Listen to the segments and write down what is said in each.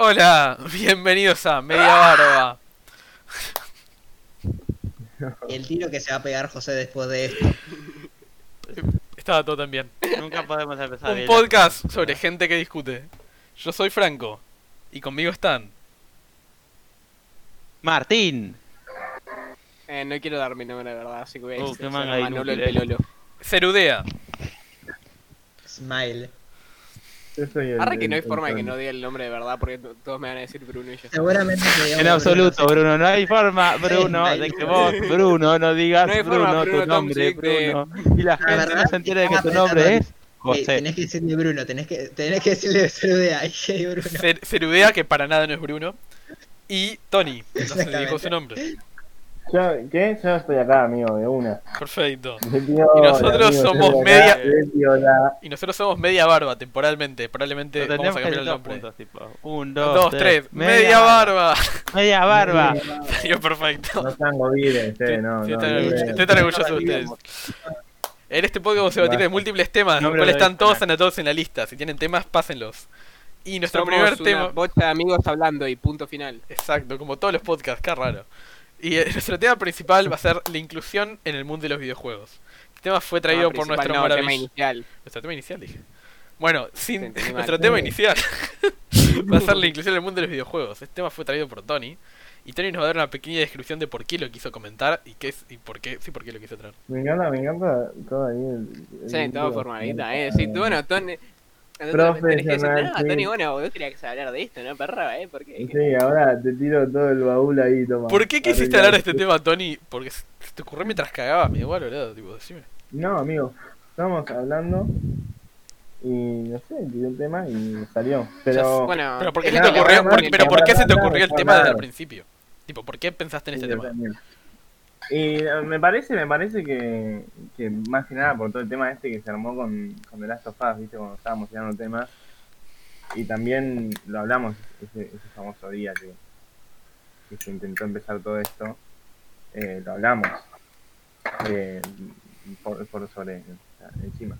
Hola, bienvenidos a Media Barba. El tiro que se va a pegar José después de esto. Estaba todo tan bien. Nunca podemos empezar Un podcast sobre gente que discute. Yo soy Franco. Y conmigo están. Martín. Eh, no quiero dar mi nombre de verdad, así que voy a Uh, decir qué solo Yo soy el- Arre que no hay el- forma de que no diga el nombre de verdad porque todos me van a decir Bruno y yo. Seguramente En absoluto. Bruno. No hay forma, Bruno, de que vos, Bruno, no digas No hay forma, Bruno, tu nombre, Bruno. Y la gente verdad, no se entere de que tu nombre es Eh, José. tenés que decirle Bruno, tenés que, tenés que decirle Cerudea. Bruno. Cerudea, que para nada no es Bruno. Y Tony. No se le dijo su nombre. Yo, ¿Qué? Yo estoy acá, amigo, de una. Perfecto. Tío, Y nosotros amigo, somos media- tío, Y nosotros somos Media Barba temporalmente. Probablemente vamos a que cambiar el nombre. juntos, tipo. Un, Dos, dos, tres. Media Barba. Media barba. Salió perfecto. No sean gobiles, ustedes, Estoy- no. estoy no, orgulloso de ustedes. En este podcast vamos a debatir de múltiples temas, los cuales están todos anotados en la lista. Si tienen temas, pásenlos. Y nuestro Somos primer una tema. bocha de amigos hablando y punto final. Exacto, como todos los podcasts, qué raro. Y eh, nuestro tema principal va a ser la inclusión en el mundo de los videojuegos. Este tema fue traído Tema por nuestro no, tema inicial. Nuestro tema inicial, dije. Bueno, sin Te nuestro tema inicial va a ser la inclusión en el mundo de los videojuegos. Este tema fue traído por Tony. Y Tony nos va a dar una pequeña descripción de por qué lo quiso comentar y qué es y por qué, sí, por qué lo quiso traer. Me encanta, me encanta todo ahí. el- el- Sí, todo el- formalita, eh. Sí, tú, bueno, Tony. Profesional, No, sí. Tony, bueno, vos querías hablar de esto, ¿no, perra? ¿Eh? ¿Por qué? Sí, ahora te tiro todo el baúl ahí, toma. ¿Por qué quisiste hablar de este tema, Tony? Porque se te ocurrió mientras cagabas, me igual, boludo, tipo, decime. No, amigo, estábamos hablando y no sé, tiré un tema y me salió. Pero. Bueno, Pero ¿por qué es se lo te que ocurrió? pero. ¿por qué se te ocurrió el tema desde el principio? Tipo, ¿por qué pensaste en Sí, este tema? Y eh, me parece, me parece que, que más que nada por todo el tema este que se armó con, con The Last of Us, viste, cuando estábamos tirando el tema. Y también lo hablamos ese, ese famoso día que, que se intentó empezar todo esto. Eh, lo hablamos. eh, por, por sobre, o sea, encima.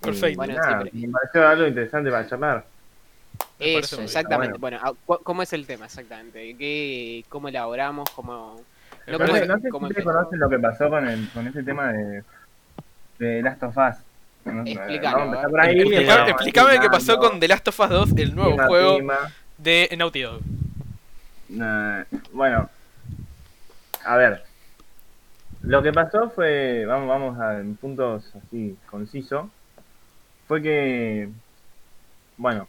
Perfecto. Y Bueno, nada, me pareció algo interesante para charlar. Eso, exactamente. Bueno. Bueno, ¿cómo es el tema exactamente? ¿Qué, ¿Cómo elaboramos? ¿Cómo.? No, No, sé, no sé ¿Cómo si ustedes empezó? conocen lo que pasó con, el, con ese tema de, de Last of Us. No, Explícalo, vamos a empezar a por ahí, Explica- después vamos explícame qué pasó con The Last of Us 2, el nuevo Prima, juego prima. de Naughty Dog. Nah, bueno, a ver. Lo que pasó fue, vamos, vamos a en puntos así conciso, fue que, bueno,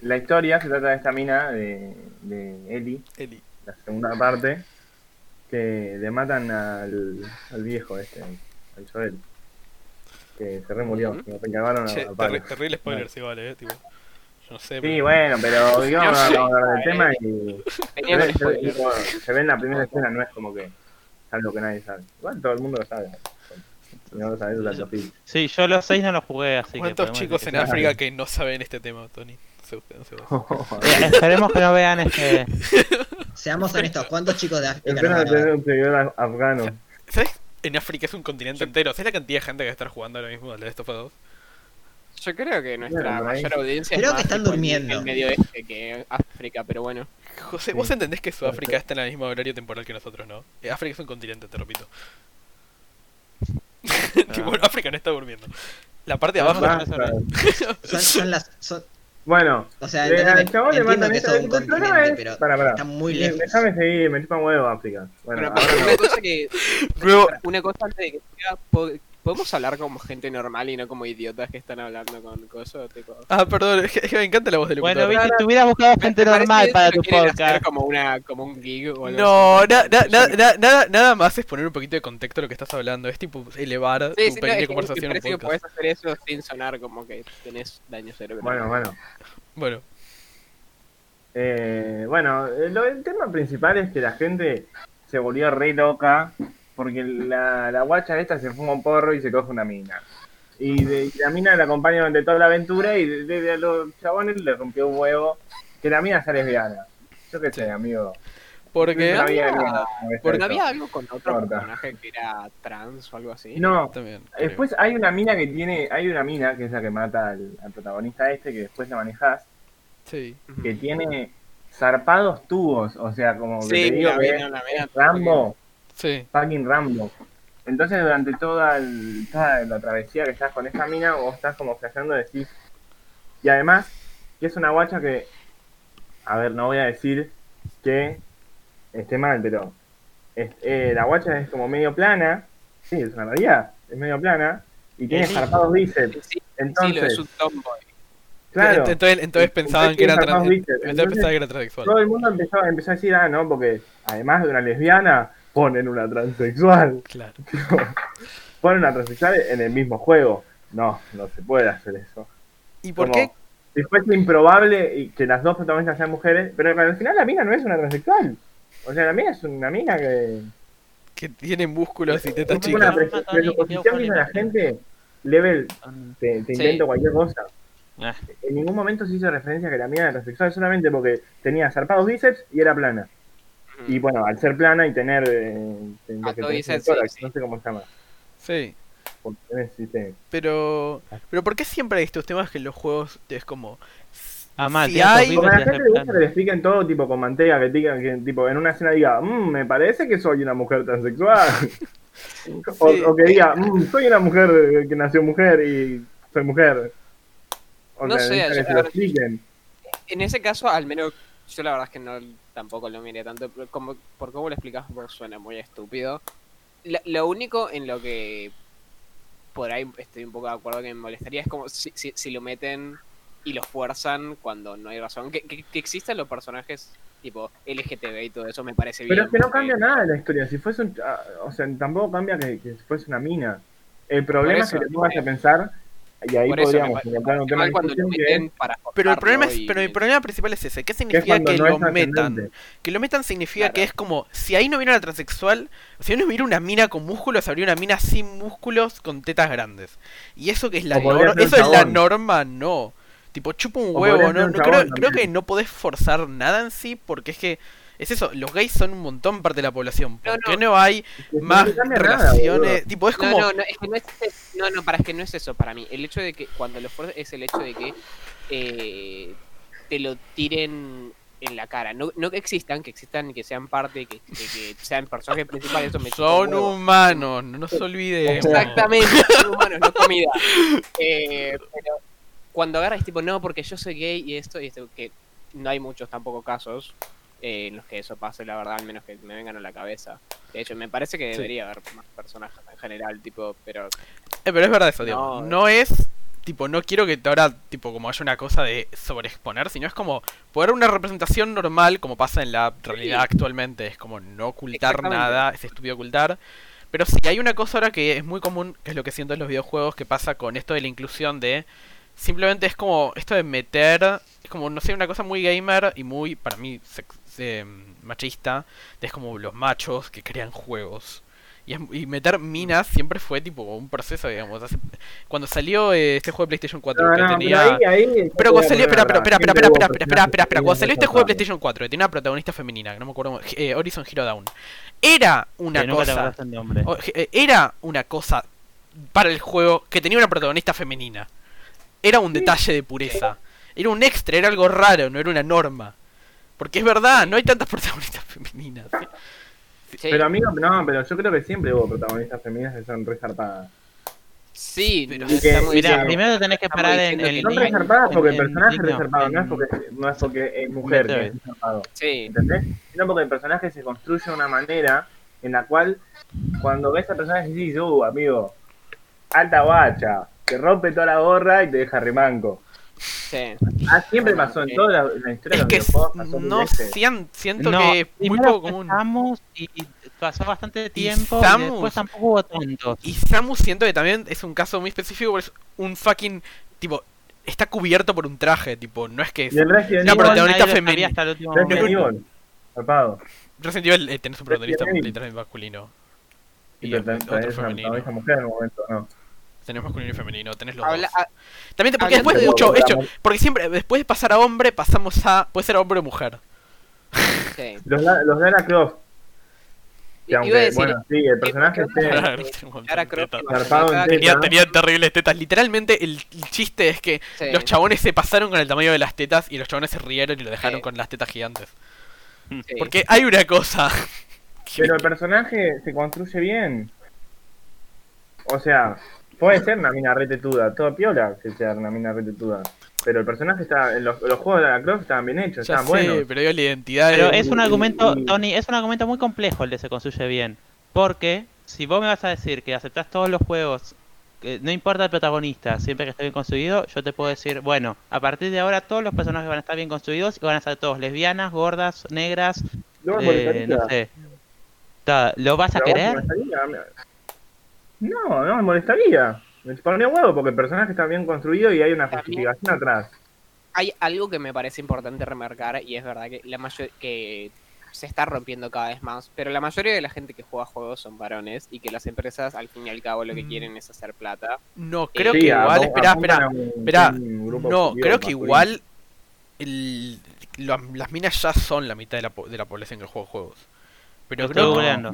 la historia se trata de esta mina de, de Ellie, Eli. la segunda parte, que le matan al, al viejo este, al Joel, que se remurió, que lo cagaron a, Che, a terrible spoiler si vale, eh, tipo. Yo no sé, Sí, pero- bueno, pero digamos, No sé. vamos a hablar del tema y se, ve, se, ve- se ve en la primera escena, no es como que algo que nadie sabe. Igual todo el mundo lo sabe. Si no lo sabes, es la topil. Sí, yo los seis no los jugué, así que. ¿Cuántos chicos en que- África que no saben este tema, Tony? No sé usted, no sé. Eh, esperemos que no vean este. Seamos honestos, ¿cuántos chicos de África En tener un seguidor afgano. ¿Sabes? En África es un continente entero. ¿Sabes la cantidad de gente que va a estar jugando ahora mismo al The Last of Us 2? Yo creo que nuestra Bueno, mayor audiencia Creo es que más están tipo el- durmiendo. el medio este que África, pero bueno. José, vos entendés que Sudáfrica está en el mismo horario temporal que nosotros, ¿no? Eh, África es un continente, te repito. tipo, África no está durmiendo. La parte de abajo... Basta. Basta. Son, son las. son- Bueno, o sea, al chabón le esto. El problema es- pero está muy Eh, lejos. Déjame seguir, me chupa un huevo África. Bueno, Bueno, ahora una no. cosa que. Una cosa antes de que siga, ¿podemos hablar como gente normal y no como idiotas que están hablando con cosas? Tipo, Ah, perdón, es que, es que me encanta la voz del Bueno, viste, te hubieras buscado gente normal que para tu podcast. como, una, como un gig o algo No, así. na- na- na- no- na- nada, nada más es poner un poquito de contexto a lo que estás hablando. Es tipo elevar Sí, tu sí, no, pequeña es que me conversación un parece que podés hacer eso sin sonar como que tenés daño cerebral. Bueno, bueno. Bueno, Eh, bueno, eh, lo, el tema principal es que la gente se volvió re loca porque la, la guacha esta se fuma un porro y se coge una mina. Y, de- y la mina la acompaña durante toda la aventura y de, de- de a los chabones le rompió un huevo que la mina sea lesbiana. Yo qué sé, amigo. porque... No había- había- Porque había algo con otro Corta. personaje que era trans o algo así. No, También. creo. después hay una mina que tiene, hay una mina que es la que mata al, al protagonista este, que después la manejas, Sí. Que tiene zarpados tubos, o sea, como que Sí, te digo que. Rambo, Sí. fucking Rambo. Entonces durante toda, el- toda la travesía que estás con esta mina, vos estás como flasheando decís. Y además, que es una guacha que, a ver, no voy a decir que esté mal, pero es- eh, la guacha es como medio plana, sí, es una realidad, es medio plana, y tiene Sí. zarpados bíceps. Sí, sí, lo Entonces, es un tomboy. claro, Entonces, entonces pensaban que era Entonces, trans- ¿viste? entonces Entonces, pensaban que era transexual. todo el mundo empezó, empezó a decir, ah, no, porque además de una lesbiana, ponen una transexual. Claro. ponen una transexual en el mismo juego. No, no se puede hacer eso. ¿Y por Como, qué? Si fuese improbable y que las dos protagonistas sean mujeres, pero al final la mina no es una transexual. O sea, la mina es una mina que. Que tiene músculos y tetas chicas. chicas. pre- presuposición que la gente, level, Son- te, te Sí. invento cualquier cosa. Ah, En ningún momento se hizo referencia a que la mina era transexual, solamente porque tenía zarpados bíceps y era plana. Y bueno, al ser plana y tener. Eh, lo Ah, que todo tenés dice en el sí, tórax, sí. no sé cómo se llama. Sí. Pero, pero ¿por qué siempre hay estos temas que en los juegos es como... Ah, mal, si hay... Como a la te gente le gusta que le expliquen todo tipo con manteca, que, digan que tipo en una escena diga, "Mm, me parece que soy una mujer transexual. o, Sí. o que diga, "Mm, soy una mujer eh, que nació mujer y soy mujer. O No sea, sé, que se lo expliquen. En ese caso, al menos, yo la verdad es que no tampoco lo miré tanto, pero como, por cómo lo explicas suena muy estúpido. Lo único en lo que por ahí estoy un poco de acuerdo que me molestaría es como si, si, si lo meten y lo fuerzan cuando no hay razón. Que, que, que existan los personajes tipo LGTB y todo eso me parece bien. Pero es que no cambia nada de la historia. Si fuese un, ah, o sea, tampoco cambia que, que fuese una mina. El problema es que te pongas eh, a pensar, y ahí Por eso me podríamos encontrar un tema cuando lo que meten para Pero el problema es, y- pero el problema principal es ese. ¿Qué que es significa que no lo metan? Que lo metan significa Claro. que es como, si ahí no hubiera una transexual, si ahí no hubiera una mina con músculos, habría una mina sin músculos con tetas grandes. Y eso que es la norma, eso es la norma, no. Tipo, chupa un huevo, no, no creo, creo que no podés forzar nada en sí, porque es que, es eso, los gays son un montón parte de la población. ¿Por No, qué no. no hay no más nada, relaciones? boludo. tipo, es No, como... no, no, es que no es, no, no, para es que no es eso para mí. El hecho de que cuando lo fuerzas es el hecho de que eh, te lo tiren en la cara. No, no que existan, que existan, que sean parte, que, que, que sean personajes principales. Eso me Son humanos, no nos olvidemos. Exactamente, son humanos, no comida. Eh, pero cuando agarras tipo, no, porque yo soy gay y esto y esto, que no hay muchos tampoco casos eh, en los que eso pase, la verdad, al menos que me vengan a la cabeza. De hecho, me parece que Sí. debería haber más personajes en general, tipo, pero Eh, pero es verdad eso. No, No es, tipo, no quiero que ahora, tipo, como haya una cosa de sobreexponer, sino es como poder una representación normal, como pasa en la realidad Sí. actualmente. Es como no ocultar nada, es estúpido ocultar. Pero sí, hay una cosa ahora que es muy común, que es lo que siento en los videojuegos, que pasa con esto de la inclusión de... Simplemente es como esto de meter, es como, no sé, una cosa muy gamer y muy, para mí, sex- eh, machista, es como los machos que crean juegos. Y, meter minas siempre fue tipo un proceso, digamos. Cuando eh, este salió este juego de PlayStation 4 que tenía. Pero, cuando salió. Espera, espera, espera, espera, espera, espera, espera. Cuando salió este juego de PlayStation 4 que tenía una protagonista femenina, que no me acuerdo. Eh, Horizon Hero Down. Era una cosa. Era una cosa para el juego que tenía una protagonista femenina. Era un detalle de pureza. Era un extra, era algo raro, no era una norma. Porque es verdad, no hay tantas protagonistas femeninas. sí, Pero amigo, no, pero yo creo que siempre hubo protagonistas femeninas que son resarpadas. sí, pero- que- Mira, primero tenés que parar en el no resarpadas porque el personaje es resarpado, no es porque, no es porque es mujer que es resarpado. Sí, ¿Entendés? Sino porque el personaje se construye de una manera en la cual cuando ves al personaje decís, uh, amigo, alta guacha, te rompe toda la gorra y te deja remanco. Sí. Ah, siempre pasó en toda la, en la historia Es de que los videojuegos, pasó mil no siento No, que es muy poco común. Samus y y pasó bastante tiempo y, Samus- después tampoco hubo tantos. Y Samus siento que también es un caso muy específico, porque es un fucking, tipo, está cubierto por un traje, tipo, no es que es... Evil, protagonista femenina. hasta el último Resident. Evil. Resident Evil eh, tenés un protagonista masculino. Y Y otro una femenino. mujer en el momento, ¿no? Tenés masculino y femenino, tenés los Habla- dos. También te- porque hablando después de- mucho, hecho, porque siempre, después de pasar a hombre, pasamos a, puede ser hombre o mujer. Los, los Lara Croft, Que aunque, decir, bueno, sí, el personaje. Tenía, tenía terribles tetas. Literalmente el, el chiste es que Sí. los chabones se pasaron con el tamaño de las tetas y los chabones se rieron y lo dejaron Sí. con las tetas gigantes. Sí. Porque hay una cosa. Pero el personaje se construye bien. O sea, puede ser una mina retetuda, todo piola que sea una mina retetuda. Pero el personaje está, los, los juegos de la Croft estaban bien hechos, ya estaban sé, buenos. pero digo, la identidad Pero de- es un argumento, Tony, es un argumento muy complejo el de se construye bien. Porque si vos me vas a decir que aceptás todos los juegos, que no importa el protagonista, siempre que esté bien construido, yo te puedo decir, bueno, a partir de ahora todos los personajes van a estar bien construidos y van a ser todos lesbianas, gordas, negras, No me eh, no sé. ¿Lo vas a Pero querer? No, no me molestaría. Me chuparía huevo porque el personaje está bien construido y hay una También- justificación atrás. Hay algo que me parece importante remarcar y es verdad que la mayor que se está rompiendo cada vez más, pero la mayoría de la gente que juega juegos son varones y que las empresas al fin y al cabo lo que Mm. quieren es hacer plata. No, creo Sí, que igual. Espera, espera. espera, No, creo que masculino. igual. el- lo- las minas ya son la mitad de la, po- de la población que juega juegos. Pero creo No.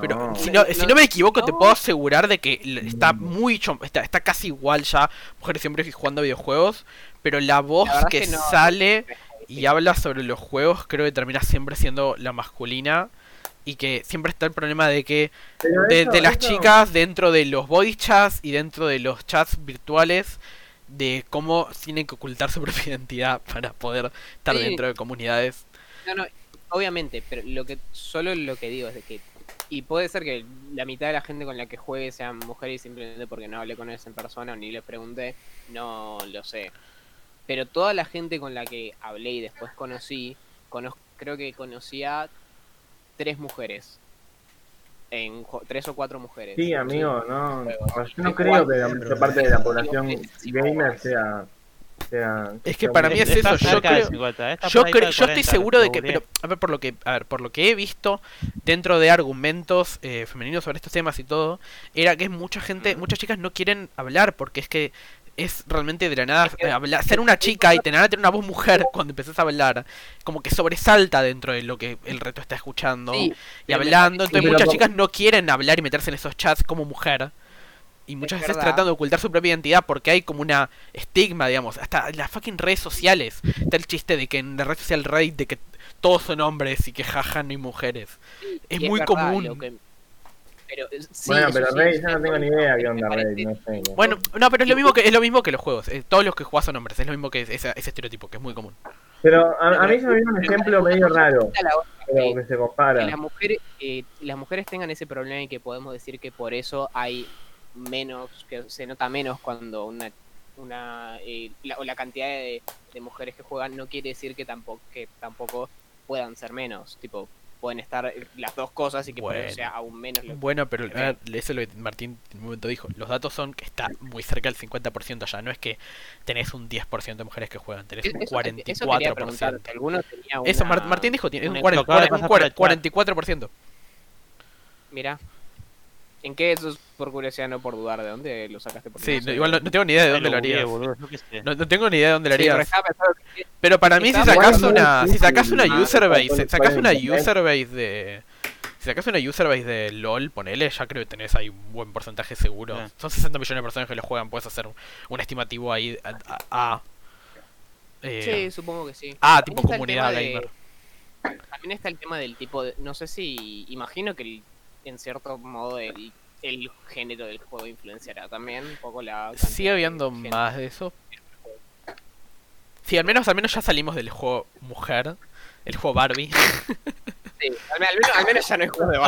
Pero si No, no, si no, no me equivoco, te puedo asegurar de que está Mm. muy chom- está, está casi igual ya mujeres y hombres jugando videojuegos, pero la voz La que, que no. sale y habla sobre los juegos creo que termina siempre siendo la masculina y que siempre está el problema de que de, eso- de las eso- chicas dentro de los voice chats y dentro de los chats virtuales de cómo tienen que ocultar su propia identidad para poder estar Sí. dentro de comunidades. No, no, obviamente, pero lo que solo lo que digo es de que y puede ser que la mitad de la gente con la que juegue sean mujeres simplemente porque no hablé con ellos en persona o ni les pregunté, no lo sé. Pero toda la gente con la que hablé y después conocí, conozco, creo que conocí a tres mujeres. En tres o cuatro mujeres. Sí, amigo, no. Yo no creo que la parte de la población gamer sea. Sea Es que para mí es eso, yo creo- 50, está Yo, creo- yo estoy 40, seguro de que, pero a ver por lo que, a ver, por lo que he visto dentro de argumentos eh, femeninos sobre estos temas y todo, era que mucha gente, muchas chicas no quieren hablar porque es que es realmente de la nada Es que- eh, hablar- ser una chica y tener, tener una voz mujer cuando empezás a hablar, como que sobresalta dentro de lo que el reto está escuchando Sí, y hablando, entonces muchas chicas no quieren hablar y meterse en esos chats como mujer. Y muchas veces verdad. tratando de ocultar su propia identidad porque hay como una estigma, digamos, hasta en las fucking redes sociales. Está el chiste de que en la red social Reddit de que todos son hombres y que jaja no hay mujeres. Es y muy verdad, común. lo que- Pero, eh, sí, Bueno, pero sí, Reddit, yo no tengo ni idea qué onda parece- Reddit, no sé. Bueno, no, pero es lo mismo que es lo mismo que los juegos. eh, todos los que juegan son hombres, es lo mismo que ese, ese estereotipo, que es muy común. Pero a, a mí se me viene un ejemplo medio raro, a la otra, pero que- que se que compara. las mujeres eh, las mujeres tengan ese problema y que podemos decir que por eso hay menos que se nota menos cuando una una eh, la, o la cantidad de, de mujeres que juegan no quiere decir que tampoco que tampoco puedan ser menos tipo pueden estar las dos cosas y que Bueno. eso sea aún menos lo Bueno, pero eso es lo que Martín en un momento dijo. Los datos son que está muy cerca del 50% ya. No es que tenés un 10% de mujeres que juegan, tenés un eso, eso quería preguntar 44%. ¿alguno tenía Eso una- Mar- Martín dijo, tiene un una- 40 Tocaba de 40 cosas para echar. 44%. mira ¿En qué eso es por curiosidad, no por dudar? ¿De dónde lo sacaste? Porque Sí, no igual no, no tengo ni idea de dónde lo harías. No, no tengo ni idea de dónde lo harías. Pero para mí si sacas una si sacas una user Ah, base, con- sacas una user base de si sacas una user base de LOL, ponele, ya creo que tenés ahí un buen porcentaje seguro. Sí. Son 60 millones de personas que lo juegan, puedes hacer un, estimativo ahí a, a- a- eh, Sí, supongo que sí. ah, tipo comunidad tema de- gamer. También está el tema del tipo de. No sé si. Imagino que el- en cierto modo el, el género del juego influenciará también un poco la. Sigue habiendo más de eso. Sí, al menos al menos ya salimos del juego mujer, el juego Barbie. Sí, al, me- al menos, al menos ya no hay juego de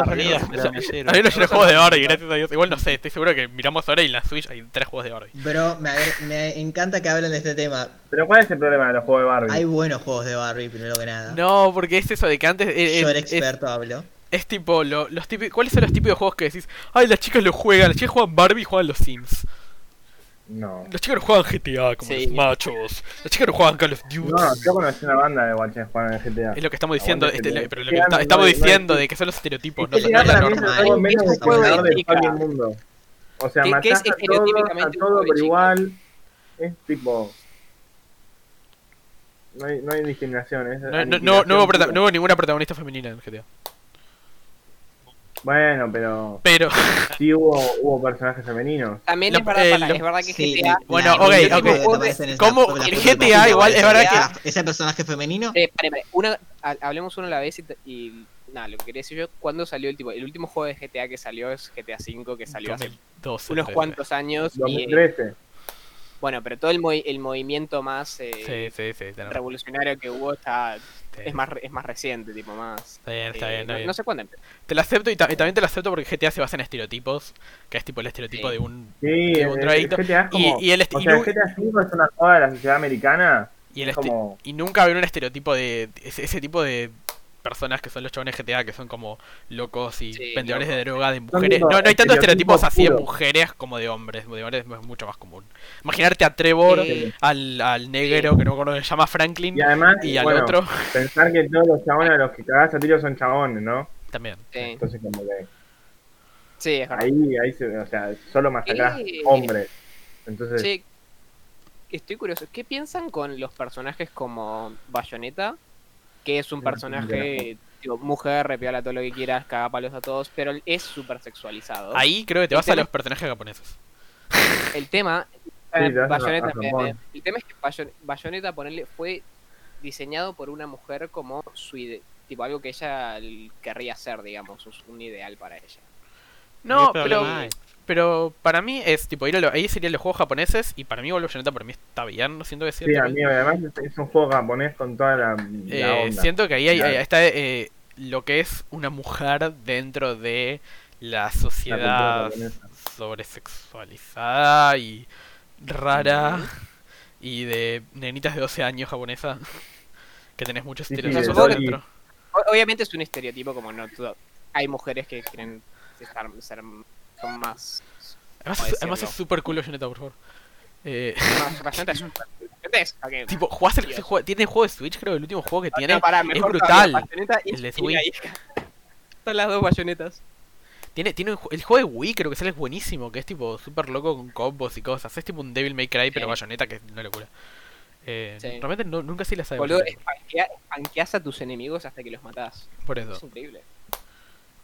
cero. Al menos ya no hay juegos de Barbie, gracias a Dios. Igual no sé, estoy seguro que miramos ahora y en la Switch hay tres juegos de Barbie. Bro, me, me encanta que hablen de este tema. Pero ¿cuál es el problema de los juegos de Barbie? Hay buenos juegos de Barbie, primero que nada. No, porque es eso de que antes eh, Yo es, el es- experto hablo. Es tipo lo- los típicos, ¿cuáles son los tipos de juegos que decís? Ay, las chicas lo juegan, las chicas juegan Barbie y juegan los Sims. No. Las chicas no juegan GTA como Sí. los machos. Las chicas no juegan Call of Duty. No, yo conocí una banda de guaches jugando en GTA. Es lo que estamos diciendo, este, pero lo que no, está- no, estamos no, diciendo no, de que son los estereotipos, Es no, la norma. es un juego de mundo. O sea, matás es a estereotípicamente por chica. igual. Es tipo... No hay, no hay discriminación. Es No, no, no hubo ninguna protagonista femenina en GTA. Bueno, pero Pero, sí hubo, hubo personajes femeninos. También Lo- es, verdad, eh, para- lo- es verdad que Sí, GTA... la- Bueno, la- ok, ok. que te aparece en esa- ¿Cómo la el GTA que igual es verdad aparece, Ese personaje femenino. Eh, pare, pare, una, ha- hablemos uno a la vez y, y nada, lo que quería decir yo, ¿cuándo salió el tipo? El último juego de GTA que salió es GTA V, que salió hace 2012. unos creo. cuantos años. Y, 2013. bueno, pero todo el, movi- el movimiento más eh, Sí, sí, sí. tenés- revolucionario que hubo está, sí. es, más, re- es más reciente, tipo más... Está bien, está eh, bien, está no, bien. no sé cuándo empezó. Te lo acepto y, ta- y también te lo acepto porque GTA se basa en estereotipos, que es tipo el estereotipo Sí. de un... Sí, de el, un el drogadicto. GTA es como. Y, y el est- o y sea, nu- el GTA 5 es una joda de la sociedad americana. y el es este- como- y nunca haber un estereotipo de ese, ese tipo de personas que son los chabones GTA que son como locos y Sí, vendedores de droga de mujeres. No, no hay tantos estereotipos así de mujeres como de hombres. De hombres es mucho más común. Imaginarte a Trevor, Sí. al, al negro que no me acuerdo se llama Franklin Y además, y al bueno, otro pensar que todos los chabones a los que cagás a tiros son chabones, ¿no? también. Sí, Entonces, como que sí, es ahí, ahí se, o sea, solo masacrás Eh. hombres. Entonces, Che, estoy curioso, ¿qué piensan con los personajes como Bayonetta? Que es un personaje, tipo, mujer, repiola todo lo que quieras, caga palos a todos, pero es súper sexualizado. Ahí creo que te El vas a los personajes japoneses. El tema, Sí, a- Bayonetta, me- me- el tema es que Bayon- Bayonetta ponerle, fue diseñado por una mujer como su ide- tipo algo que ella querría hacer, digamos, un, ideal para ella. No, ¿Qué pero? Pero para mí es tipo ir a lo- ahí serían los juegos japoneses y para mí Volvo Bayonetta por mí está bien, no siento que sea sí, terrible. amigo, además es, un juego japonés con toda la, la Eh, onda. siento que ahí, hay- ahí está eh, lo que es una mujer dentro de la La sociedad japonesa. sobresexualizada y rara y de nenitas de 12 años japonesa que tenés muchos Sí, sí, estereotipos dentro. O- obviamente es un estereotipo como no todo. Hay mujeres que quieren estar, ser, son más... Además, ¿cómo es- además es súper cool Bayonetta, por favor. Eh, Bayonetta es es- tipo, el, juego- tiene el juego de Switch, creo, el último juego que tiene. No, pará, es brutal. y El de Switch. Son las dos bayonetas. Tiene, tiene un el juego de Wii, creo que sale es buenísimo, que es tipo súper loco con combos y cosas. Es tipo un Devil May Cry, pero Sí. Bayonetta, que es una locura. Eh, Sí. Realmente no- nunca sí la sabe. Boludo, espanquea- espanqueas a tus enemigos hasta que los matás. Por Es eso. increíble.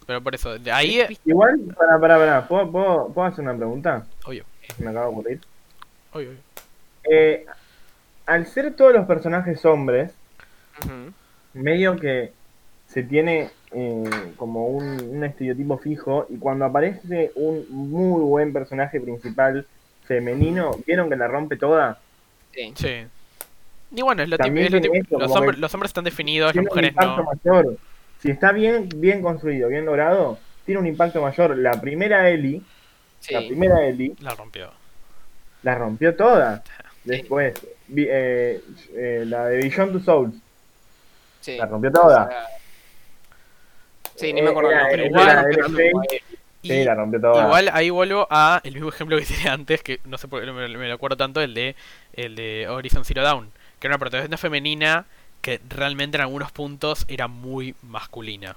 Pero por eso. De ahí, eh, Igual, para, para, para, ¿puedo, puedo, ¿puedo hacer una pregunta? obvio, me acaba de ocurrir. obvio, obvio. Eh, al ser todos los personajes hombres, medio que se tiene eh, como un, un estereotipo fijo y cuando aparece un muy buen personaje principal femenino, ¿vieron que la rompe toda? Sí. Sí. Y bueno, es lo típico. Los, hombres, los hombres están definidos, las mujeres no. mayor. Si está bien, bien construido, bien logrado, tiene un impacto mayor. La primera Ellie, Sí. la primera Ellie, La rompió. la rompió toda. Después, vi- eh, eh, la de Beyond Two Souls, sí. la rompió toda. O sea, Sí, ni me acuerdo era Igual, la pero Y Sí, la rompió toda. igual ahí vuelvo a el mismo ejemplo que tenía antes, que no sé por qué no me, me lo acuerdo tanto, el de el de Horizon Zero Dawn, que era una protagonista femenina que realmente en algunos puntos era muy masculina.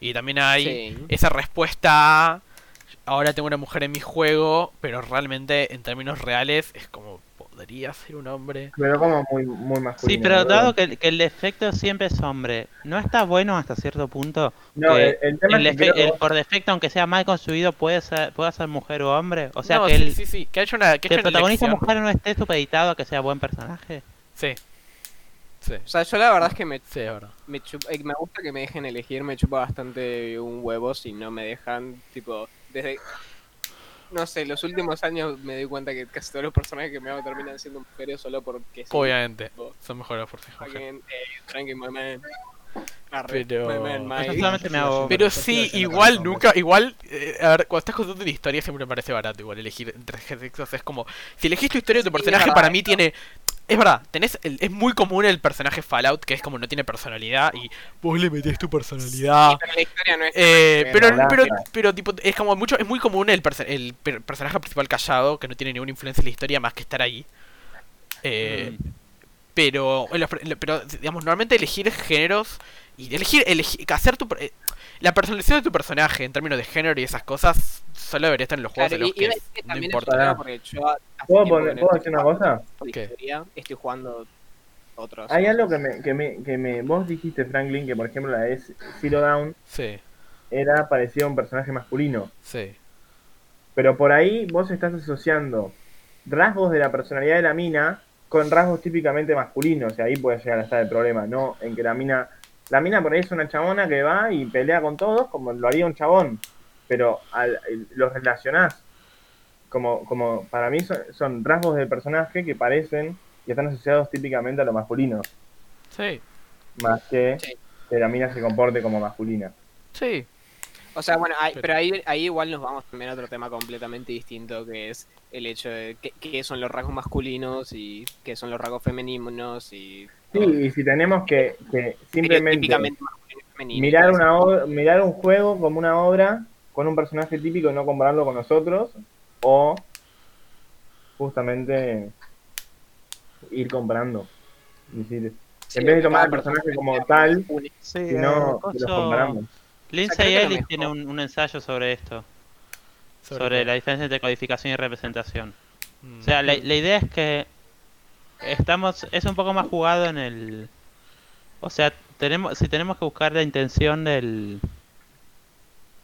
Y también hay Sí. esa respuesta a ahora tengo una mujer en mi juego, pero realmente en términos reales es como podría ser un hombre. Pero como muy, muy Sí, masculino. pero ¿verdad? dado que, el- que el defecto siempre es hombre, ¿no está bueno hasta cierto punto? No, que el, el tema el es que defe- creo- el por defecto, aunque sea mal construido, puede ser, puede ser mujer o hombre. O sea, No, que, sí, el, sí, sí, que haya una que que haya el una protagonista elección. mujer no esté supeditado a que sea buen personaje. Sí. Sí, O sea, yo la verdad es que me, sí, me, chupa- eh, me gusta que me dejen elegir, me chupa bastante un huevo si no me dejan, tipo, desde... No sé, los últimos años me doy cuenta que casi todos los personajes que me hago terminan siendo mujeres solo porque. Obviamente, tipo, son mejores por ser mujeres. Pero- me hago... Pero sí, igual nunca, igual, eh, a ver, cuando estás contando una historia siempre me parece barato igual elegir entre sexos, es como, si elegís tu historia de tu personaje para mí tiene, es verdad, tenés, el- es muy común el personaje Fallout que es como no tiene personalidad y vos le metés tu personalidad. Pero la historia no es... Eh, pero, pero, tipo, es como mucho, es muy común el, perso- el per- personaje principal callado, que no tiene ninguna influencia en la historia más que estar ahí. Eh, pero, en los pre- pero, digamos, normalmente elegir géneros y elegir, elegir hacer tu, eh, la personalización de tu personaje en términos de género y esas cosas solo debería estar en los juegos Claro, en y, los y que que no también es importa. porque yo hace ¿Puedo, poner- ¿puedo decir una cosa? ¿Qué? historia, estoy jugando otros. Hay algo que me, que me, que me, vos dijiste, Franklin, que por ejemplo la de Zero Down, Sí. era parecido a un personaje masculino. Sí. Pero por ahí vos estás asociando rasgos de la personalidad de la mina con rasgos típicamente masculinos. Y ahí puede llegar a estar el problema, ¿no? En que la mina. La mina por ahí es una chabona que va y pelea con todos como lo haría un chabón. Pero al, los relacionás. Como, como para mí son, son rasgos del personaje que parecen y están asociados típicamente a lo masculino. Sí. Más que Sí. que la mina se comporte como masculina. Sí. O sea, bueno, hay- Pero- pero ahí, ahí igual nos vamos también a otro tema completamente distinto, que es el hecho de qué, son los rasgos masculinos y qué son los rasgos femeninos y... Sí, y si tenemos que, que simplemente femenino. mirar, una mirar un juego como una obra con un personaje típico y no compararlo con nosotros, o justamente ir comparando. Es decir, Sí, en vez de tomar el personaje como tal. Sí, si no, coso- los comparamos. Lindsay Ellis tiene un, un ensayo sobre esto, Sobre, la diferencia entre codificación y representación. Mm. O sea, la, la idea es que estamos es un poco más jugado en el o sea, tenemos si tenemos que buscar la intención del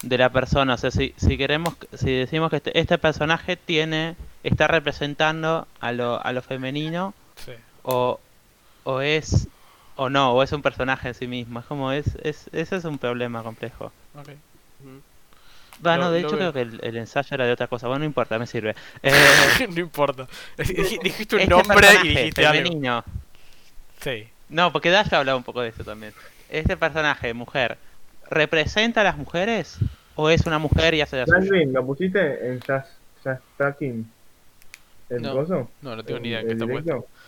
de la persona, o sea, si, si queremos si decimos que este, este personaje tiene está representando a lo a lo femenino Sí. o o es o no, o es un personaje en sí mismo, es como es, es ese es un problema complejo. Ok. Ujú. Bueno, Lo- de hecho veo. creo que el, el ensayo era de otra cosa, bueno, no importa, me sirve. Eh, no importa. Dij- Dijiste un este nombre y dijiste algo. femenino, Sí. No, porque Dash hablaba un poco de eso también. ¿Este personaje, mujer, representa a las mujeres? ¿O es una mujer y hace la suya? Franklin, ¿lo pusiste en Tracking? ¿El No, coso? No, no tengo ni idea ¿El de qué está directo? puesto.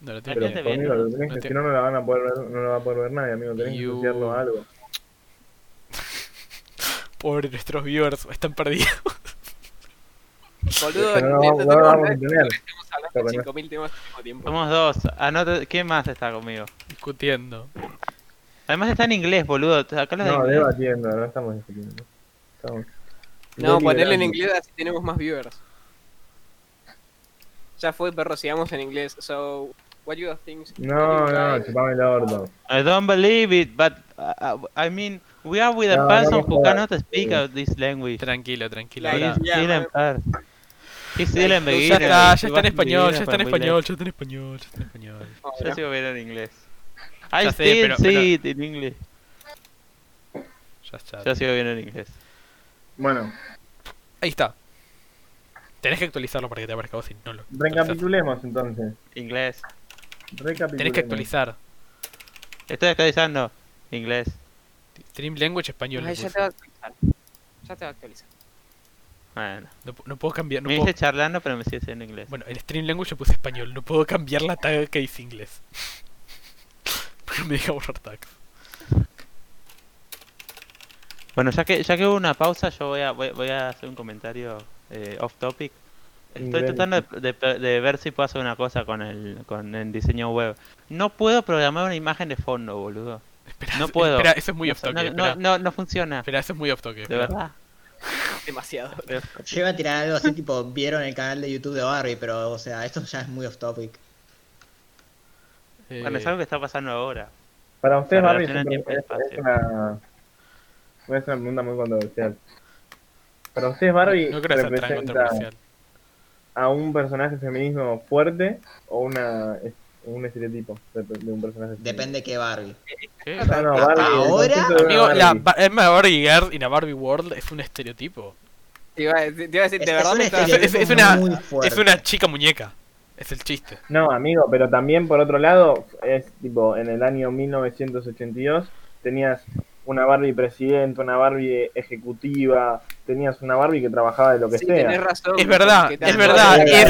Lo Pero conmigo ¿no? lo tenés No que, te- si no, no la van a poder ver, no la va a poder ver nadie, amigo. Tenés que You- asociarlo a algo. Pobre nuestros viewers, están perdidos. Boludo, Pero no, no, no, no, lo no, vamos a no, entender. estamos hablando de no. 5000 temas al mismo tiempo. Somos dos. Anota... ¿Quién más está conmigo? Discutiendo. Además está en inglés, boludo. Acá de No, debatiendo, no estamos discutiendo. Estamos No, ponerlo en inglés así tenemos más viewers. Ya fue, perro, sigamos en inglés. So, what you think? No, you no, chupame el orto. I don't believe it, but uh, uh, I mean, we are with a No, no person me who cannot speak out this language. Tranquilo, tranquilo. Like, He's yeah, still first. He's still in Ya está, ya está en español, ya está en español, ya está en español, ya está en español. Yo no. sigo viendo en inglés. Ya I sé, still pero- see pero- it in English. Ya está. Yo sigo viendo en inglés. Bueno, Ahí está. Tenés que actualizarlo para que te aparezca vos si no lo recapitulemos entonces. Inglés. Recapitulemos. Tenés que actualizar. Estoy actualizando. Inglés. Stream language español. Ay, ya te va a actualizar. Ya te va a actualizar. Bueno. No, pu- no puedo cambiar. No me puedo... dice charlando, pero me sigue siendo inglés. Bueno, en stream language yo puse español. No puedo cambiar la tag que dice inglés. Porque me deja borrar tags. Bueno, ya que ya que hubo una pausa, yo voy a voy, voy a hacer un comentario eh, off topic. Estoy tratando de, de- de ver si puedo hacer una cosa con el con el diseño web. No puedo programar una imagen de fondo, boludo. Espera, No es- puedo. Espera, eso es muy No, off toque. no, espera. no, no funciona. Espera, eso es muy off toque. De verdad. Demasiado. Yo iba a tirar algo así, tipo, vieron el canal de YouTube de Barbie, pero, o sea, esto ya es muy off topic. Eh, Bueno, es algo que está pasando ahora. Para usted, Se Barbie, relaciona siempre tiempo y es, espacio. es una... Voy a hacer una pregunta muy controversial. Para usted, Barbie No creo que sea tan controversial. A un personaje feminismo fuerte o una es- un estereotipo de, de un personaje femenino? Depende qué Barbie. ¿Qué? No, no, Barbie, el Ahora, Amigo, la Barbie. Ba- Emma Barbie Girl y la Barbie World es un estereotipo. Te iba a decir, te iba a decir, Es, de es verdad estereotipo es una-. Es una chica muñeca. Es el chiste. No, amigo, pero también por otro lado, es tipo, en el año 1982 tenías una Barbie presidenta, una Barbie ejecutiva, tenías una Barbie que trabajaba de lo que Sí, sea. tenés razón. Es verdad, es verdad. Es,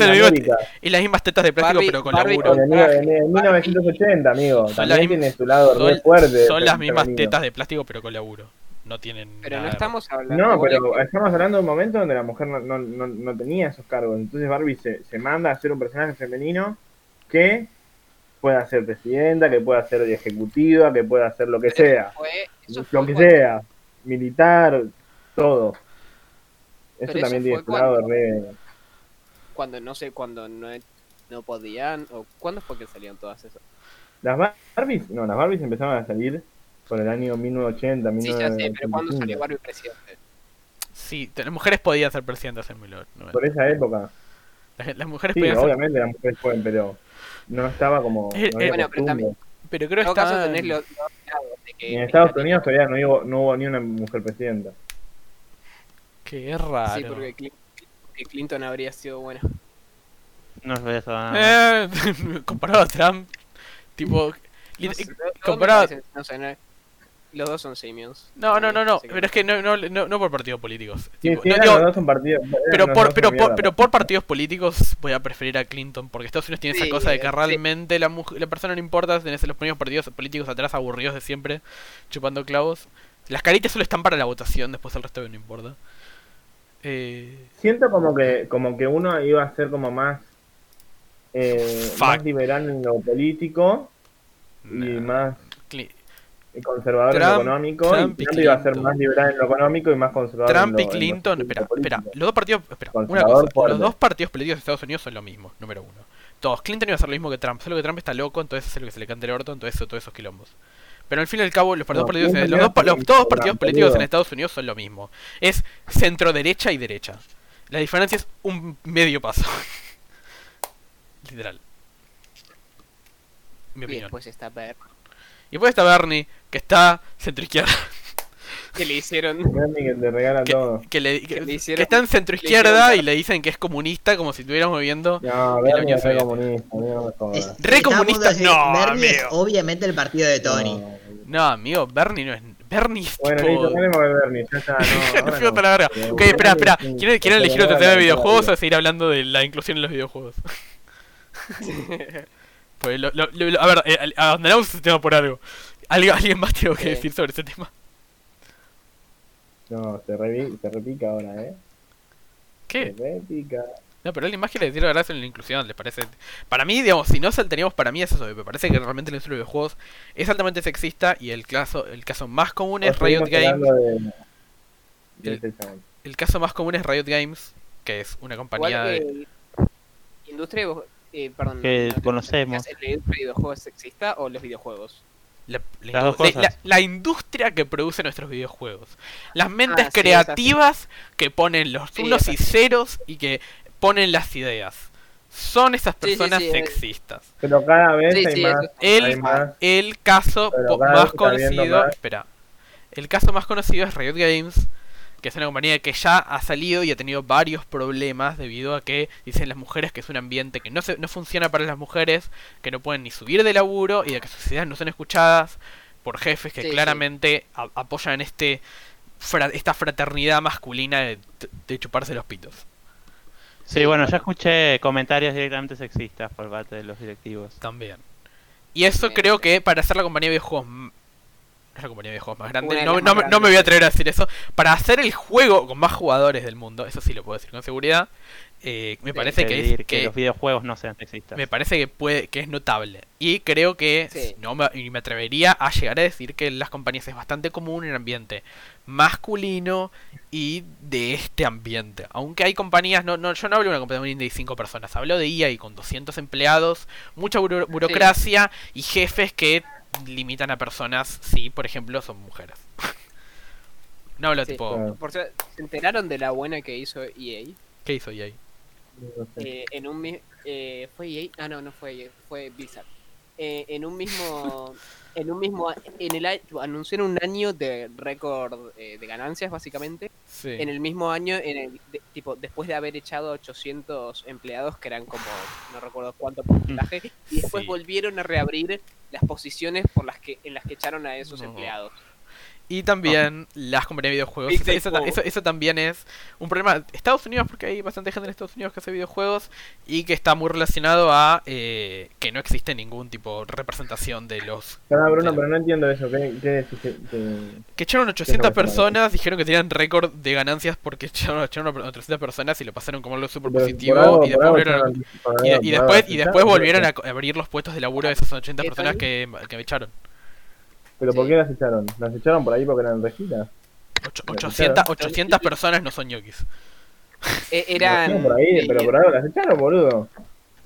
el mismo, y las mismas tetas de plástico, Barbie- pero con Barbie laburo. En, el- en, el 1980, amigo. Son También las tiene mismas- su lado re Son, fuerte. son las mismas femenino. tetas de plástico, pero con laburo. No tienen. Pero no nada estamos hablando. No, pero estamos hablando de un momento donde la mujer no, no, no, no tenía esos cargos. Entonces Barbie se, se manda a ser un personaje femenino que pueda ser presidenta, que pueda ser ejecutiva, que pueda hacer lo que sea. fue- eso Lo fue que cuando- sea. Militar, todo. Eso también tiene su lado cuando- re... Cuando no sé, cuando no, no podían. o ¿Cuándo fue que salieron todas esas? Las Barbies, no, las Barbies empezaron a salir por el año 1980, Sí, ya sé, pero ¿cuándo 1985. salió Barbie presidente? Sí, las mujeres podían ser presidentas en 1990. Por esa época. Las, las mujeres Sí, podían ser... obviamente las mujeres pueden, pero no estaba como. Eh, no eh, Bueno, pero también- Pero creo que tenés los, los lados de que... En Estados Unidos todavía no hubo, no hubo ni una mujer presidenta. Qué raro. Sí, porque Clin- que Clinton habría sido buena. No más. Eh, comparado a Trump, tipo... No comparado- no- los dos son simios. No, no, no, no, que- pero es que no, no, no, no por partidos políticos. Sí, Tipo, sí, no, eran digo, los dos son partidos. eran pero los por, dos pero una por, mierda. pero por partidos políticos voy a preferir a Clinton, porque Estados Unidos tiene Sí, esa cosa de que sí. realmente la, la persona no importa, tenés los primeros partidos políticos atrás aburridos de siempre, chupando clavos. Las caritas solo están para la votación, después el resto no importa. Eh, Siento como que, como que uno iba a ser como más, eh, más liberal en lo político y más Conservador en lo económico. Trump y y Trump iba a ser Clinton. más liberal en lo económico y más conservador en Trump lo y en lo Clinton, político. espera, espera, los dos partidos, espera, una cosa, los dos partidos políticos de Estados Unidos son lo mismo, número uno. Todos, Clinton iba a hacer lo mismo que Trump, solo que Trump está loco, entonces hace lo que se le cante el orto, entonces todos esos quilombos. Pero al fin y al cabo, los partidos No, políticos, Clinton los dos, ser los, todos partidos políticos en. Estados Unidos son lo mismo. Es centro derecha y derecha. La diferencia es un medio paso. Literal. Mi Y opinión. después está Bernie. Y después está Bernie, que está centro izquierda. Que le hicieron. Bernie que te regala Que, todo. que le- que- Que le que hicieron- está en centro le izquierda hicieron- y le dicen que es comunista como si estuviéramos viendo No, la Bernie Unión es re comunista, no me jodas. Es- Re comunista, no, Bernie es amigo. obviamente el partido de Tony. No. No, amigo, Bernie no es. Bernie es Bueno, tipo. listo, tenemos que Bernie, ya está, no. ahora Fíjate no. la verga. Ok, espera, espera. es ¿Quieren, quieren es elegir otro tema de videojuegos o seguir hablando de la inclusión en los videojuegos? pues lo, lo- lo- a ver, eh, abandonamos ese tema por algo. ¿Algo ¿Alguien más tiene que Sí. decir sobre ese tema? No, se, revi- se repica ahora, ¿eh? ¿Qué? Se repica. No, pero alguien más quiere decir verdad en la inclusión, ¿les parece? Para mí, digamos, si no saltaríamos, para mí es eso. Me parece que realmente la industria de videojuegos es altamente sexista y el caso, el caso más común es Riot Games. de- de El- caso más común es Riot Games, que es una compañía de... industria de eh, perdón, Que no conocemos. ¿es ¿La industria de videojuegos sexista o los videojuegos? La, la Las dos cosas. la- la industria que produce nuestros videojuegos. Las mentes Ah, sí, creativas que ponen los Sí, unos y ceros y que ponen las ideas. Son esas Sí, sí, personas sí, sexistas. Pero cada vez Sí, hay sí, más. El, hay más. el caso más conocido. más. Espera. El caso más conocido es Riot Games, que es una compañía que ya ha salido y ha tenido varios problemas debido a que dicen las mujeres que es un ambiente que no, se, no funciona para las mujeres, que no pueden ni subir de laburo y de que sus ideas no son escuchadas por jefes que Sí, sí. claramente a- apoyan este fra- esta fraternidad masculina de, de chuparse los pitos. Sí, bueno, ya escuché comentarios directamente sexistas por parte de los directivos. También. Y eso creo que para hacer la compañía de videojuegos no es la compañía de videojuegos más grande, no, no no me voy a atrever a decir eso, para hacer el juego con más jugadores del mundo, eso sí lo puedo decir con seguridad, eh, me Sí, parece que, es, que que los videojuegos no sean sexistas. me parece que puede que es notable. Y creo que Sí. no me, y me atrevería a llegar a decir que en las compañías es bastante común un ambiente masculino y de este ambiente. Aunque hay compañías no, no yo no hablo de una compañía de 5 personas hablo de EA y con 200 empleados mucha buro- burocracia y jefes que limitan a personas si por ejemplo son mujeres no hablo Sí. tipo Claro. Por cierto, ¿se enteraron de la buena que hizo EA? qué hizo EA. Eh, en un mi- eh, fue EA, ah no, no fue EA, fue Blizzard. Eh, en un mismo en un mismo en el a- anunció en un año de récord eh, de ganancias básicamente. sí En el mismo año en el de- tipo después de haber echado 800 empleados que eran como no recuerdo cuánto porcentaje y después Sí. volvieron a reabrir las posiciones por las que en las que echaron a esos No. empleados. Y también las compañías de videojuegos. Eso, eso también es un problema. Estados Unidos, porque hay bastante gente en Estados Unidos que hace videojuegos y que está muy relacionado a eh, que no existe ningún tipo de representación de los. Pará, Bruno, de- pero no entiendo eso. ¿Qué, qué que- echaron 800 que está mal? personas, dijeron que tenían récord de ganancias porque echaron, echaron a 800 personas y lo pasaron como algo súper positivo. y después volvieron a- abrir los puestos de laburo de esas 80 ¿Qué personas que, que echaron. ¿Pero por Sí. qué las echaron? ¿Las echaron por ahí porque eran? Ocho- Las 800, echaron. 800 personas no son ñoquis. Eh, Las eran echaron por ahí, eh, pero por algo las echaron, boludo.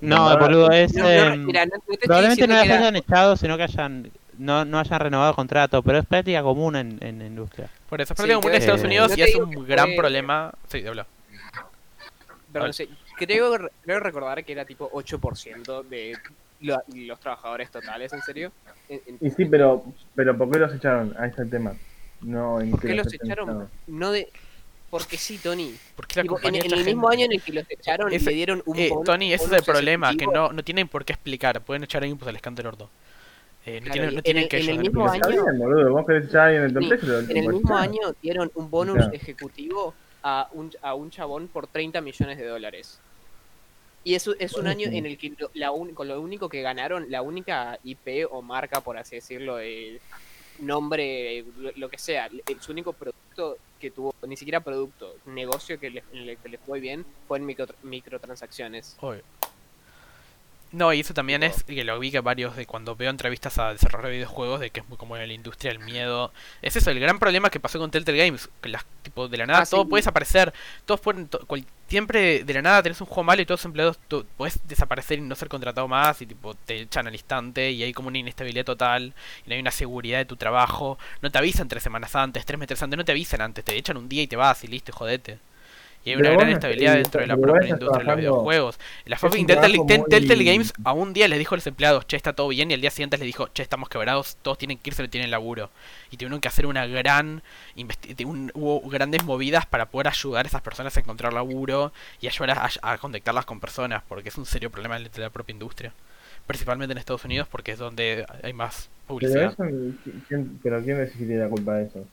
No, No, boludo, es... no, no, mira, no- no te estoy probablemente no las era- hayan echado, sino que hayan no, no hayan renovado contrato, pero es práctica común en, en la industria. Por eso, es Sí, práctica común en Estados Unidos no y es un gran fue- problema. Sí, habla. Pero no sé, creo, creo recordar que era tipo 8% de lo- los trabajadores totales, ¿en serio? En- en- Y sí, pero, pero ¿por qué los echaron? Ahí está el tema. No, en ¿Por qué los echaron? No de... Porque sí, Tony. Porque la Tipo, en, compañía en el mismo año en el que los echaron Ese- le dieron un Eh, bonus- Tony, ese es el problema, que no, no tienen por qué explicar. Pueden echar a alguien pues les canta el orto. Eh, no Claro, tienen, no en tienen el- que en ellos el mismo explicación. Está bien, boludo. Vos querés echar a alguien en el mismo año dieron un bonus Claro. ejecutivo a un, a un chabón por 30 millones de dólares. Y eso es un año en el que lo, la un- con lo único que ganaron, la única IP o marca, por así decirlo, de nombre, lo, lo que sea, el, su único producto que tuvo, ni siquiera producto, negocio que le, le- que fue bien, fue en micro, microtransacciones. Obvio. No, y eso también es que lo vi que varios de cuando veo entrevistas a desarrolladores de videojuegos de que es muy común en la industria el miedo. Es eso, el gran problema que pasó con Telltale Games, que las tipo de la nada Ah, todo sí. puede desaparecer, todos pueden to- cual- siempre de la nada tenés un juego malo y todos los empleados to- puedes desaparecer y no ser contratado más y tipo te echan al instante y hay como una inestabilidad total y no hay una seguridad de tu trabajo, no te avisan tres semanas antes, tres meses antes, no te avisan antes, te echan un día y te vas y listo, y jodete. Y hay Pero una gran y- dentro de la pero propia industria de los videojuegos. La un Telltale, muy- Telltale Games a un día les dijo a los empleados, che, está todo bien, y al día siguiente les dijo, che, estamos quebrados, todos tienen que irse, no tienen laburo. Y tuvieron que hacer una gran, un- hubo grandes movidas para poder ayudar a esas personas a encontrar laburo y ayudar a, a- a contactarlas con personas, porque es un serio problema de la propia industria. Principalmente en Estados Unidos, porque es donde hay más Pero, publicidad. eso, ¿quién, pero ¿quién tiene la culpa de eso?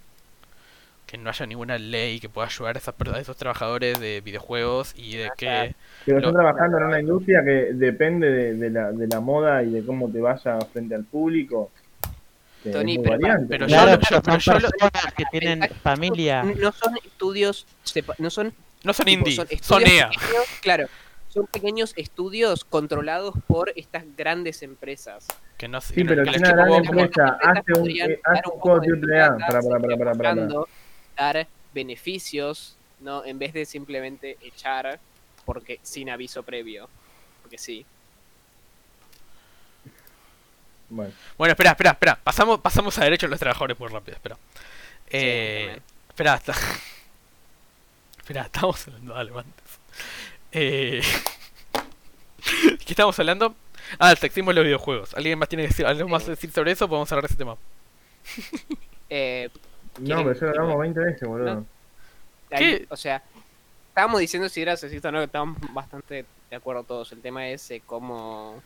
Que no haya ninguna ley que pueda ayudar a, esas, a esos trabajadores de videojuegos y de que... Pero Lo- están trabajando en una industria que depende de, de la, de la moda y de cómo te vaya frente al público. Tony, pero- variante. pero Claro, yo lo- pero pero son yo lo- que tienen familia. No son estudios, sepa- no son No son indie, son son, estudios EA. pequeños, claro, son pequeños estudios controlados por estas grandes empresas. Que no Sí, que pero que una gran empresa hace un, eh, hace un juego de triple A. Para, para, para, para, para, para. buscando dar beneficios, ¿no? En vez de simplemente echar porque sin aviso previo. Porque sí. Bueno, Bueno, espera, espera, espera. Pasamos, pasamos a derechos de los trabajadores muy rápido, espera. Eh, también. espera, está... espera, estamos hablando de algo antes. Eh... ¿Qué estamos hablando? Ah, el sexismo en los videojuegos. ¿Alguien más tiene que decir algo más que decir sobre eso? Podemos cerrar ese tema. Eh, no, ¿Quieren- pero ya lo hablamos quieren- 20 veces, boludo. ¿No? o sea, estábamos diciendo si era sexista o no, que estábamos bastante de acuerdo todos. El tema es eh, cómo...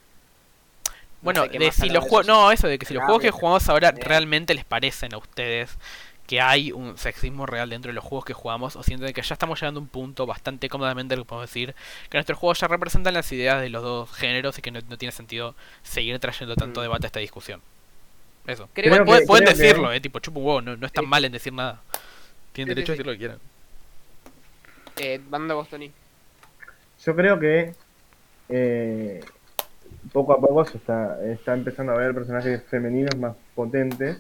no Bueno, sé de si los juegos... No, eso de que si los juegos que jugamos ahora Bien. realmente les parecen a ustedes que hay un sexismo real dentro de los juegos que jugamos o sienten que ya estamos llegando a un punto bastante cómodamente que podemos decir que nuestros juegos ya representan las ideas de los dos géneros y que no, no tiene sentido seguir trayendo tanto Mm. debate a esta discusión. Eso. Creo Creo Pueden, que- pueden creo que- decirlo, eh, tipo, chupa un huevo, no, no están Sí. mal en decir nada. Tienen Sí, derecho a sí, decir lo que quieran. Eh, Banda Bostoni. Yo creo que eh, poco a poco se está, está empezando a ver personajes femeninos más potentes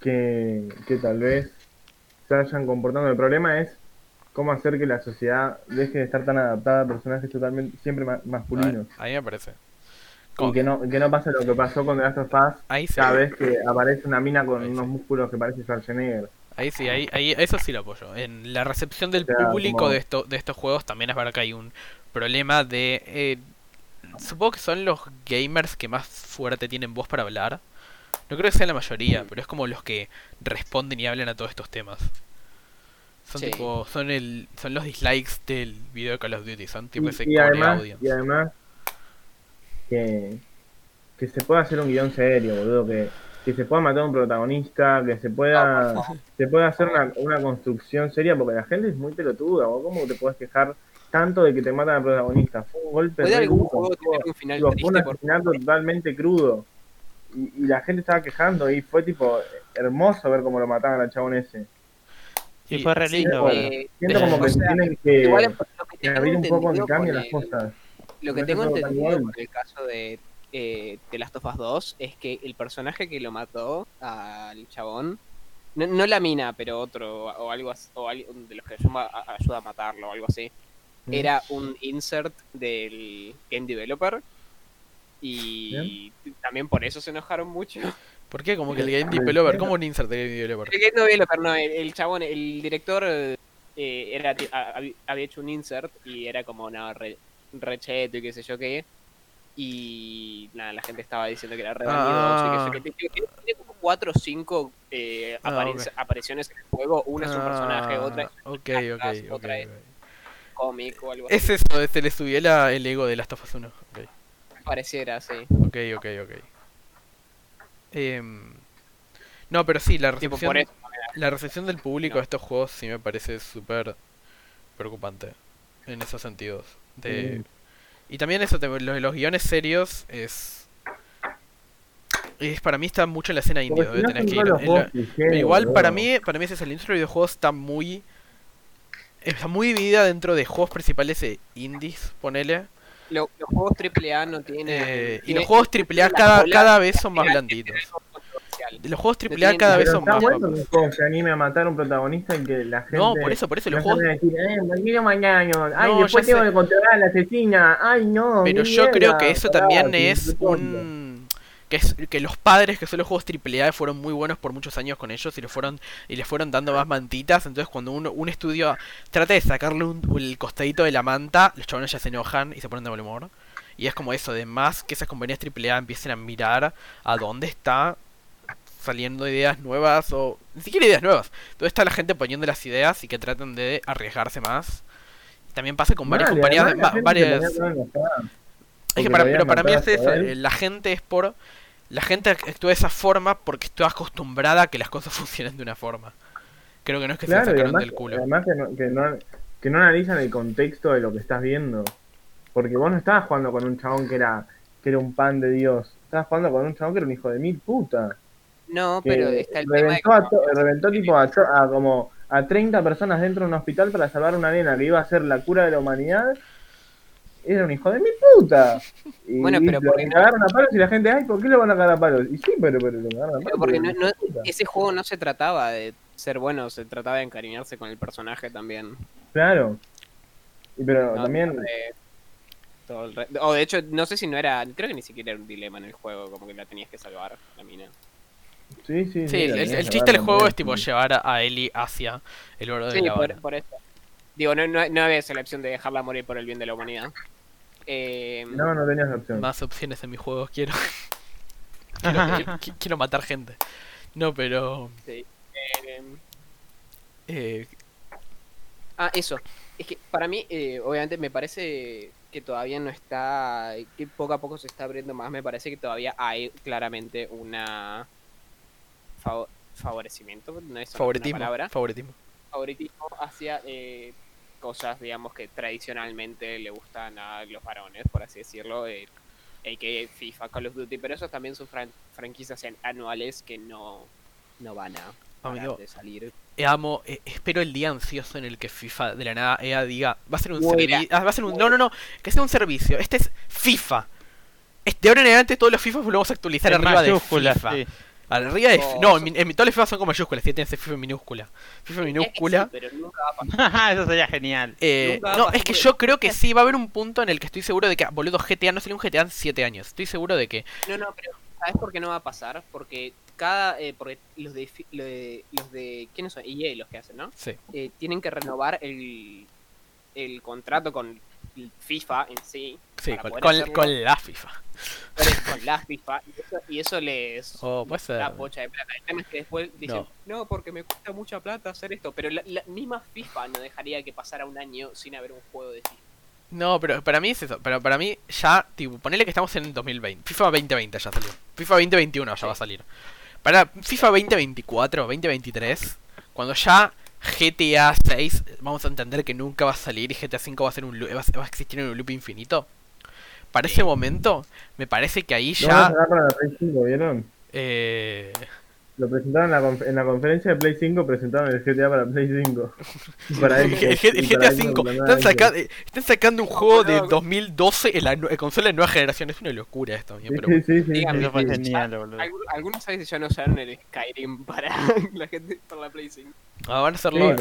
que, que tal vez se vayan comportando. El problema es cómo hacer que la sociedad deje de estar tan adaptada a personajes totalmente siempre ma- masculinos. Ahí me parece. Y que no, que no pase lo que pasó con The Last of Us Ahí sí, cada vez que aparece una mina con Ahí unos sí. músculos que parece Schwarzenegger. ahí sí, ahí, ahí, eso sí lo apoyo. En la recepción del O sea, público como- de, esto, de estos juegos también es verdad que hay un problema de... eh, supongo que son los gamers que más fuerte tienen voz para hablar. No creo que sea la mayoría, pero es como los que responden y hablan a todos estos temas. Son Sí. tipo, son el, son los dislikes del video de Call of Duty, son tipo ese y, y core además, audience. y además que, que se pueda hacer un guion serio, boludo, que, que se pueda matar a un protagonista, que se pueda, se pueda hacer una, una construcción seria, porque la gente es muy pelotuda, ¿o ¿cómo te puedes quejar tanto de que te matan al protagonista? Fue un golpe ¿Puede algún juego tener un final digo, fue un triste? Por asesinato totalmente crudo. Y, y la gente estaba quejando y fue tipo hermoso ver cómo lo mataban al chabón ese. Sí, Y- fue re Sí, lindo. eh. Siento como o que sea, tienen que, Igual que que abrir un poco cambien con las el- cosas. Lo que tengo entendido con el caso de, eh, de Last of Us 2 es que el personaje que lo mató al chabón, no, no la mina, pero otro, o algo así, o alguien de los que ayuda a, ayuda a matarlo o algo así, Mm. era un insert del game developer Y también por eso se enojaron mucho. ¿Por qué? Como que el Game el Developer, ¿cómo un insert de Game Developer? El, bien, pero no, el, el chabón, el director eh, era, había hecho un insert y era como no, re, re cheto y qué sé yo qué. Y nada, la gente estaba diciendo que era re vanidoso y sé yo qué. Tiene, como 4 o 5 eh, Ah, apare- apariciones en el juego. Una es un personaje, Ah, otra es Ok, ok, cartas, ok. otra es- cómic o algo así. Es eso, se le subió la- el ego de Last of Us 1. Ok, Pareciera, sí. ok, ok. ok. Em, no, pero sí, la recepción, eso. la recepción del público No. a estos juegos sí me parece súper preocupante en esos sentidos. De... Sí. Y también eso, te- los, los guiones serios es... es... Para mí está mucho en la escena indie, Porque si donde no tenés que ir... los la- Pero igual para mí, para mí ese es el industria de videojuegos está muy está muy dividida dentro de juegos principales e indies, ponele. Lo- los juegos AAA no tienen. Eh, y los juegos AAA cada, cada vez son más blanditos. Los juegos AAA cada vez son más bueno que un se anime a matar a un protagonista y que la gente. No, por eso, por eso, los juegos... decir, eh, ¿por qué no mañana? Ay, No, después tengo sé. que controlar a la asesina. Ay, no. Pero yo creo que eso también es un... Que, es, que los padres que son los juegos AAA fueron muy buenos por muchos años con ellos y les fueron y les fueron dando más mantitas. Entonces cuando uno, un estudio trata de sacarle un, el costadito de la manta, los chavales ya se enojan y se ponen de mal humor. Y es como eso, de más que esas compañías AAA empiecen a mirar a dónde está saliendo ideas nuevas o ni siquiera ideas nuevas. Dónde está la gente poniendo las ideas y que traten de arriesgarse más. También pasa con varias Vale, compañías, va- varias... Es que para, pero para mí es eso, eh, la gente es por... La gente actúa de esa forma porque está acostumbrada a que las cosas funcionen de una forma. Creo que no es que se Claro, sacaron además, del culo. además que, no, que, no, que no analizan el contexto de lo que estás viendo. Porque vos no estabas jugando con un chabón que era, que era un pan de Dios. Estabas jugando con un chabón que era un hijo de mil puta. No, pero está el tema de reventó, a reventó tipo a, a como a 30 personas dentro de un hospital para salvar una nena que iba a ser la cura de la humanidad. Era un hijo de mil puta. Y, Bueno, pero y lo porque no- cagaron a palos y la gente, ay, ¿por qué lo van a cagar a palos? Y sí, pero, pero lo cagaron a Pero palos. porque no, porque no- puta. ese juego no se trataba de ser bueno, se trataba de encariñarse con el personaje también. Claro. Y pero No, también. re- o de hecho, no sé si no era, creo que ni siquiera era un dilema en el juego, como que la tenías que salvar, la mina. Sí, sí, Sí, el, el- chiste del juego es tipo llevar a, a Ellie hacia el oro de Sí, la por, por eso. Digo, no, no, no había esa la opción de dejarla morir por el bien de la humanidad. Eh, No, no tenías opción. Más opciones en mis juegos, quiero. quiero, quiero- qui- quiero matar gente. No, pero... eh, eh, Ah, eso. Es que para mí, eh, obviamente, me parece que todavía no está. que poco a poco se está abriendo más. Me parece que todavía hay claramente una. Favo- favorecimiento, no es una favoritismo. palabra. Favoritismo. Favoritismo hacia eh, cosas, digamos, que tradicionalmente le gustan a los varones, por así decirlo. Eh, a.k.a. FIFA, Call of Duty, pero esos también son fran- franquicias anuales que no, no van a parar Amigo, de salir. eh, amo, eh, espero el día ansioso en el que FIFA de la nada EA diga, va a ser un servicio, va a ser un, no, no, no, que sea un servicio, este es FIFA. Es- De ahora en adelante todos los FIFA los vamos a actualizar En arriba de FIFA. sí. Arriba de Oh, no, en, mi- en todos los FIFA son con mayúsculas, sí, tienes FIFA en minúscula. FIFA minúscula. sí, pero nunca va a pasar. Ah, Eso sería genial. Eh, Nunca no, es que yo creo que sí, va a haber un punto en el que estoy seguro de que, ah, boludo, GTA no salió un GTA en 7 años. Estoy seguro de que No, no, pero ¿sabes por qué no va a pasar? Porque cada. Eh, porque los de, fi- lo de. Los de. ¿Quiénes son? EA los que hacen, ¿no? sí. Eh, tienen que renovar el. El contrato con FIFA en sí. Sí, con, con- con la FIFA. con la FIFA. Y eso, y eso les. Oh, puede ser. da pocha de plata. El tema es que después dicen, no. porque me cuesta mucha plata hacer esto. Pero la, la misma FIFA no dejaría que pasara un año sin haber un juego de FIFA. No, pero para mí es eso. Pero para mí ya, tipo, ponele que estamos en 2020. FIFA 2020 ya salió. FIFA 2021 ya va a salir. Para FIFA 2024, 2023, cuando ya GTA 6 vamos a entender que nunca va a salir y GTA 5 va a ser un loop- va a, existir en un loop infinito. Para ese momento, me parece que ahí ya la Play 5, ¿vieron? eh, Lo presentaron en la, en la conferencia de Play 5, presentaron el GTA para Play 5. para el, el- el GTA Xbox 5 la nueva están, Xbox. saca- eh, están sacando un juego de boludo. 2012 en la en consola de nueva generación. Es una locura esto. Sí, pero sí, sí, sí, Dígame, genial, Algunos sabes ya no usaron el Skyrim para la gente para la Play 5. ah, van a Sí, hacerlo.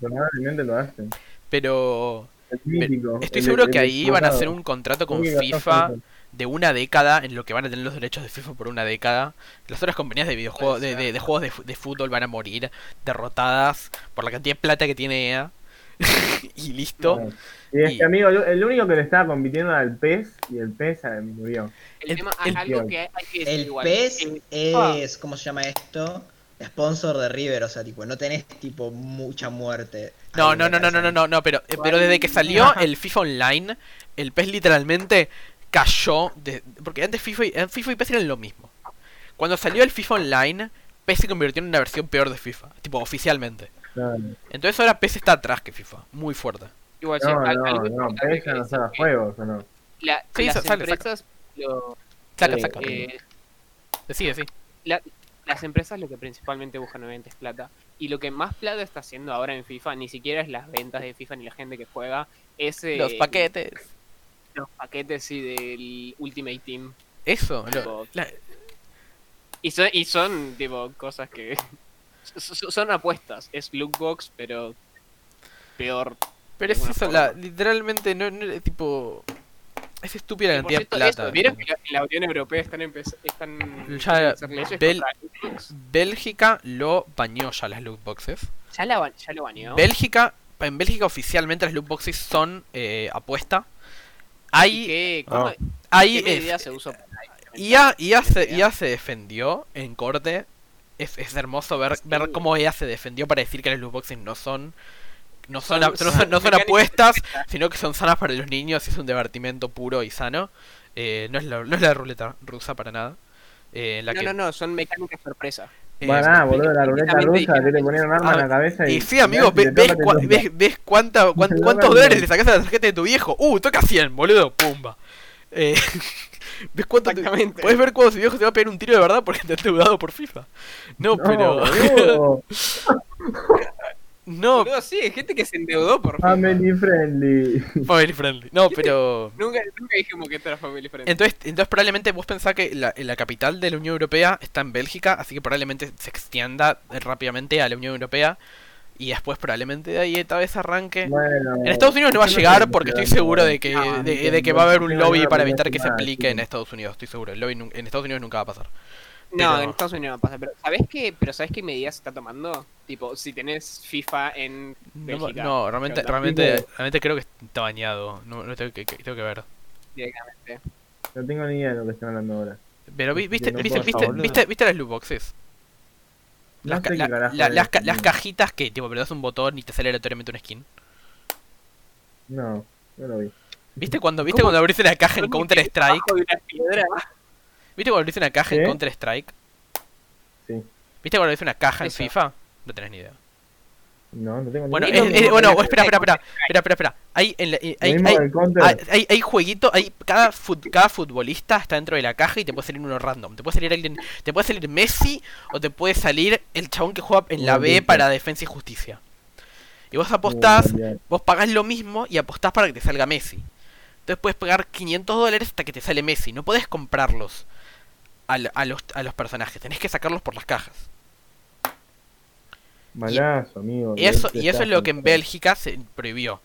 probablemente lo hacen. Pero mítico. estoy El- seguro el que ahí van a hacer un contrato con FIFA. De una década en lo que van a tener los derechos de FIFA por una década. Las otras compañías de videojuegos, de, de- de juegos de, de fútbol van a morir derrotadas por la cantidad de plata que tiene EA. y listo. Y es Y- que, amigo, el único que le estaba compitiendo era el PES y el PES eh, murió. El, El- tema, el- algo que hay que decir El igual. PES en FIFA, es, ¿cómo se llama esto? Sponsor de River, o sea, tipo, no tenés tipo mucha muerte. No, no, no, no, no, no, no, no, pero, eh, pero desde que salió el FIFA Online, el PES literalmente cayó. De, porque antes FIFA y, eh, FIFA y PES eran lo mismo. Cuando salió el FIFA Online, PES se convirtió en una versión peor de FIFA, tipo oficialmente. Claro. Entonces ahora PES está atrás que FIFA, muy fuerte. igual, No, al- no, algo no, PES ya no saca juegos, ¿o no? la- Sí, las saca. empresas lo- Saca, eh, saca. eh, Decide, sí. la- las empresas lo que principalmente buscan obviamente es plata. Y lo que más plata está haciendo ahora en FIFA, ni siquiera es las ventas de FIFA ni la gente que juega, es eh, Los paquetes. Los paquetes sí, del Ultimate Team. Eso, lo- Tipo, la- Y son, y son tipo cosas que son apuestas, es loot box, pero peor. pero es eso, la, literalmente no, no tipo... Es estúpida la Y cantidad de plata. eso, ¿Vieron que la, en la Unión Europea están, están Ya, Bel-? Bélgica lo bañó ya las loot boxes. Ya, la, ba- ya lo baneó. Bélgica, en Bélgica oficialmente las loot boxes son eh, apuesta. ¿Y Hay, qué, cómo- Ah. qué es- medida se usó IA, IA, se? IA se defendió en corte. Es, es hermoso ver, Sí. ver cómo ella se defendió para decir que las loot boxes no son no son, no son, no son mecánicas apuestas, sino que son sanas para los niños y es un divertimento puro y sano. Eh, no, es la, no es la ruleta rusa para nada. Eh, la No, que, no, no, son mecánicas sorpresa. Eh, Bueno, nada, boludo, la ruleta rusa, que te ponían un arma Ah, en la cabeza y... Y sí, amigo, ves, ves, ves cuánta, cuántos dólares le sacas a la tarjeta de tu viejo. Uh, toca 100, boludo, pumba. Eh, ¿Ves cuánto te- Exactamente. Puedes ver cuando su viejo se va a pegar un tiro de verdad porque te ha endeudado por FIFA. No, No, pero. no, Boludo, sí, hay gente que se endeudó por family friendly. family friendly. No, pero. Nunca, nunca dijimos que esto era family friendly. Entonces, entonces probablemente vos pensás que la, la capital de la Unión Europea está en Bélgica, así que probablemente se extienda rápidamente a la Unión Europea y después probablemente de ahí tal vez arranque. Bueno, En Estados Unidos no va a llegar porque estoy seguro de que, de, de que va a haber un lobby para evitar que se aplique en Estados Unidos, estoy seguro. El lobby en Estados Unidos nunca va a pasar. No, pero- en Estados Unidos no pasa. Pero ¿sabes qué? Pero ¿sabes qué medidas se está tomando? Tipo, si tenés FIFA en No, Bélgica. no, realmente, realmente, realmente creo que está bañado. No, no tengo, que, tengo que ver. Directamente. No tengo ni idea de lo que están hablando ahora. Pero vi- viste, no viste, viste, viste, viste las loot boxes. No Las, sé ca- la- la- las, ca- las cajitas que tipo, le das un botón y te sale aleatoriamente una skin. No, no lo vi. ¿Viste cuando, viste ¿Cómo? cuando abriste una caja en Counter Strike? De una piedra. ¿Viste cuando abriste una caja en. Counter Strike? Sí. ¿Viste cuando abriste una caja en. FIFA? No tenés ni idea. No, no tengo Bueno, ni es- idea. es- bueno, espera, espera, espera, espera, espera, espera. Hay, en la- eh, hay, hay, hay, hay, hay jueguito, hay cada, fut- cada futbolista está dentro de la caja y te puede salir uno random. Te puede salir alguien, te puede salir Messi o te puede salir el chabón que juega en la B para defensa y justicia. Y vos apostás, vos pagás lo mismo y apostás para que te salga Messi. Entonces puedes pagar 500 dólares hasta que te sale Messi. No podés comprarlos a, los, a los personajes, tenés que sacarlos por las cajas. Malazo, amigo. Y eso, de- y eso es lo que en Bélgica se prohibió.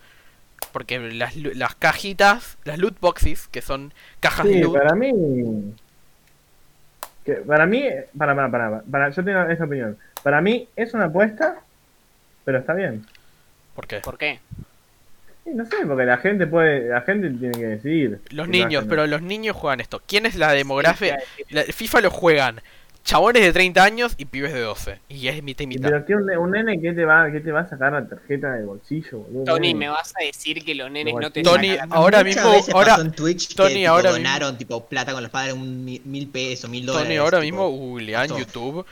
Porque las, lu- las cajitas, las loot boxes, que son cajas de loot, para mí. Que para mí. Para, para, para, para. Yo tengo esa opinión. Para mí es una apuesta, pero está bien. ¿por qué? ¿Por qué? No sé, porque la gente puede. La gente tiene que decidir. Los qué niños, hacen. pero los niños juegan esto. ¿Quién es la demografía? La, FIFA lo juegan chabones de 30 años y pibes de 12. Y es mitad y mitad. Pero que un, un nene que te va, que te va a sacar la tarjeta del bolsillo, boludo. Tony, me vas a decir que los nenes no te Tony, sacan la- ahora mismo- veces ahora- pasó en Twitch Tony, que tipo, ahora mismo- donaron tipo plata con los padres un mi- mil pesos, mil dólares. Tony, ahora tipo, mismo esto. YouTube.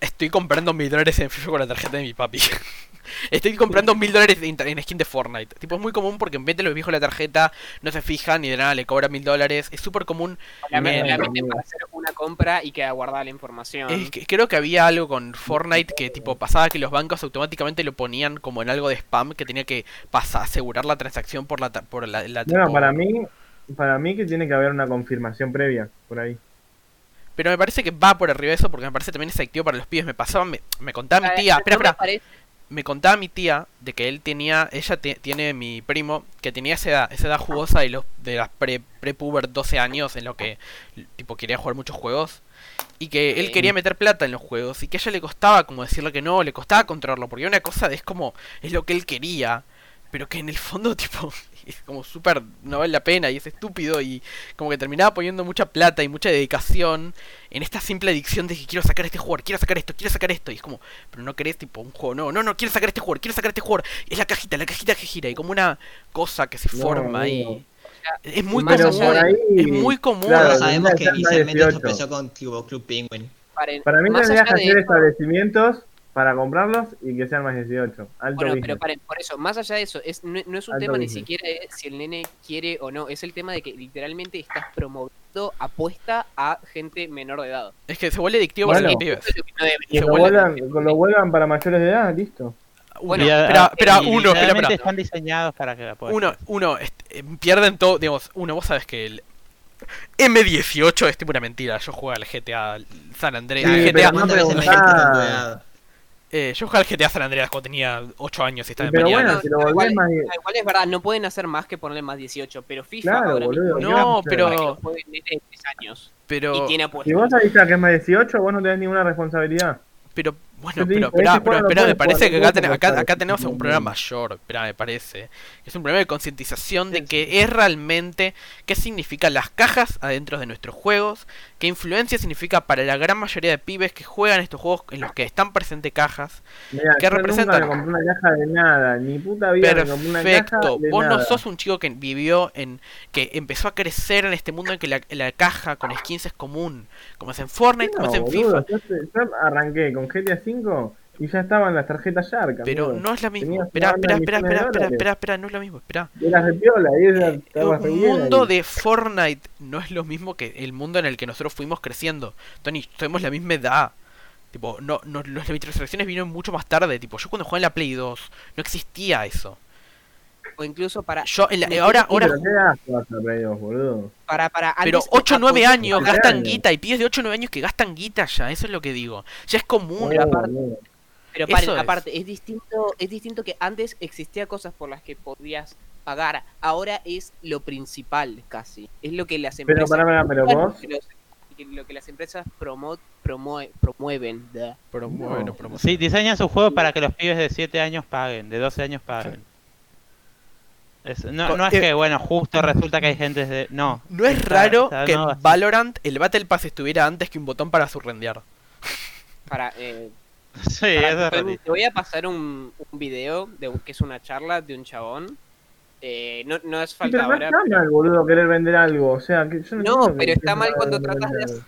Estoy comprando mil dólares en FIFA con la tarjeta de mi papi. Estoy comprando mil dólares en, en skin de Fortnite. Tipo, es muy común porque mete los viejos la tarjeta, no se fijan y de nada le cobran mil dólares. Es súper común. La, meten para hacer una compra y queda guardada la información. Es que creo que había algo con Fortnite que tipo pasaba que los bancos automáticamente lo ponían como en algo de spam que tenía que pasar, asegurar la transacción por la ta- por la, la- Bueno, para mí. Para mí que tiene que haber una confirmación previa por ahí. Pero me parece que va por arriba de eso porque me parece también es adictivo para los pibes. Me pasaba, me, me contaba mi tía. Espera, espera. Me contaba mi tía de que él tenía, ella te- tiene mi primo, que tenía esa edad, esa edad jugosa de los de las pre prepuber 12 años en lo que tipo quería jugar muchos juegos y que él quería meter plata en los juegos y que a ella le costaba como decirle que no, le costaba controlarlo, porque una cosa es como es lo que él quería, pero que en el fondo tipo es como súper no vale la pena y es estúpido y como que terminaba poniendo mucha plata y mucha dedicación en esta simple adicción de que quiero sacar este jugador, quiero sacar esto, quiero sacar esto y es como, pero no querés tipo un juego, no, no, no, quiero sacar este jugador, quiero sacar este jugador, es la cajita, la cajita que gira y como una cosa que se No, forma ahí. amigo. Es muy común, allá por de- ahí, es muy común. claro, sabemos que inicialmente esto 18. empezó con Club Penguin. Para mí tendrías que de hacer eso- establecimientos para comprarlos y que sean más 18. Alto Bueno, business. pero paren, por eso, más allá de eso, es, no, no es un Alto tema ni siquiera de si el nene quiere o no, es el tema de que literalmente estás promoviendo apuesta a gente menor de edad. Es que se vuelve adictivo Bueno. para los pibes. Que no lo vuelvan, que lo vuelvan para mayores de edad, listo. Bueno, espera, espera, y uno, espera, están diseñados para que la puedas. Uno, uno, este, eh, pierden todo, digamos, uno, vos sabes que el M18 es tipo una mentira. Yo juego al GTA San Andreas. Sí, GTA, pero no ¿Cuántas veces eh, yo jugaba al GTA San Andreas cuando tenía 8 años y estaba en Pero pañales. bueno, si lo igual, más. igual es verdad, no pueden hacer más que ponerle más 18, pero FIFA Claro, ahora boludo, mismo No, pero- lo juegue nene de 3 años Pero, y tiene Si apuestas. vos avisás que es más 18, vos no tenés ninguna responsabilidad. pero, bueno, pero, espera, pero, espera, me parece que acá, ten- acá, acá tenemos un problema mayor, espera, me parece. Es un problema de concientización de que es realmente qué significan las cajas adentro de nuestros juegos, qué influencia significa para la gran mayoría de pibes que juegan estos juegos en los que están presentes cajas. Mira, ¿Qué yo representan? nunca me compré una caja de nada, ni puta vida me compré una caja Perfecto. de Vos no sos un chico que vivió en. que empezó a crecer en este mundo en que la, la caja con skins es común. Como es en Fortnite, como es en boludo, FIFA. Yo, yo arranqué con GTA Y ya estaban las tarjetas Shark. Pero amigo. no es la misma. Espera, espera, espera, espera, espera, espera, no es lo mismo, espera. De piola y bien mundo ahí. de Fortnite no es lo mismo que el mundo en el que nosotros fuimos creciendo. Tony, tenemos la misma edad. Tipo, no, no, las microtransacciones vinieron mucho más tarde. Tipo, yo cuando jugué en la Play 2 no existía eso. O incluso para, Yo, en la- Me ahora, ahora pero qué asco vas a Play 2, boludo. para, para Pero antes 8 o 9 apoyar- años Nueve gastan años. guita. Y pibes de 8 o 9 años que gastan guita ya. Eso es lo que digo. Ya es común. Pero aparte-. Pero paren, es. aparte, es distinto, es distinto que antes existía cosas por las que podías pagar. Ahora es lo principal casi. Es lo que las Pero empresas. pará, pará, pero vos. que lo que las empresas promo, promue- promueven. Pero No. pero- Sí, diseñan sus juegos para que los pibes de 7 años paguen, de 12 años paguen. No, no es Eh, que, bueno, justo resulta que hay gente de... No. No es Está- raro está que no en. Valorant el Battle Pass estuviera antes que un botón para surrendear. Para, eh, Sí, para- eso es te, voy a pasar un, un video de que es una charla de un chabón. Eh, no, no es falta pero no ahora. está mal, boludo, querer vender algo. O sea, que yo no, No, pero está mal cuando tratas de hacer-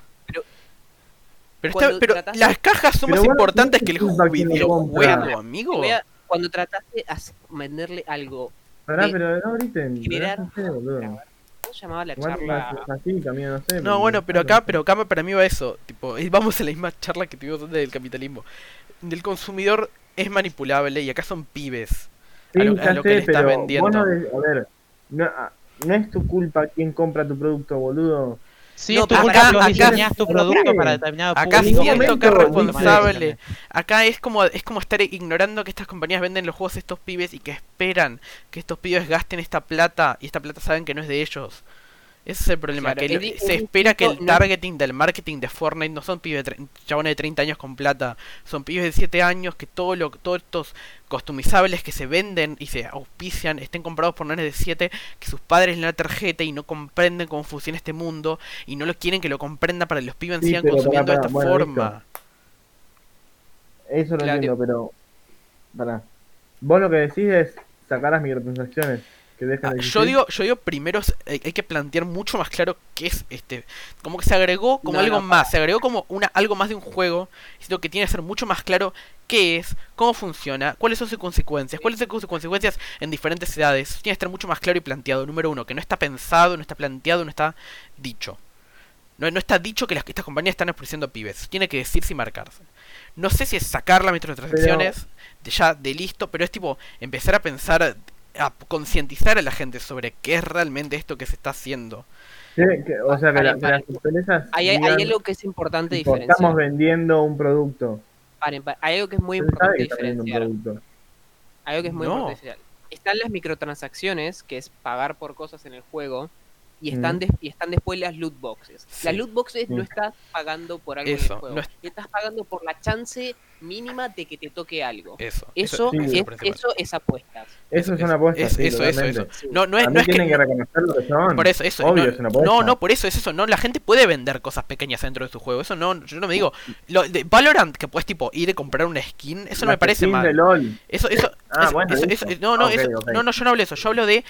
Pero, está, tratas las cajas son Pero más bueno, importantes ¿qué que el videojuego, amigo. cuando trataste de hacer- venderle algo, Pará, pero no griten. generar- no sé, boludo. ¿cómo se llamaba la Igual charla? no sé. No, bueno, pero acá, pero acá para mí va eso. Tipo, vamos a la misma charla que tuvimos antes del capitalismo. Del consumidor es manipulable y acá son pibes. Sí, a lo- a lo que sé, le estás vendiendo. no de- a ver, no, ah, no es tu culpa quién compra tu producto, boludo. Sí, No, es tu acá- tu ¿pero producto para determinado Acá siento que es responsable. Acá es como es como estar ignorando que estas compañías venden los juegos a estos pibes y que esperan que estos pibes gasten esta plata y esta plata saben que no es de ellos. Ese es el problema, Claro, que se espera que el no- targeting del marketing de Fortnite no son pibes de chabones de 30 años con plata, son pibes de 7 años que todo lo, todos estos customizables que se venden y se auspician estén comprados por nenes de 7 que sus padres le dan la tarjeta y no comprenden cómo funciona este mundo y no lo quieren que lo comprenda para que los pibes Sí, sigan consumiendo de esta bueno, forma. Eso lo Claro. entiendo, pero. Pará. Vos lo que decís es sacar las microtransacciones. Que Ah, de yo digo, yo digo primero es- hay, hay que plantear mucho más claro qué es este, como que se agregó como No, algo no, más, se agregó como una algo más de un juego, sino que tiene que ser mucho más claro qué es, cómo funciona, cuáles son sus consecuencias, cuáles son sus consecuencias en diferentes edades. Tiene que estar mucho más claro y planteado. Número uno, que no está pensado, no está planteado, no está dicho. No, no está dicho que las que estas compañías están ofreciendo pibes. Tiene que decirse y marcarse. No sé si es sacar las microtransacciones de ya de listo, pero es tipo empezar a pensar, a concientizar a la gente sobre qué es realmente esto que se está haciendo. Sí, que- o sea, que, la- Paren, que las empresas. Hay, hay algo que es importante diferenciar. estamos vendiendo un producto. Paren, paren, hay algo que es muy importante diferenciar. producto. algo que es muy No. importante. Están las microtransacciones, que es pagar por cosas en el juego, y están, Mm. des- y están después las loot boxes. Sí. Las loot boxes no estás pagando por algo en el juego. no es- Estás pagando por la chance mínima de que te toque algo. Eso. Eso, sí, es eso es apuestas. Eso es una apuesta. es- sí, eso, eso, eso. No, no es, no es que. tienen que reconocer lo que son. Por eso, eso. Obvio, no, es una apuesta. no, no, por eso es eso. No, la gente puede vender cosas pequeñas dentro de su juego. Eso no, yo no me digo. Lo de Valorant, que puedes tipo ir y comprar una skin, eso no me parece mal. de LOL. Eso, eso, Ah, eso- bueno, eso- no, no, Ok, eso- ok. no, no, yo no hablo de eso, yo hablo de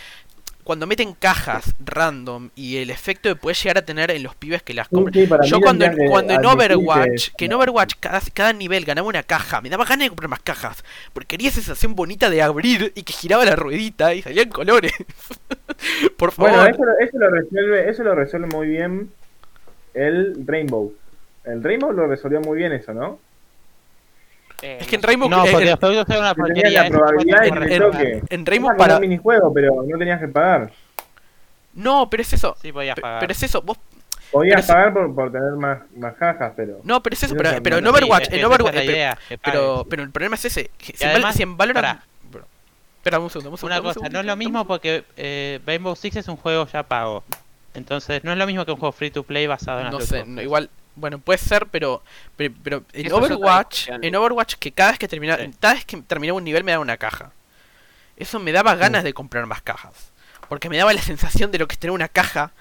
cuando meten cajas random y el efecto que puede llegar a tener en los pibes que las compran. sí, yo cuando, que cuando en Overwatch, que- en Overwatch cada, cada nivel ganaba una caja, me daba ganas de comprar más cajas, porque quería esa sensación bonita de abrir y que giraba la ruedita y salían colores. Por favor. Bueno, eso, lo- eso lo resuelve, eso lo resuelve muy bien el Rainbow. El Rainbow lo resolvió muy bien eso, ¿no? Eh, es que en Rainbow, No, porque en- los productos son una porquería. la probabilidad en- en Era Rainbow para... un minijuego, pero no tenías que pagar. No, pero es eso. Sí, podías pagar. Pero es eso, vos Podías Pero pagar por, por tener más, más cajas, pero... No, pero es eso, pero, pero en. Overwatch, Sí, en Overwatch, es idea, pero, pero el problema es ese. que Si, además, Val- si en Valorant... Espera un segundo, un segundo. Una un cosa, segundo, no es lo mismo porque eh, Rainbow Six es un juego ya pago. Entonces, no es lo mismo que un juego free to play basado en No sé, no, igual, bueno, puede ser, pero, pero, pero en Overwatch, en Overwatch que cada vez que terminaba, Sí. cada vez que terminaba un nivel me daba una caja. Eso me daba ganas de comprar más cajas, porque me daba la sensación de lo que es tener una caja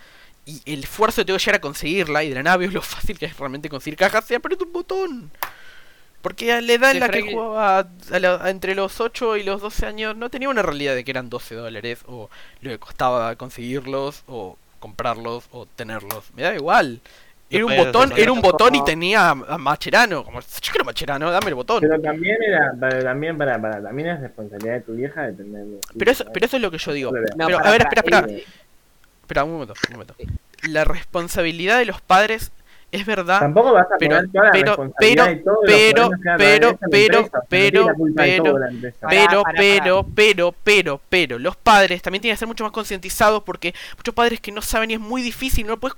y el esfuerzo que tengo que llegar a conseguirla y de la nave es lo fácil que es realmente conseguir cajas, se aprieta un botón. Porque a la edad en la que jugaba a la- a entre los 8 y los 12 años no tenía una realidad de que eran 12 dólares o lo que costaba conseguirlos o comprarlos o tenerlos. Me da igual. Era un botón, era un botón y tenía a Macherano. Como, yo quiero Macherano, dame el botón. Pero también era, para, también para, para, también es responsabilidad de tu vieja de tenerlo. Pero eso, pero eso es lo que yo digo. No, Pero, pará, a ver, espera, espera. eh, Espera, un momento, un momento. La responsabilidad de los padres es verdad. Tampoco vas a Pero- poner toda la pero- responsabilidad pero- de pero- pero- pero- empresa. Pero- la pero- la Pero, pero, pero, pero, pero, los padres también tienen que ser mucho más concientizados porque muchos padres que no saben y es muy difícil, no lo puedes...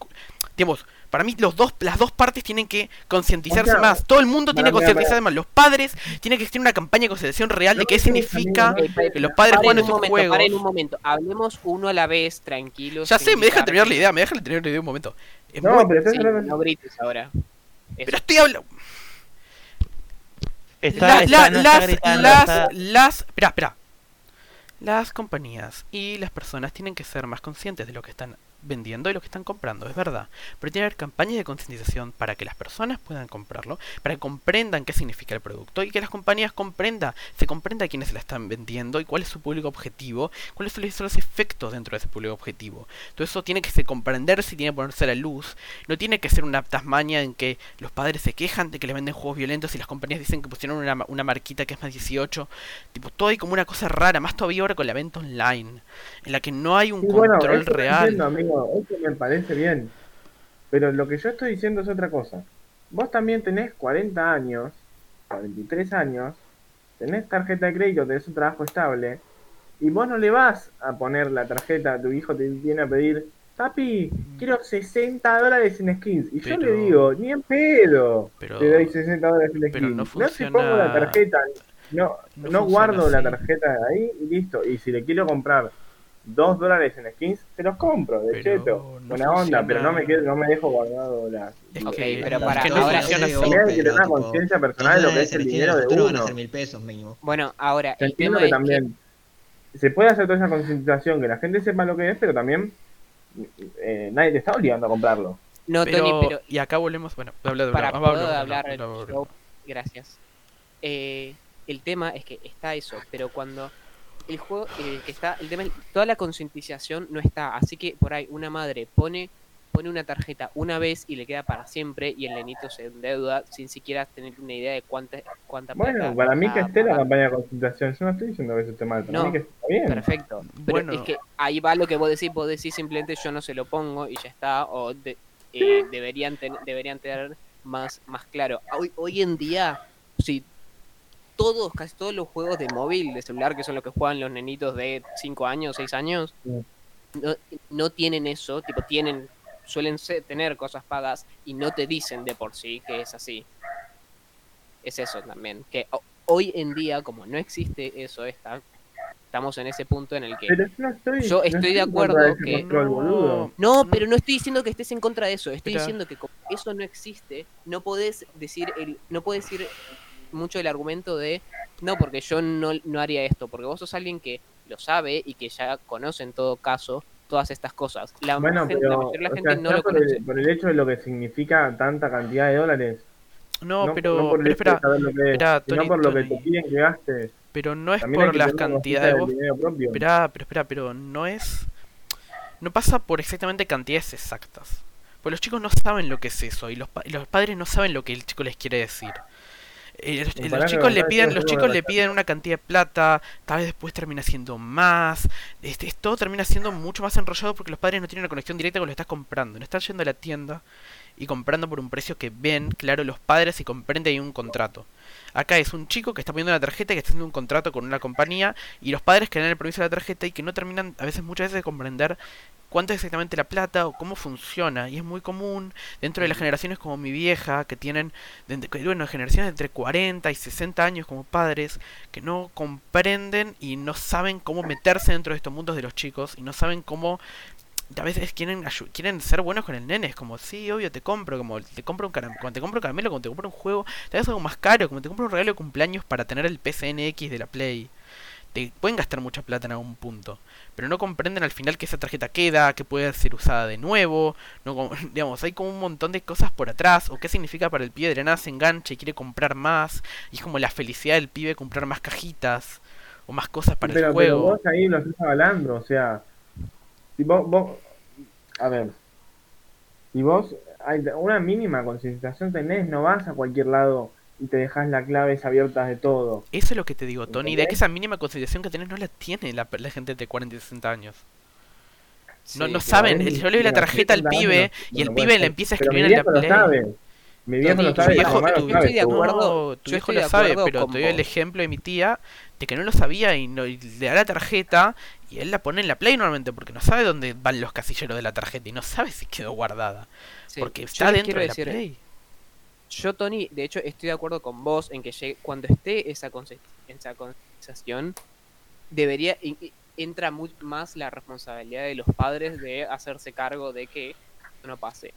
Digamos, para mí los dos, las dos partes tienen que concientizarse O sea, más. Todo el mundo tiene que concientizarse más. Los padres tienen que existir una campaña de concientización real de qué significa eh, que los padres juegan un esos momento, juegos. paren un momento. Hablemos uno a la vez, tranquilos. Ya sé, me dejan gritar. terminar la idea, me dejan terminar la idea un momento. Es No, muy- pero Sí, no grites ahora. Eso. Pero estoy hablando... Está, La- está- la- no está las, gritando, las, está- las, espera, espera. Las compañías y las personas tienen que ser más conscientes de lo que están vendiendo y lo que están comprando, es verdad. Pero tiene que haber campañas de concientización para que las personas puedan comprarlo, para que comprendan qué significa el producto y que las compañías comprendan, se comprenda a quiénes se la están vendiendo y cuál es su público objetivo, cuáles son los efectos dentro de ese público objetivo. Todo eso tiene que se comprenderse y tiene que ponerse a la luz. No tiene que ser una tasmaña en que los padres se quejan de que le venden juegos violentos y las compañías dicen que pusieron una, una marquita que es más 18. Tipo, todo hay como una cosa rara, más todavía ahora con la venta online, en la que no hay un Sí, control real. entiendo, amigo, eso me parece bien. Pero lo que yo estoy diciendo es otra cosa. Vos también tenés 40 años, 43 años, tenés tarjeta de crédito, tenés un trabajo estable, y vos no le vas a poner la tarjeta, tu hijo te viene a pedir, papi, quiero 60 dólares en skins. Y yo le digo, ni en pedo, Pero- te doy 60 dólares en skins. pero no no te funciona- pongo la tarjeta, no, no no, funciona guardo la tarjeta ahí y listo. Y si le quiero comprar 2 dólares en skins, se los compro, de Pero cheto. no Buena onda, pero no me, quedo, no me dejo guardado las. Es Ok, pero para- que no ahora- funciona Pero- así. También hay que tener una conciencia dos personal de lo que es el dinero de futuro van a uno. ser mil pesos mínimo. Bueno, ahora, el entiendo tema que es también se puede hacer toda esa concientización, que la gente sepa lo que es, pero también eh, nadie te está obligando a comprarlo. No, Pero, Tony, pero y acá volvemos, bueno, habla de para poder habla- hablar habla- habla- yo- gracias Eh, el tema es que está eso pero cuando el juego eh, que está el tema es- toda la concientización no está así que por ahí una madre pone pone una tarjeta una vez y le queda para siempre y el nenito se endeuda sin siquiera tener una idea de cuánta cuánta Bueno, plata para mí que esté la campaña de concientización, yo no estoy diciendo que eso esté mal, para No, mí que está bien. Perfecto. Pero Bueno. es que ahí va lo que vos decís, vos decís simplemente yo no se lo pongo y ya está, o de- eh, deberían, ten- deberían tener más, más claro. Hoy, hoy en día, si todos, casi todos los juegos de móvil, de celular, que son los que juegan los nenitos de 5 años, 6 años, Sí. no, no tienen eso, tipo tienen, suelen ser- tener cosas pagas y no te dicen de por sí que es así. Es eso también, que hoy en día, como no existe eso, está, estamos en ese punto en el que... Yo no estoy, Yo no estoy de acuerdo que- control. No, pero no estoy diciendo que estés en contra de eso. Estoy diciendo que como eso no existe, no podés decir el, no podés decir mucho el argumento de no, porque yo no, no haría esto, porque vos sos alguien que lo sabe y que ya conoce en todo caso todas estas cosas. La, Bueno, gente- la pero mayoría de la gente sea, no lo por, conoce. el, por el hecho de lo que significa tanta cantidad de dólares. No, pero, no por pero de espera, espera, sino Tony, por lo que te piden que gastes. pero no es También por las cantidades. del Vos, espera, pero espera, pero no es. No pasa por exactamente cantidades exactas. Pues los chicos no saben lo que es eso y los, pa- y los padres no saben lo que el chico les quiere decir. Eh, los, que chicos le piden, los chicos le piden una cantidad de plata, tal vez después termina siendo más. Este, es- todo termina siendo mucho más enrollado porque los padres no tienen una conexión directa con lo que estás comprando. No están yendo a la tienda y comprando por un precio que ven, claro, los padres y comprende ahí un contrato. Acá es un chico que está poniendo una tarjeta y que está haciendo un contrato con una compañía y los padres que dan el permiso de la tarjeta y que no terminan a veces muchas veces de comprender cuánto es exactamente la plata o cómo funciona. Y es muy común dentro de las generaciones como mi vieja que tienen bueno generaciones de entre 40 y 60 años como padres que no comprenden y no saben cómo meterse dentro de estos mundos de los chicos y no saben cómo a veces quieren quieren ser buenos con el nene, es como, sí, obvio, te compro, como te compro un caramelo, como te compro un caramelo, como te compro un juego, te das algo más caro, como te compro un regalo de cumpleaños para tener el PCNX de la Play. Te pueden gastar mucha plata en algún punto, pero no comprenden al final que esa tarjeta queda, que puede ser usada de nuevo, no como- digamos, hay como un montón de cosas por atrás, o qué significa para el pibe de la nada se engancha y quiere comprar más, y es como la felicidad del pibe comprar más cajitas, o más cosas para pero, el pero juego. vos ahí lo estás hablando, o sea, si vos, vos, a ver, si vos hay una mínima concienciación tenés, no vas a cualquier lado y te dejas las claves abiertas de todo. Eso es lo que te digo, Tony, de que ¿Entendés? esa mínima consideración que tenés no la tiene la, la gente de 40 y 60 años. No, Sí, no saben, yo le doy la tarjeta al pibe bueno, y el bueno, pibe puede le empieza a escribir en la viejo Play. sabe. Mi viejo Tony, lo tu sabe, mi viejo- mamá lo tu- sabe, tu lo pero te doy el ejemplo de mi tía de que no lo sabía y, no, y le da la tarjeta y él la pone en la Play normalmente porque no sabe dónde van los casilleros de la tarjeta y no sabe si quedó guardada. Sí, porque está dentro de la decir, Play. Yo, Tony, de hecho, estoy de acuerdo con vos en que llegue- cuando esté esa, esa concienciación, debería entra mu- más la responsabilidad de los padres de hacerse cargo de que no pase.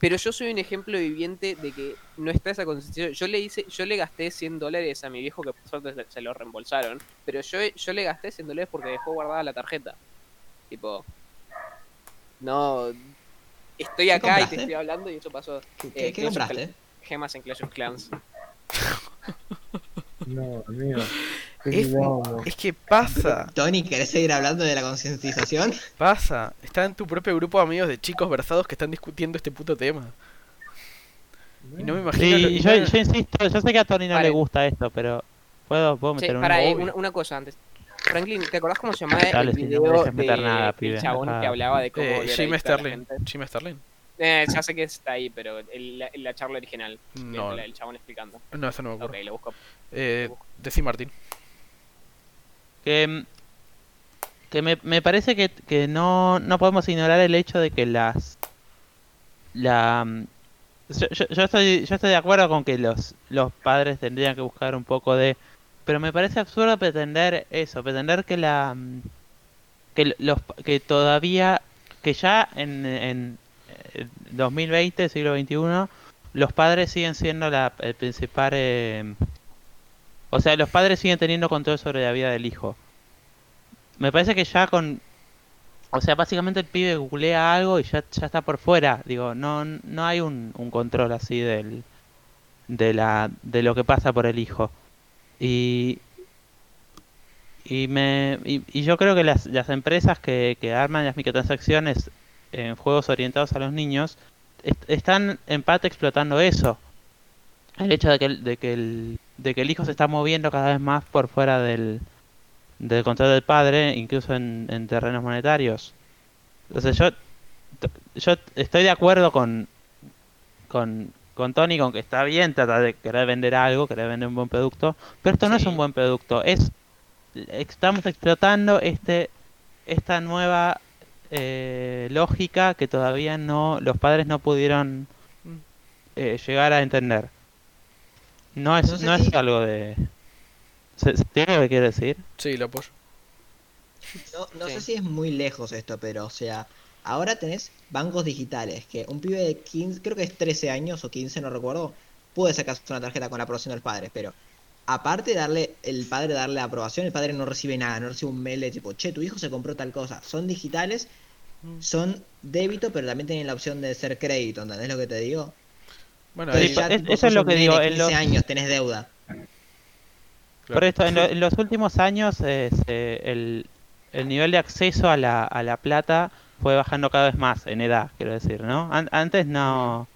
Pero yo soy un ejemplo viviente de que no está esa concienciación. Yo le hice, yo le gasté 100 dólares a mi viejo que por suerte se, lo reembolsaron, pero yo, yo le gasté 100 dólares porque dejó guardada la tarjeta. Tipo, no, estoy ¿Qué acá y te estoy hablando y eso pasó. ¿Qué, Eh, qué- of compraste? Gemas en Clash of Clans. No, amigo. Es, que pasa, Tony, ¿querés seguir hablando de la concientización? pasa. Está en tu propio grupo de amigos de chicos versados que están discutiendo este puto tema. Y no me imagino. lo- Sí, yo, yo insisto, yo sé que a Tony no Vale. le gusta esto, pero puedo, puedo meter un... para, eh, una, una cosa antes. Franklin, ¿te acordás cómo se llamaba Dale, el si no video dejes meter de nada, el pibe. chabón que hablaba de cómo Eh, Jim Sterling. gente? Jim Sterling. Eh, ya sé que está ahí, pero el- la, la charla original. No, El, el chabón explicando. no, eso no me Ok, acuerdo. lo busco. Eh, decí Martín. Que, que me, me parece que, que no, no podemos ignorar el hecho de que las la yo, yo- estoy yo estoy de acuerdo con que los los padres tendrían que buscar un poco de pero me parece absurdo pretender eso pretender que la que los que todavía que ya en, en eh, 2020 siglo XXI los padres siguen siendo la el principal eh, o sea, los padres siguen teniendo control sobre la vida del hijo. Me parece que ya con... O sea, básicamente el pibe googlea algo y ya, ya está por fuera. Digo, no, no hay un, un control así del, de, la, de lo que pasa por el hijo. Y, y, me, y, y yo creo que las, las empresas que, que arman las microtransacciones en juegos orientados a los niños est- están en parte explotando eso. El hecho de que, de, que el, de que el hijo se está moviendo cada vez más por fuera del, del control del padre, incluso en, en terrenos monetarios. Entonces yo, yo estoy de acuerdo con, con, con Tony con que está bien tratar de querer vender algo, querer vender un buen producto, pero esto no es un buen producto, es estamos explotando este esta nueva eh, lógica que todavía no los padres no pudieron Mm. eh, llegar a entender. No es No sé no es algo de ¿Se, se entiende lo que decir? Sí, lo apoyo. No, no Sí. sé si es muy lejos esto, pero o sea, ahora tenés bancos digitales, que un pibe de 15, creo que es 13 años o 15, no recuerdo, puede sacarse una tarjeta con la aprobación de los padres, pero aparte de darle, el padre darle la aprobación, el padre no recibe nada, no recibe un mail de tipo, che, tu hijo se compró tal cosa. Son digitales, son débito, pero también tienen la opción de ser crédito, ¿entendés lo que te digo? Bueno, ahí, ya, es- eso es lo que digo, en 15 los- años, tenés deuda. Por esto, en, lo- en los últimos años eh, se- el, el nivel de acceso a la, a la plata fue bajando cada vez más en edad, quiero decir, ¿no? An- antes no...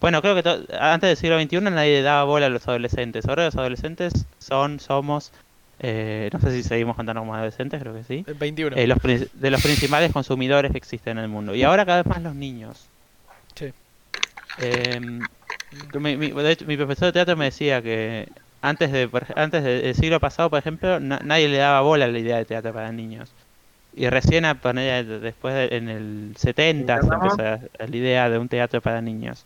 Bueno, creo que to- antes del siglo XXI nadie daba bola a los adolescentes. Ahora los adolescentes son, somos, eh, no sé si seguimos contando como adolescentes, creo que sí. el 21. eh, los, prin- de los principales consumidores que existen en el mundo. Y ahora cada vez más los niños. Sí. Em, mi, mi- de hecho, mi profesor de teatro me decía que antes de antes de- del siglo pasado, por ejemplo, na- nadie le daba bola a la idea de teatro para niños. Y recién a poner después de- en el 70 se empezó a- a la idea de un teatro para niños.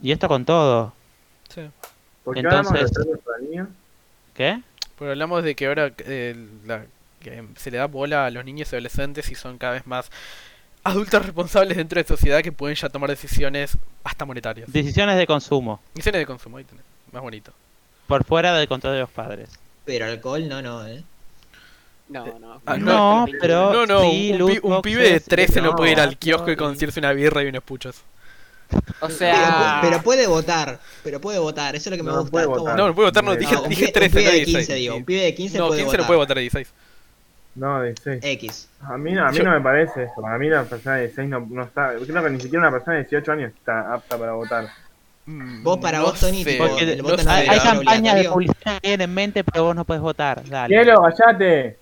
Y esto con todo. Sí. ¿Por qué hablamos de Entonces- los premios para niños? ¿Qué? Pero hablamos de que ahora eh, la- que se le da bola a los niños y adolescentes y son cada vez más adultos responsables dentro de sociedad que pueden ya tomar decisiones hasta monetarias. Decisiones de consumo. Decisiones de consumo, ahí tenés. Más bonito. Por fuera del control de los padres. Pero alcohol no, no, ¿eh? No, no. Ah, No, pero No, no, sí, un, loot pi- un pibe de boxes, 13 no, no, puede ir al no, kiosco y y- conseguirse una birra y unos puchos. O Pero, sea, pero puede votar, pero puede votar, eso es lo que me No, gusta. puede como- votar. No, no puede votar, no, No, dije, dije pibe- 13, un pibe no de 16. 15, digo, un pibe de 15 no, puede 15 no puede votar a 16. No, 16. X. A mí, a mí Yo- no me parece eso. Para mí la persona de 16 no, no está. Creo que ni siquiera una persona de 18 años está apta para votar. Mm, Vos para no vos, Tony, sé, tipo, el no voto no hay, hay campañas de publicidad que en mente, pero vos no podés votar. Dale. ¡Cielo, callate!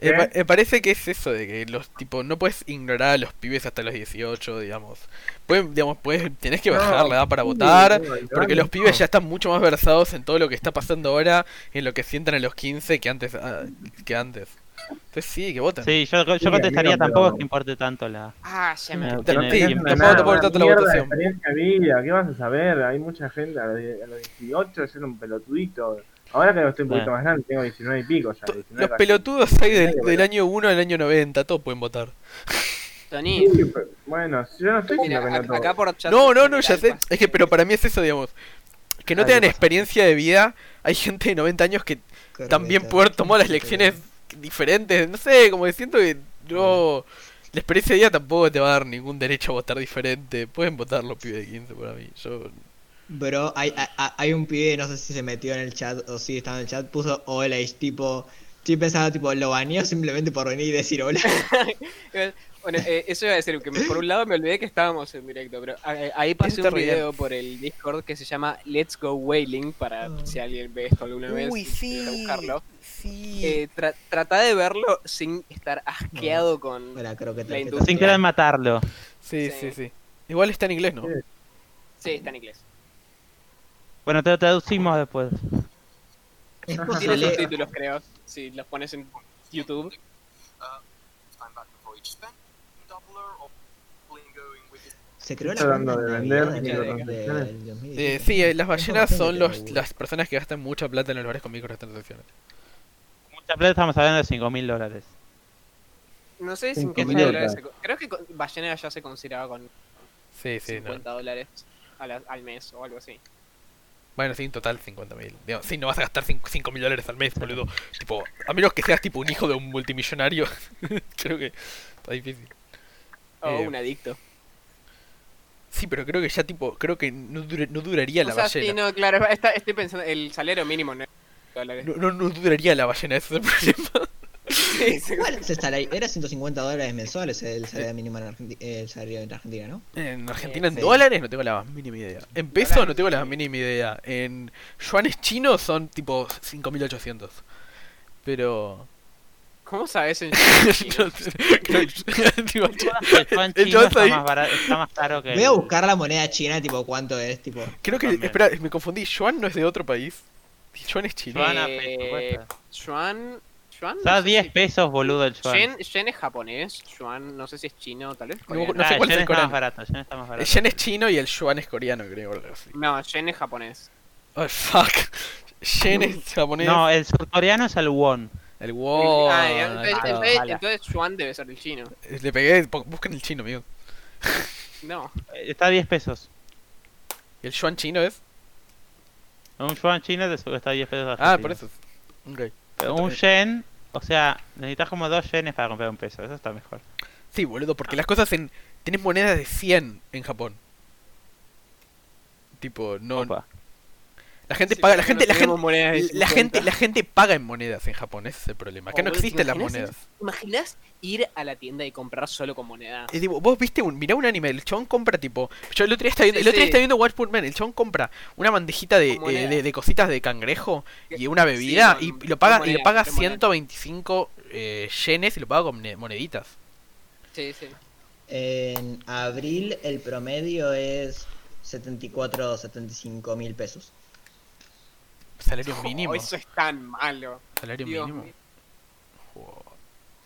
Me, ¿Qué? pa- me parece que es eso de que los tipo no puedes ignorar a los pibes hasta los 18, digamos. Pueden, digamos, puedes, tenés que bajar No, la edad para votar, no, porque no. los pibes ya están mucho más versados en todo lo que está pasando ahora, en lo que sientan a los 15 que antes ah, que antes. Entonces sí, que voten. Sí, yo, yo Sí, contestaría amigo, tampoco pero- que importe tanto la... ah, ya me. No, Te- puedo tomar tanto la votación. experiencia de vida, ¿qué vas a saber? Hay mucha gente a los, die- a los 18 es un pelotudito. Ahora que estoy un poquito Ah. más grande, tengo 19 y pico ya. To- 19 Los casi. pelotudos hay del, del año 1 al año 90, todos pueden votar. Tony, Sí, bueno, yo no estoy mira, diciendo que no ac- todos. acá por chat No, no, no, ya sé. Es que, pero para mí es eso, digamos. Que no Ay, experiencia de vida. Hay gente de 90 años que también Correcto. poder tomar las lecciones diferentes. No sé, como que siento que no. La experiencia de vida tampoco te va a dar ningún derecho a votar diferente. Pueden votar los pibes de 15 para mí. Yo. Bro, hay, hay, hay un pibe, no sé si se metió en el chat o si estaba en el chat, puso hola y tipo. Estoy pensando, tipo, lo baneó simplemente por venir y decir hola. Bueno, eh, eso iba a decir que me- por un lado me olvidé que estábamos en directo, pero eh, ahí pasé Está un video por el Discord que se llama Let's Go Whaling para Ah. si alguien ve esto alguna vez Uy, sí. buscarlo. Sí. Eh, tra- trata de verlo sin estar asqueado con Hola, creo que La industria. Sin querer matarlo. sí, sí. sí, sí. Igual está en inglés, ¿no? Sí. Está en inglés. Bueno, te lo traducimos después. Es Tiene posible. subtítulos, creo, si los pones en YouTube. Se creó la Está dando cuenta de en vender Navidad del- microtransacciones. del 2017. Eh, sí, eh, las ballenas son los, las personas que gastan mucha plata en los lugares con microtransacciones. Plata estamos hablando de 5 mil dólares. No sé si Cinco 5 mil dólares. se- Creo que Ballena ya se consideraba con Sí, sí, no. 50 dólares al mes o algo así. Bueno, sí, en total 50 mil. Sí, no vas a gastar 5 mil dólares al mes, boludo. Tipo, a menos que seas tipo un hijo de un multimillonario. creo que está difícil. O Eh, un adicto. Sí, pero creo que ya tipo, creo que no, dure- no duraría la sea, ballena. sí, no, claro, está- estoy pensando, el salario mínimo no es dólares. no, no, no duraría la ballena, ese es el problema. Sí, sí. ¿Cuál es el salario? Era 150 dólares mensuales el salario mínimo en Argenti- el salario en Argentina, ¿no? En Argentina en sí. dólares no tengo la más mínima idea. En pesos no tengo la más mínima idea. En yuanes chinos son tipo 5800. Pero. ¿Cómo sabes en no chino? está más, barato, está más caro que... Voy a buscar la moneda china, tipo, cuánto es, tipo. Creo que, También. espera, me confundí. Yuan no es de otro país. Yuan es chino. Yuan a Eh, peso, cuesta. Yuan. Yuan. Está no a sé 10 si- pesos, boludo, el yuan. Yen, yen es japonés, Yuan no sé si es chino, tal vez. No, coreano. no sé Ah, cuál es yen el más coreano. barato, yen está más El barato. yen es chino y el yuan es coreano, creo. algo así. No, yen es japonés. Oh, fuck. Yen es japonés. No, el surcoreano es el won. El won. Ah, entonces, Juan debe ser el chino. Le pegué, po- busquen el chino, amigo. No. Eh, Está a 10 pesos. ¿Y el yuan chino es? Un yuan chino te sube- está a 10 pesos. Ah, argentinos. por eso. Ok. Pero Un yen, o sea, necesitas como dos yenes para comprar un peso. Eso está mejor. Sí, boludo, porque las cosas en... Tienes monedas de 100 en Japón. Tipo, no... Opa. La gente Sí, paga, la gente, no la gente, monedas la 50. gente, la gente paga en monedas en Japón, ese es el problema. Acá no Oh, existen las ¿imaginas monedas. eso? ¿Imaginas ir a la tienda y comprar solo con moneda? Es tipo, vos viste un, mirá un anime, el chabón compra tipo, yo el otro día estaba viendo, Sí, el otro día sí. estaba viendo Watch Man, el chabón compra una bandejita de, eh, de, de cositas de cangrejo y una bebida y, y lo paga, y moneda, lo paga con moneda. 125 eh, yenes y lo paga con mone- moneditas. Sí, sí. En abril el promedio es 74 o 75 mil pesos. Salario Oh, mínimo. eso es tan malo. Salario Dios mínimo. mío.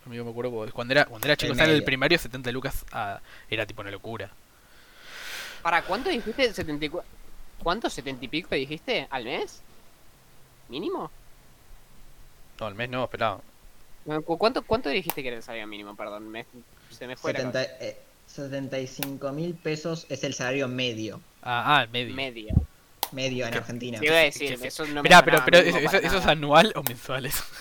Amigo, me acuerdo cuando- era, cuando era chico, en el medio. primario, 70 lucas ah, era tipo una locura. ¿Para cuánto dijiste? 74. ¿Cuánto? ¿70 y pico dijiste? ¿Al mes? ¿Mínimo? No, al mes no, ¿cu- ¿Cuánto, cuánto dijiste que era el salario mínimo? Perdón, me- se me fue la 70, eh, 75 mil pesos es el salario medio. Ah, ah, el medio. cosa. Medio en. Argentina. Te iba a decir, eso no me Esperá, pero, pero ¿eso, eso- eso es anual o mensual? Eso?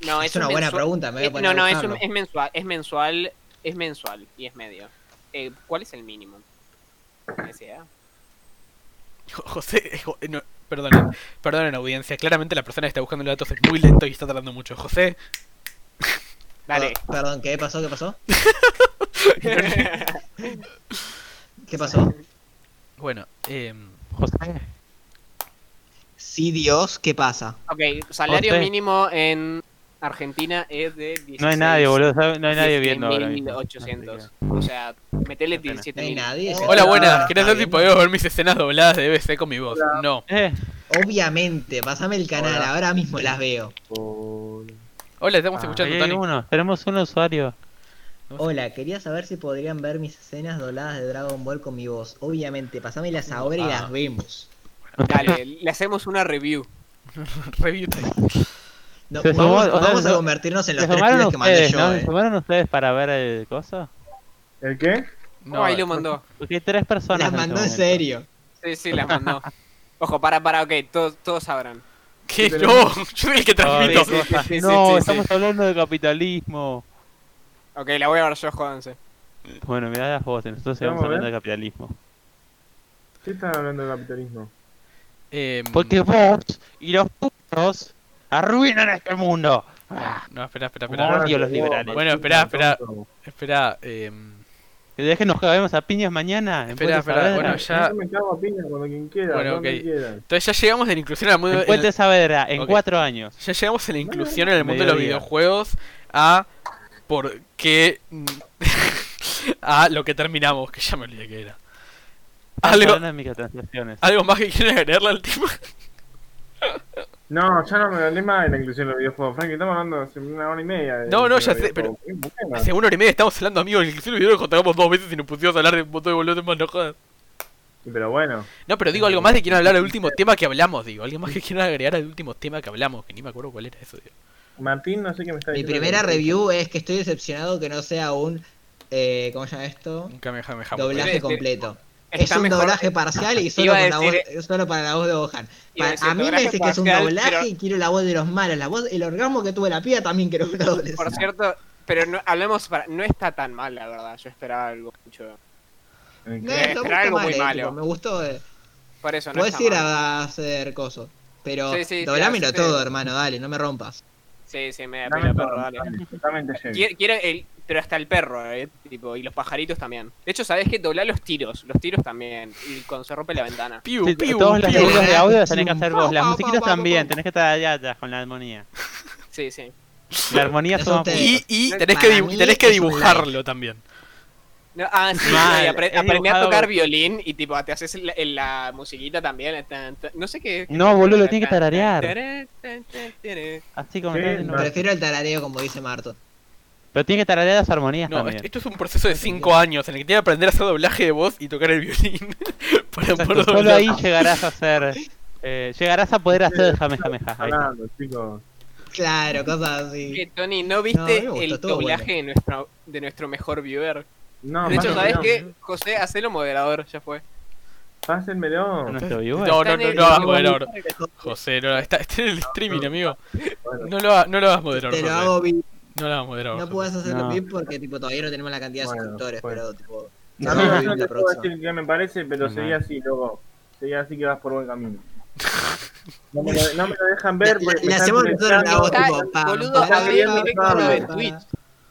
No, es un una buena pregunta, me voy a eh, poner No, no, a es, un- es mensual, es mensual, es mensual y es medio. Eh, ¿Cuál es el mínimo? José, jo- no, perdonen, perdonen audiencia, claramente la persona que está buscando los datos es muy lento y está tardando mucho. José, Dale. Ah, Perdón, ¿qué pasó? ¿Qué pasó? ¿Qué pasó? bueno, eh, José. Sí, Dios, ¿qué pasa? ok, salario José. mínimo en Argentina es de 16. No hay nadie, boludo. No hay nadie viendo ahora mismo. 800. O sea, metele Qué pena. 17 No hay nadie. hola, buenas, quería saber si podemos ver mis escenas dobladas de BBC con mi voz. No. Eh, Obviamente, pasame el canal, Hola. ahora mismo las veo. Hola, estamos ahí escuchando, Tony. uno. Tenemos un usuario. Hola, quería saber si podrían ver mis escenas dobladas de Dragon Ball con mi voz. Obviamente, pasámelas ahora y las vemos. Dale, le hacemos una review. Review time. No, Se sumó- vamos o sea, vamos a no- convertirnos en ¿Se los tres pibes que mandé yo, no? eh. ¿Se sumaron ustedes para ver el coso? ¿El qué? No, oh, ahí lo mandó. Porque hay tres personas. Las en mandó este en momento. serio. Sí, sí, las mandó. Ojo, para, para, ok, todos, todos sabrán. ¿Qué? No, yo soy el que transmito. sí, sí, cosas. sí, no, sí, sí. estamos hablando de capitalismo. Ok, la voy a ver yo, jódanse. Bueno, mirá las voces, nosotros Vamos a hablando de capitalismo. ¿Qué están hablando de capitalismo? Em, Porque vos y los putos arruinan este mundo. Ah, No, espera, espera, espera. odio a los liberales. Bueno, espera, espera. Espera, em, Que dejen nos cagamos a piñas mañana. en Espera, Puente espera, Saavedra. bueno, ya- Yo me cago a piña cuando quien quiera, Bueno, donde ok. quiera. entonces ya llegamos de la inclusión al mundo. En en- Puente Saavedra, en Ok. cuatro años. ya llegamos en la inclusión en el mundo de los Mediodía. videojuegos a por qué a lo que terminamos, que ya me olvidé que era. Estamos Algo, algo más que quieran agregarle al tema. No, ya no me hablé más de la inclusión de los videojuegos. Frank, estamos hablando hace una hora y media. de No, no, ya sé, pero-. Hace una hora y media estamos hablando, amigos, de la inclusión de los videojuegos, tocamos dos veces y nos pusimos a hablar de un montón de boludos más no jodas. Pero bueno, No, pero digo algo más de que quieran hablar del último tema que hablamos, digo. Alguien más que quieran agregar al último tema que hablamos, que ni me acuerdo cuál era eso, digo. Martín, no sé qué me está Mi diciendo. primera review es que estoy decepcionado que no sea un. Eh, ¿Cómo se llama esto? Nunca me deja me Doblaje Este- completo. Es un mejor- doblaje parcial y solo, la voz, decir- solo para la voz de Gohan. A decir mí me dice que es un doblaje pero- y quiero la voz de los malos. La voz, el orgasmo que tuve la piba también quiero que lo dobles. Por cierto, pero no, hablemos para, no está tan mal, la verdad. Yo esperaba algo mucho. ¿En No? Eh, gusta algo mal, muy eh, malo. tipo, me gustó. eh. Por eso no Puedes ir mal. a hacer coso. Pero Sí, sí, doblámelo todo, hermano, dale, no me rompas. Sí, sí, me da pena, perro, dale. Quiero, quiero el, pero hasta el perro, eh, tipo, y los pajaritos también. De hecho, ¿sabés qué? Doblar los tiros, los tiros también, y cuando se rompe la ventana. Piu, Sí, piu, todos los piu. libros de audio los tenés que hacer vos. Las musiquitas pa, pa, también, pa. tenés que estar allá atrás con la armonía. Sí, sí. La armonía te- Y, y tenés que, tenés que dibujarlo también. No, ah, sí, Mal, no, aprendí a tocar violín y tipo, te haces la, en la musiquita también. tan, tan, no sé qué. No, boludo, lo tiene que tararear. Así como Sí, no. Prefiero el tarareo, como dice Marto. Pero tiene que tararear las armonías No, también. esto, es un proceso de 5 años en el que tiene que aprender a hacer doblaje de voz y tocar el violín. para Exacto, poder Solo doblar. ahí llegarás a ser Eh, llegarás a poder hacer el. Hablando, chicos. Claro, cosas Que, así. Tony, ¿no viste el doblaje de, nuestro, de nuestro mejor viewer? No, De hecho, ¿sabes qué? José, hacelo moderador, ya fue. Pásenmelo. No, Está no, en no, el- no hagas moderador. José, no, está, está en el streaming, amigo. No lo, ha- no lo hagas moderador, Te lo hago VIP. No lo hagas moderador. No puedes hacerlo No. VIP porque tipo todavía no tenemos la cantidad de suscriptores, bueno. pero tipo. No, no la te puedo decir qué me parece, pero seguí así, loco. Seguí así que vas por buen camino. No me lo, no me lo dejan ver Le- hacemos nosotros la voz, tipo, boludo, abrí el directo no en Twitch.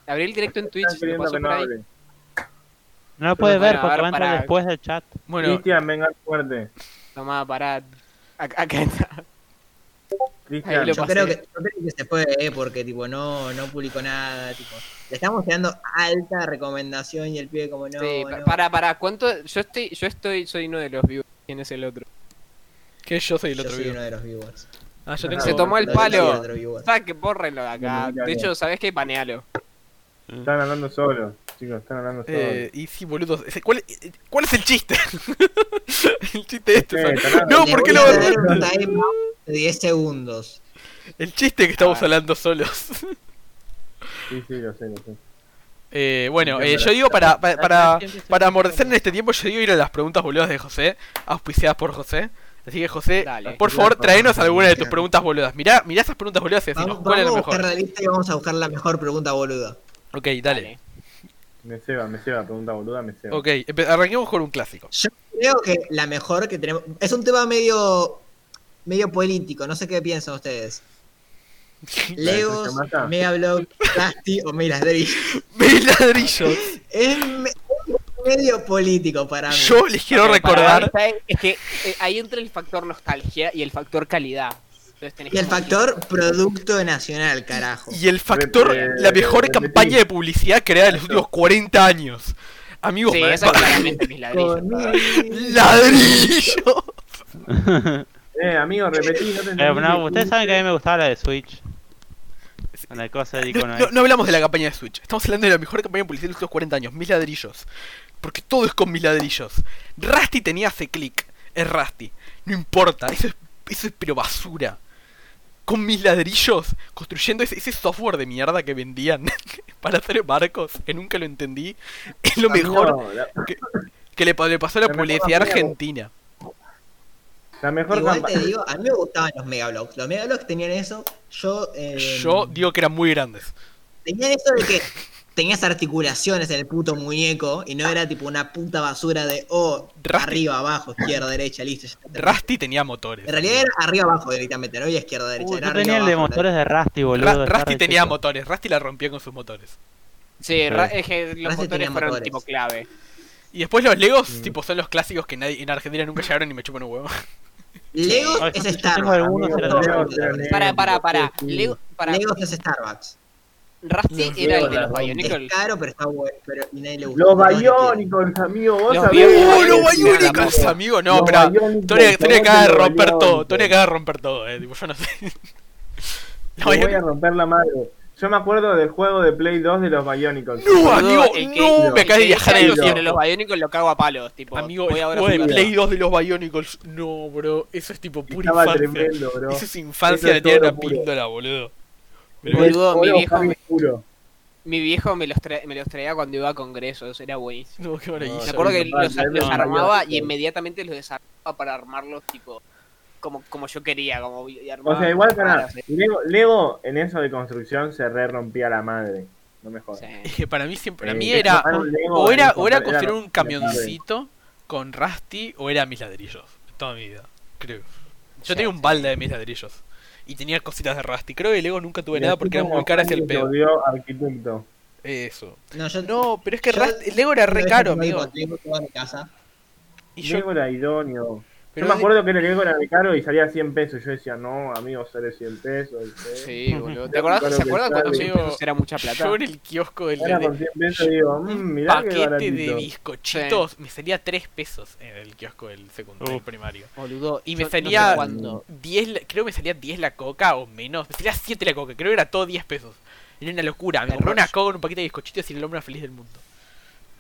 Abrí el directo en Twitch, están lo queriendo pasó que no lo puedes Bueno, ver porque va a entrar después del chat. Bueno, Cristian, venga fuerte. Tomá, pará. Acá, acá está. Cristian, Ahí lo Yo pasé. creo, que, yo creo que se puede, eh, porque tipo no, no publicó nada, tipo. Le estamos dando alta recomendación y el pibe como no. sí, no. pará, pará. ¿Cuánto? Yo estoy, yo estoy, soy uno de los viewers. ¿Quién es el otro? que yo soy el Yo otro soy uno de los viewers. Ah, yo tengo. Se tomó el palo. otro viewer. Sabes que bórrenlo de acá. De hecho, ¿sabes qué? Panealo. están hablando solos, chicos, están hablando. Eh, y sí, boludo. ¿Cuál, eh, ¿Cuál es el chiste? el chiste este. Eh, ¿sabes? tarado. No, ¿por qué lo de 10 segundos. El chiste que estamos Ah. hablando solos. Sí, sí, lo sé, lo sé. Eh, bueno, Sí, eh, yo digo para, para, para, para me amordecer en este tiempo, yo digo ir a las preguntas boludas de José, auspiciadas por José. Así que José, Dale. por favor, traenos alguna de tus preguntas boludas. Mirá, mirá esas preguntas boludas y decinos Vamos, cuál es vamos la a buscar mejor. la lista y vamos a buscar la mejor pregunta boluda. Ok, dale. Me ceba, me ceba, pregunta boluda, me ceba. Ok, arranquemos con un clásico. Yo creo que la mejor que tenemos. Es un tema medio. medio político, no sé qué piensan ustedes. Legos. Megablock, Rusty o. Mis ladrillos. Es me- es medio político para mí. Yo les quiero recordar. Es que eh, ahí entra el factor nostalgia y el factor calidad. Entonces Y el factor producto nacional, carajo. Y el factor, Rep- la mejor repetí. campaña de publicidad creada en los últimos 40 años. Amigos, Sí, pa- esa claramente mis ladrillos. ladrillo. Eh, amigo, repetí, no te Eh, no, ustedes saben que a mí me gustaba la de Switch. La cosa No, icono no- ahí. no hablamos de la campaña de Switch. Estamos hablando de la mejor campaña de publicidad de los últimos 40 años. Mis ladrillos. Porque todo es con mis ladrillos. Rusty tenía hace clic. Es Rusty. No importa. Eso es, eso es pero basura. Con mis ladrillos. Construyendo ese, ese software de mierda que vendían para hacer barcos. Que nunca lo entendí. Es lo mejor la, que, que le, le pasó a la La publicidad argentina. la mejor Igual campaña. te digo, a mí me gustaban los megablocks. Los megablocks tenían eso. Yo. eh, Yo digo que eran muy grandes. Tenían eso de que tenías articulaciones en el puto muñeco y no era tipo una puta basura de oh, arriba, abajo, izquierda, derecha, listo. Rusty tenía motores. En realidad era arriba, abajo directamente, no había izquierda, derecha. Uy, era yo arriba, tenía el de abajo, motores de Rusty, Ra- boludo. Rusty re tenía chico. motores. Rusty la rompía con sus motores. Sí, ra- Sí. es que los motores fueron motores. tipo clave. Y después los Legos, Mm. tipo, son los clásicos que nadie en Argentina nunca llegaron y me chupan un huevo. Legos es Starbucks. Para, para, para. Legos es Starbucks. Rusty Los era el de los Bionicles. Es caro, pero está bueno. Pero y nadie le gusta. Los. Bionicles, amigo, vos Los sabés. Bionicles. ¡Oh, los Bionicles, amigo. No, Bionicles, Tony, Tony ¿cómo acaba de romper todo. Tony acaba de romper todo, eh. Tipo, yo no sé. Te voy a romper la madre. Yo me acuerdo del juego de Play 2 de los Bionicles. No, amigo, el que- no, me acabas de viajar el tiempo. los Bionicles lo cago a palos, tipo. Amigo, voy el juego de. Play 2 de los Bionicles. No, bro. Eso es tipo pura Estaba infancia. tremendo, bro. Eso es infancia, Eso es le tiene todo una puro. píldora, boludo. Boludo, mi viejo me-. Mi viejo me los, tra- me los traía cuando iba a congresos, era buenísimo. No, qué maravilla. Me acuerdo que los, papá, los no, armaba no, y inmediatamente los desarmaba para armarlos tipo como, como yo quería, como y armaba O sea, igual para eh. Lego, Lego en eso de construcción se re rompía la madre. No me jodas. Sí. Para mí siempre, para Eh, mí era o era o era era construir un camioncito con Rusty o era mis ladrillos. Toda mi vida, creo. Yo Sí, tenía un balde de mis ladrillos y tenía cositas de Rusty. Creo que Lego nunca tuve Y nada porque eran muy caras y el volvió arquitecto. Eso. No, yo. No, pero es que Yo- Rusty- Lego era re caro, amigo. Lego era idóneo. Pero yo me acuerdo que el Lego era de caro y salía 100 pesos. Yo decía, no, amigo, sale 100 pesos. ¿sí? Sí, boludo. ¿Te acordás? Claro ¿Se acuerdan cuando sale. 100 pesos era mucha plata? yo en el kiosco del Ahora con 100 pesos digo, mmm, mirá qué paquete de bizcochitos me salía 3 pesos en el kiosco del secundario Uf. primario. Boludo, Y yo me no sé salía cuándo. 10, la- creo que me salía 10 la coca o menos. Me salía 7 la coca, creo que era todo 10 pesos. Era una locura. Me compré una coca con un paquete de bizcochitos y era el hombre más feliz del mundo.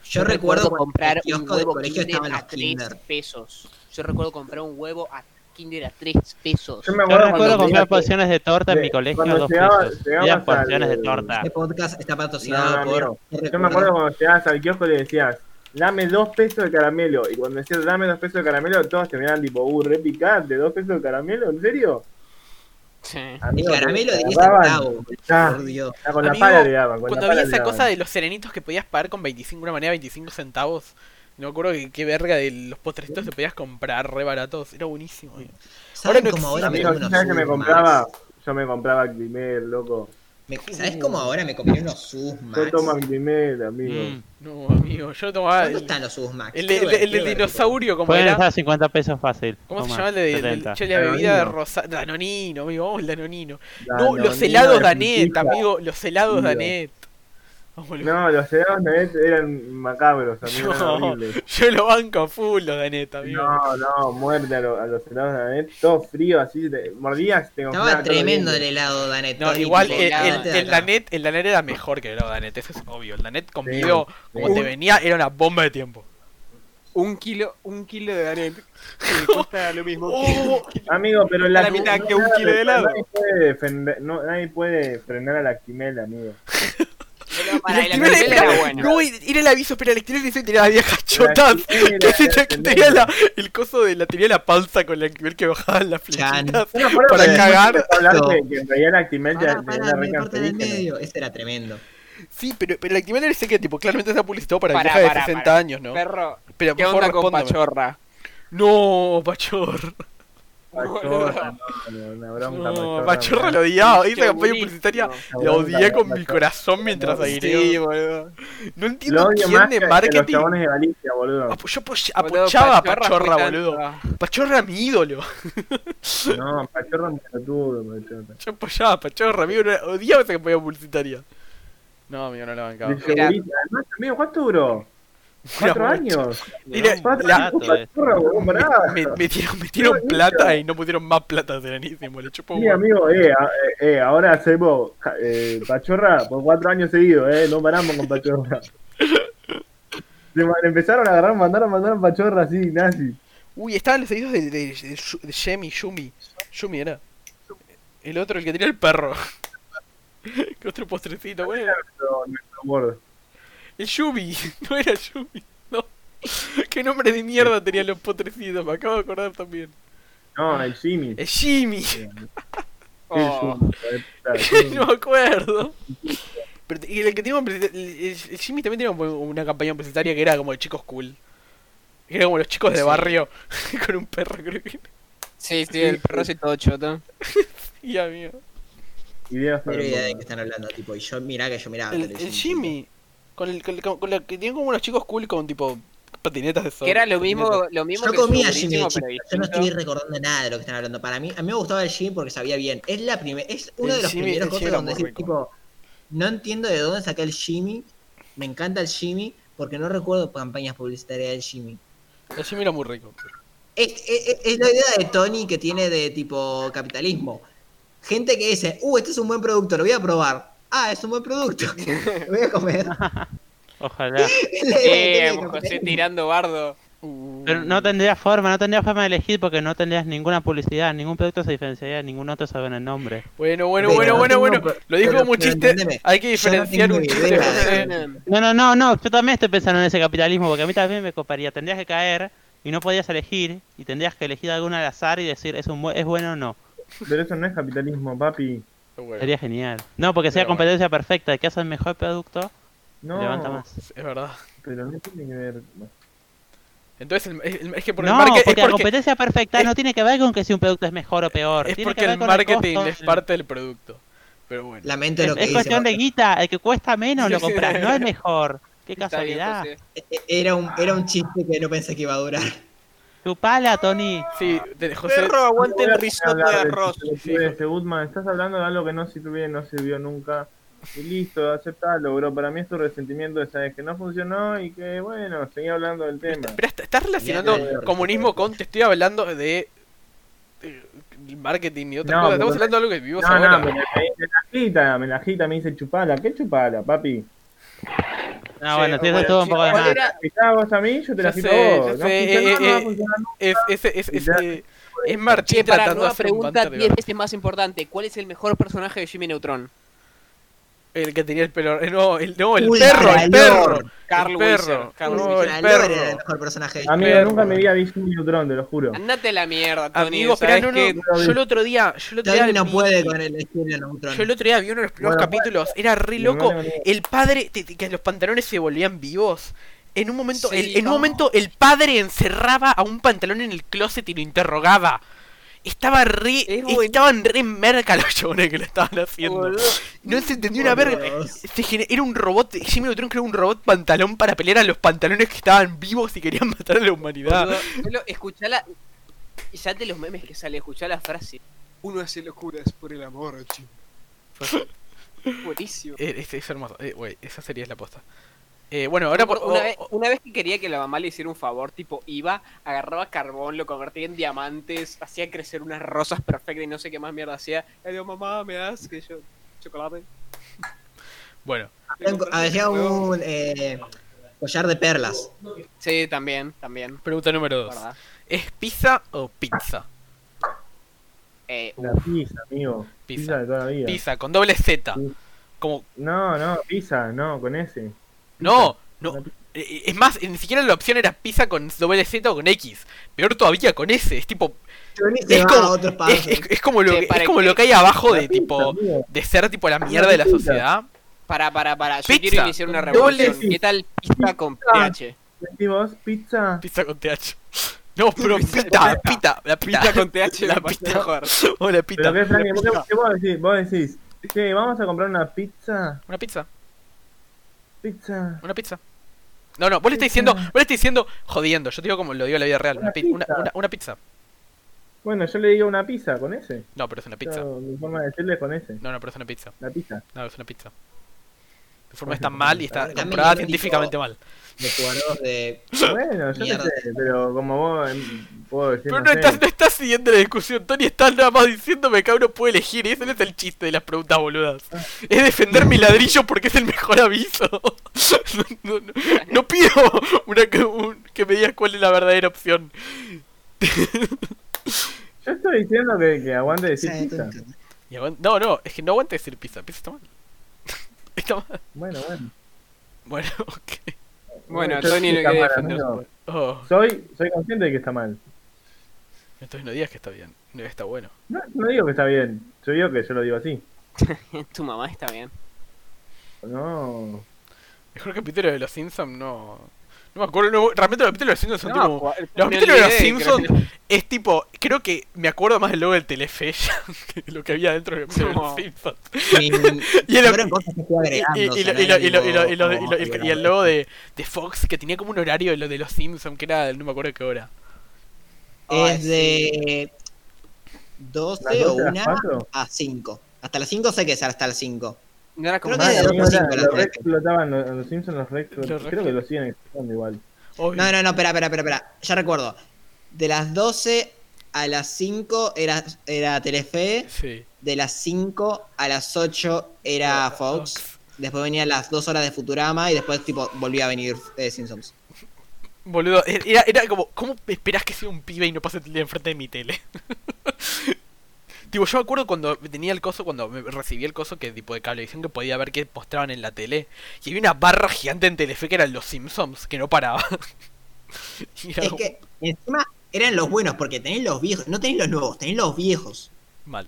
Yo recuerdo cuando comprar en el un kiosco del colegio estaban a los 3 Kinder. pesos. Yo recuerdo comprar un huevo a Kinder a 3 pesos. Yo me Yo acuerdo recuerdo comprar porciones de torta en mi colegio cuando a dos llegaba- pesos. llegabas Eran porciones de torta. Este podcast está patrocinado no, por. amigo. Yo me acuerdo cuando llegabas al kiosco y le decías, dame dos pesos de caramelo. Y cuando decías, dame dos pesos de caramelo, todos te miraban tipo, uh, re picante, dos pesos de caramelo, ¿en serio? Sí. El caramelo de 10 agarraban, centavos. ah, con la Amigo, pala le daban. Cuando había esa cosa de los serenitos que podías pagar con 25, una manera 25 centavos. No me acuerdo que- qué verga de los postrecitos te podías comprar re baratos. Era buenísimo. amigo. ¿Saben no cómo ahora me Amigo, comí ¿tú unos sabes que me Susmax? compraba? Yo me compraba Actimel, loco. Me- ¿Sabes cómo ahora me comí unos Yo Susmax? tomo Actimel, amigo. Mm. No, amigo, yo tomaba ¿Dónde el, están los Susmax? el, de- el de- el ver, dinosaurio, como Pueden era. estar 50 pesos fácil. ¿Cómo se Toma, llama el de, del- 70. che, la bebida de Danonino. rosa? Danonino, amigo, vamos el Danonino. La No, los helados de Danet, amigo, los helados. Danet. No, los helados Danet eran macabros, eran No, horribles. yo lo banco a full los Danet, amigo. No, no, muerte a, lo- a los helados Danet, todo frío, así, te mordías, te Estaba todo tremendo el dientes. helado Danet. No, igual tipo, el, helado el, andate de el acá. Danet, el Danet era mejor que el helado Danet, eso es obvio. El Danet comido, como sí. te venía, era una bomba de tiempo. Un kilo, un kilo de Danet. Que cuesta lo mismo. Oh, Amigo, pero la, La mitad que un kilo de helado. Nadie puede, defender, no, nadie puede frenar a la Actimel, amigo. Pero el para el Actimel Actimel era, era bueno. no, era el aviso, pero el Actimel dice que tenía la vieja chotas. Actimel Que, era- era tenía la, el coso de la tenía la panza con el Actimel que bajaban las flechitas. Acuerdo Para que cagar. hablar que, que en realidad la te pará, era medio. Ese era tremendo. Sí, pero, pero el Actimel ese que tipo claramente está publicitado para, Pará, vieja de pará, 60 pará. años, ¿no? Perro, Pero ¿qué onda con. Pachorra? No, Pachorra. Pachorra, no, una bronca, No, Pachorra. Pachorra lo odiaba. Esa campaña publicitaria la odié con mi corazón mientras aireó. boludo. No entiendo Lo quién de los marketing chabones de Galicia, boludo. apo- yo apoyaba a Pachorra boludo. Pachorra mi ídolo. No, Pachorra es un pelotudo, Pachorra. Yo apoyaba a Pachorra, amigo. Odiaba esa campaña publicitaria. No, amigo, no la bancaba. Además, amigo, ¿cuánto duró? ¿Cuatro años? La- ¿Cuatro la- años? Pará. Me, metieron, metieron Qué plata y no pusieron más plata, serenísimo. Le chupó Sí, amigo, eh, eh, eh, ahora hacemos eh, Pachorra por cuatro años seguidos, eh, no paramos con Pachorra. Le empezaron a agarrar, mandaron, mandaron Pachorra así, nazi. Uy, estaban los seguidos de, de, de, de Shemi, Shumi. Shumi era. El otro, el que tenía el perro. ¿Qué otro postrecito, bueno? Nuestro, nuestro El Shumi, no era Shumi, no. ¿Qué nombre de mierda tenían los potrecitos? Me acabo de acordar también. No, el Jimmy. El Jimmy, Oh, no me acuerdo. Pero, y el que tenía el, Jimmy también tenía un- una campaña publicitaria que era como de chicos cool. Era como los chicos de Sí. barrio con un perro, creo que. Sí, sí, el perro así todo choto. Y amigo. Ideas No idea de qué están hablando. Tipo, y yo mirá que yo miraba. El, televisión, el. Jimmy, con el, con, con- con la que tenían como unos chicos cool con tipo patinetas de sol. Que era lo patinetas. mismo, lo mismo Yo que el comía Jimmy de chico. Yo no estoy recordando nada de lo que están hablando. Para mí, a mí me gustaba el Jimmy porque sabía bien. Es la primera, es uno El de los Jimmy- primeros cosas donde rico. tipo, no entiendo de dónde saqué el Jimmy. Me encanta el Jimmy porque no recuerdo campañas publicitarias del Jimmy. El Jimmy era muy rico. Es, es- es la idea de Tony que tiene de tipo capitalismo. Gente que dice, uh, este es un buen producto, lo voy a probar. Ah, es un buen producto. lo voy a comer. Ojalá. Que Eh, José tirando bardo. Pero no tendría forma, no tendría forma de elegir porque no tendrías ninguna publicidad, ningún producto se diferenciaría, ningún otro sabe el nombre. Bueno, bueno, Pero bueno, no bueno, bueno. Lo dijo pero- como un pero chiste. entendeme, Hay que no diferenciar tengo un chiste. idea. José. No, no, no, no, yo también estoy pensando en ese capitalismo porque a mí también me coparía. Tendrías que caer y no podías elegir y tendrías que elegir alguna al azar y decir es, un bu- es bueno o no. Pero eso no es capitalismo, papi. Bueno, Sería genial. No, porque sea Pero bueno. competencia perfecta, el que hace el mejor producto No, levanta más. es verdad. pero no tiene que ver. Entonces, el- el- es que por el No, marketing. porque Es la porque, competencia perfecta es- no tiene que ver con que si un producto es mejor o peor. es tiene porque que ver el con marketing costo es parte del producto. Pero bueno. Lamento Es, lo que es dice. cuestión de guita, el que cuesta menos lo compras, no el mejor. Qué bien, casualidad. E- e- Era un, era un chiste que no pensé que iba a durar. Chupala, Tony. Sí, de- José. Perro, aguante el risotto hablar de arroz. de este Goodman. Estás hablando de algo que no sirvió no sirvió nunca. Y listo, aceptalo, bro. Para mí es tu resentimiento de saber que no funcionó y que, bueno, seguí hablando del tema. Pero est- estás relacionando comunismo con. Te estoy hablando de. de marketing y otra No, cosa. Estamos pero- hablando de algo que vivimos No, ahora. no, me la agita, me la agita, me dice chupala. ¿Qué chupala, papi? No, Sí, bueno, eso estuvo un poco de ¿cuál más. era? ¿Agitás vos a mí? Yo te la eh, eh. Es, para tratando de nueva pregunta banter de 10 verdad. veces más importante. ¿Cuál es el mejor personaje de Jimmy Neutron? El que tenía el pelo. eh, No, el, no, el Ultra perro, el perro. Carl perro. Carl No, Weiser. el Lord era el perro. mejor personaje. Amigo, perro. nunca me vi a Jimmy Neutron, te lo juro. Andate a la mierda, Tony. Amigo, ¿sabes pero no, no. Yo el otro día. Yo el otro día no vi- puede con el estilo Neutron. Yo el otro día vi uno de los primeros Bueno, capítulos, era re loco. El padre, que los pantalones se volvían vivos. En un momento, Sí, el- en un momento el padre encerraba a un pantalón en el closet y lo interrogaba. Estaba re, Es estaban re merca los chabones que lo estaban haciendo. Boludo. No se entendió una verga. Era un robot, Jimmy Neutron creó un robot pantalón para pelear a los pantalones que estaban vivos y querían matar a la humanidad. Boludo, escuchá la... Ya de los memes que sale, escuchá la frase. Uno hace locuras por el amor, chico. Buenísimo. Eh, Es, es hermoso. Eh, güey, esa sería la posta. Eh, bueno, ahora por... una, vez, una vez que quería que la mamá le hiciera un favor, tipo iba, agarraba carbón, lo convertía en diamantes, hacía crecer unas rosas perfectas y no sé qué más mierda hacía. Le digo, mamá, ¿me das que yo chocolate? bueno, Había un eh, collar de perlas. Sí, también, también. pregunta número dos. ¿verdad? ¿Es pizza o pizza? Eh, La pizza, amigo. Pizza. Pizza, de toda la vida. Pizza, con doble Z. Sí. Como, No, no, pizza, no, con ese. No, no. Eh, Es más, ni siquiera la opción era pizza con doble Z o con X. Peor todavía con S. Es tipo, es como, es, es- es como lo que, es como que- lo que hay abajo La de pizza, tipo, de ser tipo la mierda de la pizza. sociedad. para, para, para. Yo Pizza, quiero iniciar una revolución. doble- ¿Qué tal pizza con? ¿Decís vos? Pizza. Pizza con TH. No, pero Pizza pita, pita, la pita. Pizza con TH La pita. mejor. Hola, pita. Pero qué, ¿vos qué, qué vos decís? Vos decís, che, vamos a comprar una pizza. Una pizza, Pizza. una pizza. No, no, vos le estás diciendo, vos le estás diciendo jodiendo. Yo te digo como lo digo en la vida real. Una, Una pi- una, pizza. una, una pizza. Bueno, yo le digo una pizza con ese. No, pero es una pizza. Mi forma de decirle es con ese. No, no, pero es una pizza. La pizza. No, es una pizza. Tu forma está mal y está comprobada científicamente mal. De jugadores de. Bueno, yo Mierda. sé, pero como vos em, puedo decir. Pero no no sé. estás, no estás siguiendo la discusión, Tony está nada más diciéndome que uno puede elegir, y ese no es el chiste de las preguntas boludas. Es defender mi ladrillo porque es el mejor aviso. No, no, no- no pido una que, un- que me digas cuál es la verdadera opción. Yo estoy diciendo que, que aguante decir Sí, pizza. Y no, no, es que no aguanta decir pizza, pizza está mal. Está mal. Bueno, bueno. Bueno, ok. Bueno, Yo Tony está quiere mal. Oh, Soy, soy consciente de que está mal. entonces no digas que está bien, no está bueno. No, no digo que está bien. Yo digo que yo lo digo así. Tu mamá está bien. No. Mejor capítulo de los Simpsons no. No me acuerdo, no, realmente los capítulos de los Simpsons son No, tipo. Los capítulos de los Simpsons es tipo. Creo que me acuerdo más del logo del Telefe ya que lo que había dentro de los Simpsons. Y, el- logo de, de Fox que tenía como un horario de lo de los Simpsons que era no me acuerdo qué hora. Es de 12 ¿Las o 12 a las 1 4? a 5. Hasta las 5 sé que es hasta las 5. No era como Creo que amigo, dos era- los re explotaban, los, los Simpsons los re explotaban. Los re Creo que lo siguen explotando igual. Obvio. No, no, no, espera, espera, espera, espera. Ya recuerdo. De las 12 a las 5 era, era Telefe. Sí. De las 5 a las 8 era Fox. Fox. Después venían las 2 horas de Futurama y después tipo volvía a venir eh, Simpsons. Boludo, era, era como, ¿cómo esperás que sea un pibe y no pase el día enfrente de mi tele? tipo, yo me acuerdo cuando tenía el coso, cuando me recibí el coso que tipo de cablevisión que podía ver que mostraban en la tele. Y había una barra gigante en Telefe que eran los Simpsons, que no paraba. Era Es que encima eran los buenos porque tenéis los viejos. No tenéis los nuevos, tenéis los viejos. Mal.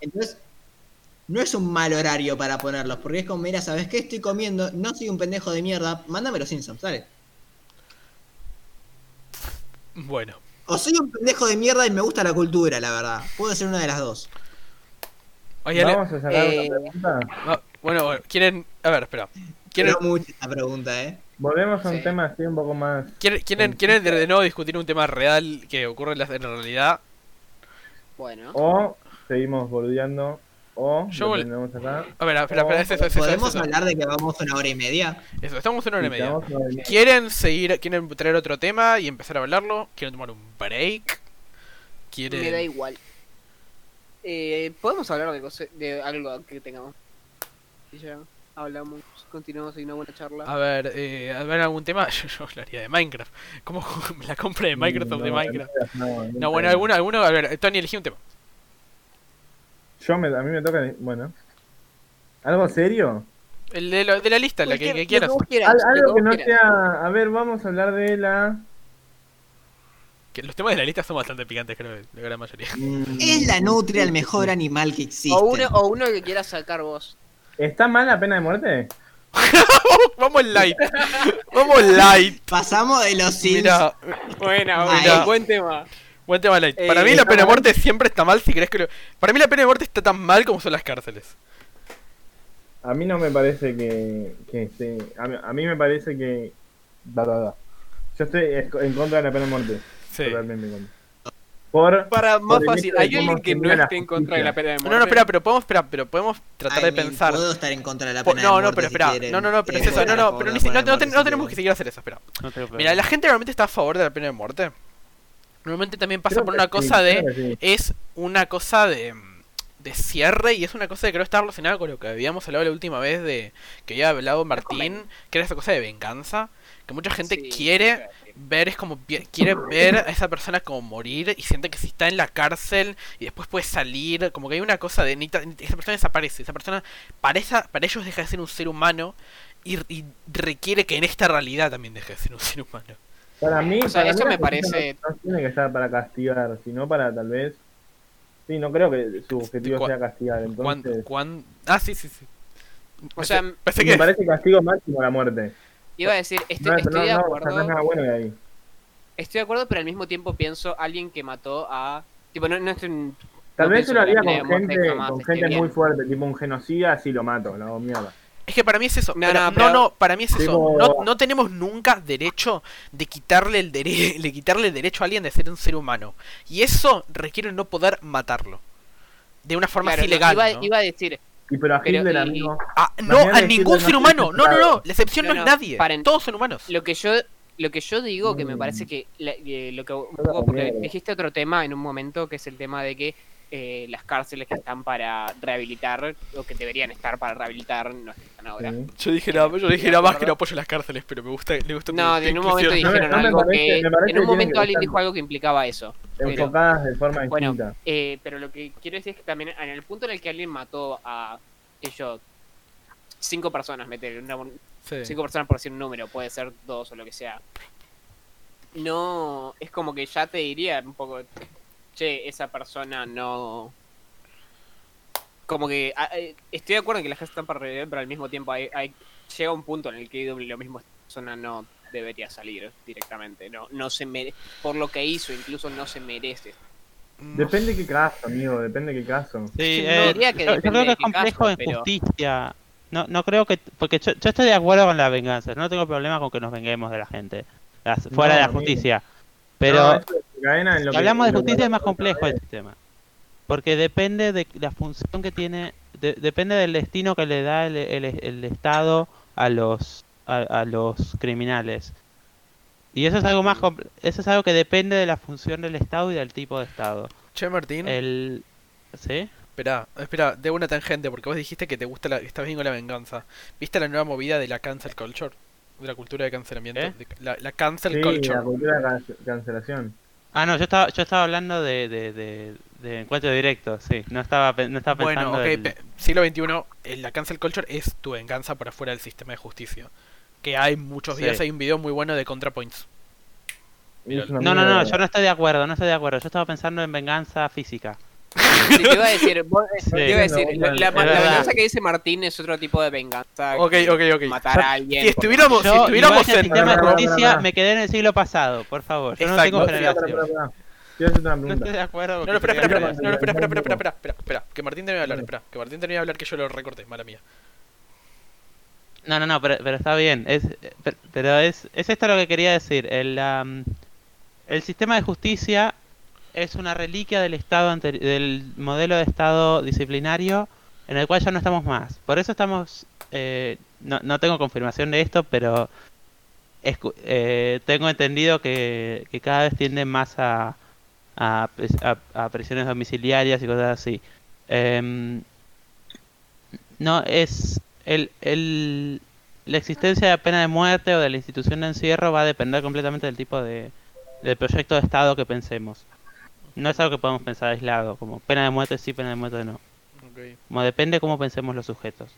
Entonces, no es un mal horario para ponerlos, porque es como, mira, ¿sabes qué estoy comiendo? No soy un pendejo de mierda, mándame los Simpsons, dale. Bueno. O soy un pendejo de mierda y me gusta la cultura, la verdad. Puede ser una de las dos. Oye, Vamos a sacar eh, una pregunta. ah, bueno, bueno, quieren... A ver, espera. ¿Quieren, Quiero mucho esta pregunta, ¿eh? Volvemos a un Sí. tema así un poco más. quieren, quieren, quieren de nuevo discutir un tema real que ocurre en la, en la realidad? Bueno. O seguimos boludeando. O Yo lo vol- tenemos acá. A ver, espera, espera, es eso, es eso, es ¿Podemos eso. hablar de que vamos una hora y media? Eso, estamos en una hora y media. Estamos con el- ¿Quieren seguir, quieren traer otro tema y empezar a hablarlo? ¿Quieren tomar un break? ¿Quieren...? Me da igual. Eh, ¿Podemos hablar de, cose- de algo que tengamos? Y ya. hablamos, continuamos en una buena charla. A ver, eh, a ver algún tema. Yo, yo hablaría de Minecraft. ¿Cómo la compra de Microsoft de No, Minecraft? No, No, bueno, alguno, alguno. A ver, Tony, elegí un tema. Yo me, a mí me toca. Bueno. ¿Algo serio? El de, lo- de la lista, la que, quieras. Al- algo que no quieras. sea. A ver, vamos a hablar de la. Que los temas de la lista son bastante picantes, creo, la gran mayoría. Es la nutria el mejor animal que existe. O uno, o uno que quieras sacar vos. ¿Está mal la pena de muerte? Vamos light. Vamos light. Pasamos de los Sims. Mira, buena, buen tema. Buen tema light. Eh, Para mí la pena de muerte siempre está mal si crees que lo... Para mí la pena de muerte está tan mal como son las cárceles. A mí no me parece que. que esté- a, mí, a mí me parece que. Da, da, da. Yo estoy es- en contra de la pena de muerte. Sí. Totalmente en contra. Por. Para más Por fácil, ¿hay alguien que no esté en contra de la pena de muerte? No, no, espera, pero podemos, espera, pero podemos tratar Ay, de pensar. Puedo estar en contra de la pena de no, no, muerte pero si espera. quieren. No, no, no, pero Eh, es eso. No, no, pero si- no, no, muerte ten- si no tenemos que seguir a hacer eso, espera. No tengo Mira, la gente realmente está a favor de la pena de muerte. Normalmente también pasa Creo por una sí, cosa de. Es una cosa de. de cierre y es una cosa que creo estar relacionada con lo que habíamos hablado la última vez de que había hablado Martín, que era esa cosa de venganza, que mucha gente Sí, quiere ver es como quiere ver a esa persona como morir y siente que si está en la cárcel y después puede salir, como que hay una cosa de esa persona desaparece, esa persona para esa- para ellos deja de ser un ser humano y, y requiere que en esta realidad también deje de ser un ser humano. Para mí. O sea, para eso mí me parece- No, tiene que estar para castigar, sino para tal vez. Sí, no creo que su objetivo sea castigar. ¿Cuán- Entonces. cuán- Ah, sí, sí, sí. O sea, Pensé Me que parece castigo máximo la muerte. iba a decir, estoy, No, estoy no, de no, o sea, acuerdo. no es nada bueno de ahí. Estoy de acuerdo, pero al mismo tiempo pienso alguien que mató a. Tipo, no, no estoy. Tal no vez yo lo haría con gente, con gente muy fuerte, tipo un genocida, así lo mato, lo hago mierda. Es que para mí es eso. No, pero- no, no, pero- no, para mí es eso. No, no tenemos nunca derecho de quitarle el dere- de quitarle el derecho a alguien de ser un ser humano. Y eso requiere no poder matarlo. De una forma Claro, así no, legal. iba, ¿no? iba a decir, Y pero a Pero, Hitler, y- amigo. Ah, no, a que ningún ser no humano. No, no, no. La excepción no, No, es no, nadie. paren. Todos son humanos. lo que yo lo que yo digo que me Mm. parece que la- eh, lo que un poco porque dijiste otro tema en un momento que es el tema de que eh, las cárceles que están para rehabilitar o que deberían estar para rehabilitar no están ahora. Sí. Yo dije nada, yo dije nada más que no apoyo las cárceles, pero me gusta, le gusta No, en un momento dijeron No no algo parece- que en un momento que alguien dijo algo que implicaba eso. Pero- Enfocadas de forma Bueno, distinta. eh, pero lo que quiero decir es que también en el punto en el que alguien mató a ellos cinco personas, meter una, Sí. cinco personas por decir un número, puede ser dos o lo que sea. No, es como que ya te diría un poco, che, esa persona no... Como que eh, estoy de acuerdo en que las cosas están para revivir, pero al mismo tiempo hay, hay- llega un punto en el que lo mismo esta persona no debería salir directamente. No, no se mere- por lo que hizo, incluso no se merece. No Depende qué caso, amigo, depende qué caso. Sí, No eh, diría que yo, creo que de es qué complejo caso, en pero- justicia. No, no creo que. Porque yo, yo estoy de acuerdo con la venganza. No tengo problema con que nos venguemos de la gente. las- fuera de la amigo. justicia. Pero si que- hablamos de justicia es más complejo el sistema. Porque depende de la función que tiene. de- depende del destino que le da el, el- el Estado a los, a, a los criminales. Y eso es algo más eso es algo que depende de la función del Estado y del tipo de Estado. Che, Martín, El. ¿Sí? espera, espera, de una tangente, porque vos dijiste que te gusta la, estás bien con la venganza. ¿Viste la nueva movida de la cancel culture? De la cultura de cancelamiento. ¿Eh? De- la, la cancel Sí, culture. la cultura de can- cancelación. Ah, no, yo estaba, yo estaba hablando de, de, de, de encuentro directo, sí. No estaba, no estaba pensando Bueno, ok, siglo XXI, eh, la cancel culture es tu venganza por afuera del sistema de justicia. Que hay muchos Sí. videos, hay un video muy bueno de ContraPoints. No, no, no, yo no estoy de acuerdo, no estoy de acuerdo. Yo estaba pensando en venganza física. Sí, te iba a decir, vos- Sí. te iba a decir, la, la- es la venganza que dice Martín es otro tipo de venganza. Ok, ok, ok. Matar a alguien. Si estuviéramos, si estuviéramos que el en... sistema de No, no, no, justicia, no, no. me quedé en el siglo pasado, por favor. Yo no Exacto. tengo No, Espera, espera, generación. No estoy de acuerdo. No, no, espera, espera, espera, no, no, espera, espera, espera, espera, espera, espera, que Martín termine de hablar, espera, que Martín termine de hablar que yo lo recorté, mala mía. No, no, no, pero, pero está bien. Es, pero, es, es esto lo que quería decir. El, am, el sistema de justicia es una reliquia del estado del modelo de estado disciplinario en el cual ya no estamos más. Por eso estamos, eh, no, no tengo confirmación de esto, pero eh, tengo entendido que, cada vez tienden más a, a, a- prisiones domiciliarias y cosas así. Em, no, es el, el- la existencia de la pena de muerte o de la institución de encierro va a depender completamente del tipo de, del proyecto de Estado que pensemos. No es algo que podemos pensar aislado, como pena de muerte sí, pena de muerte no. Como depende cómo pensemos los sujetos.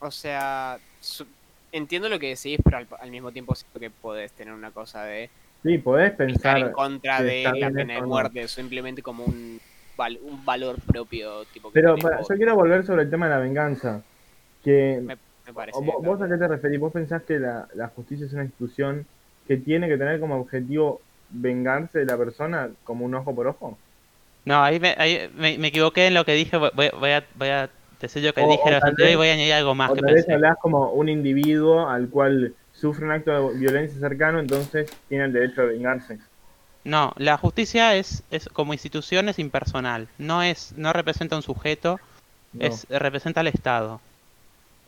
O sea, su- entiendo lo que decís, pero al, al mismo tiempo siento que podés tener una cosa de Sí, podés estar pensar. en contra de la pena de muerte, simplemente como un, val- un valor propio, tipo que Pero para- yo quiero volver sobre el tema de la venganza. Que me, me parece. ¿Vos, vos a qué te referís? ¿Vos pensás que la, la justicia es una institución que tiene que tener como objetivo vengarse de la persona como un ojo por ojo? No, ahí me, ahí me, me equivoqué en lo que dije, voy, voy a, voy a decir yo que O- dije lo anterior y vez- voy a añadir algo más o que tal vez hablás como un individuo al cual sufre un acto de violencia cercano, entonces tiene el derecho a vengarse. No, la justicia es, es como institución es impersonal, no es, no representa un sujeto, No. es representa al Estado.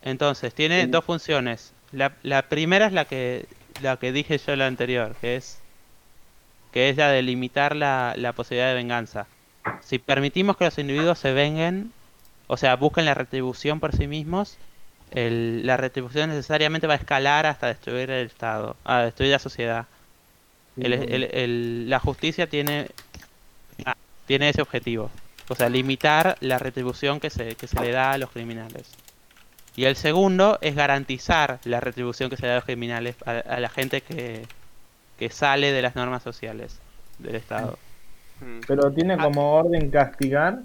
Entonces, tiene Sí. dos funciones. La, la primera es la que la que dije yo la anterior, que es que es la de limitar la, la posibilidad de venganza. Si permitimos que los individuos se venguen, o sea, busquen la retribución por sí mismos, el- la retribución necesariamente va a escalar hasta destruir el Estado, a destruir la sociedad. El- el- la justicia tiene ah, tiene ese objetivo, o sea, limitar la retribución que se, que se le da a los criminales. Y el segundo es garantizar la retribución que se le da a los criminales, a, a la gente que, que sale de las normas sociales del Estado. Mm. Pero tiene como orden castigar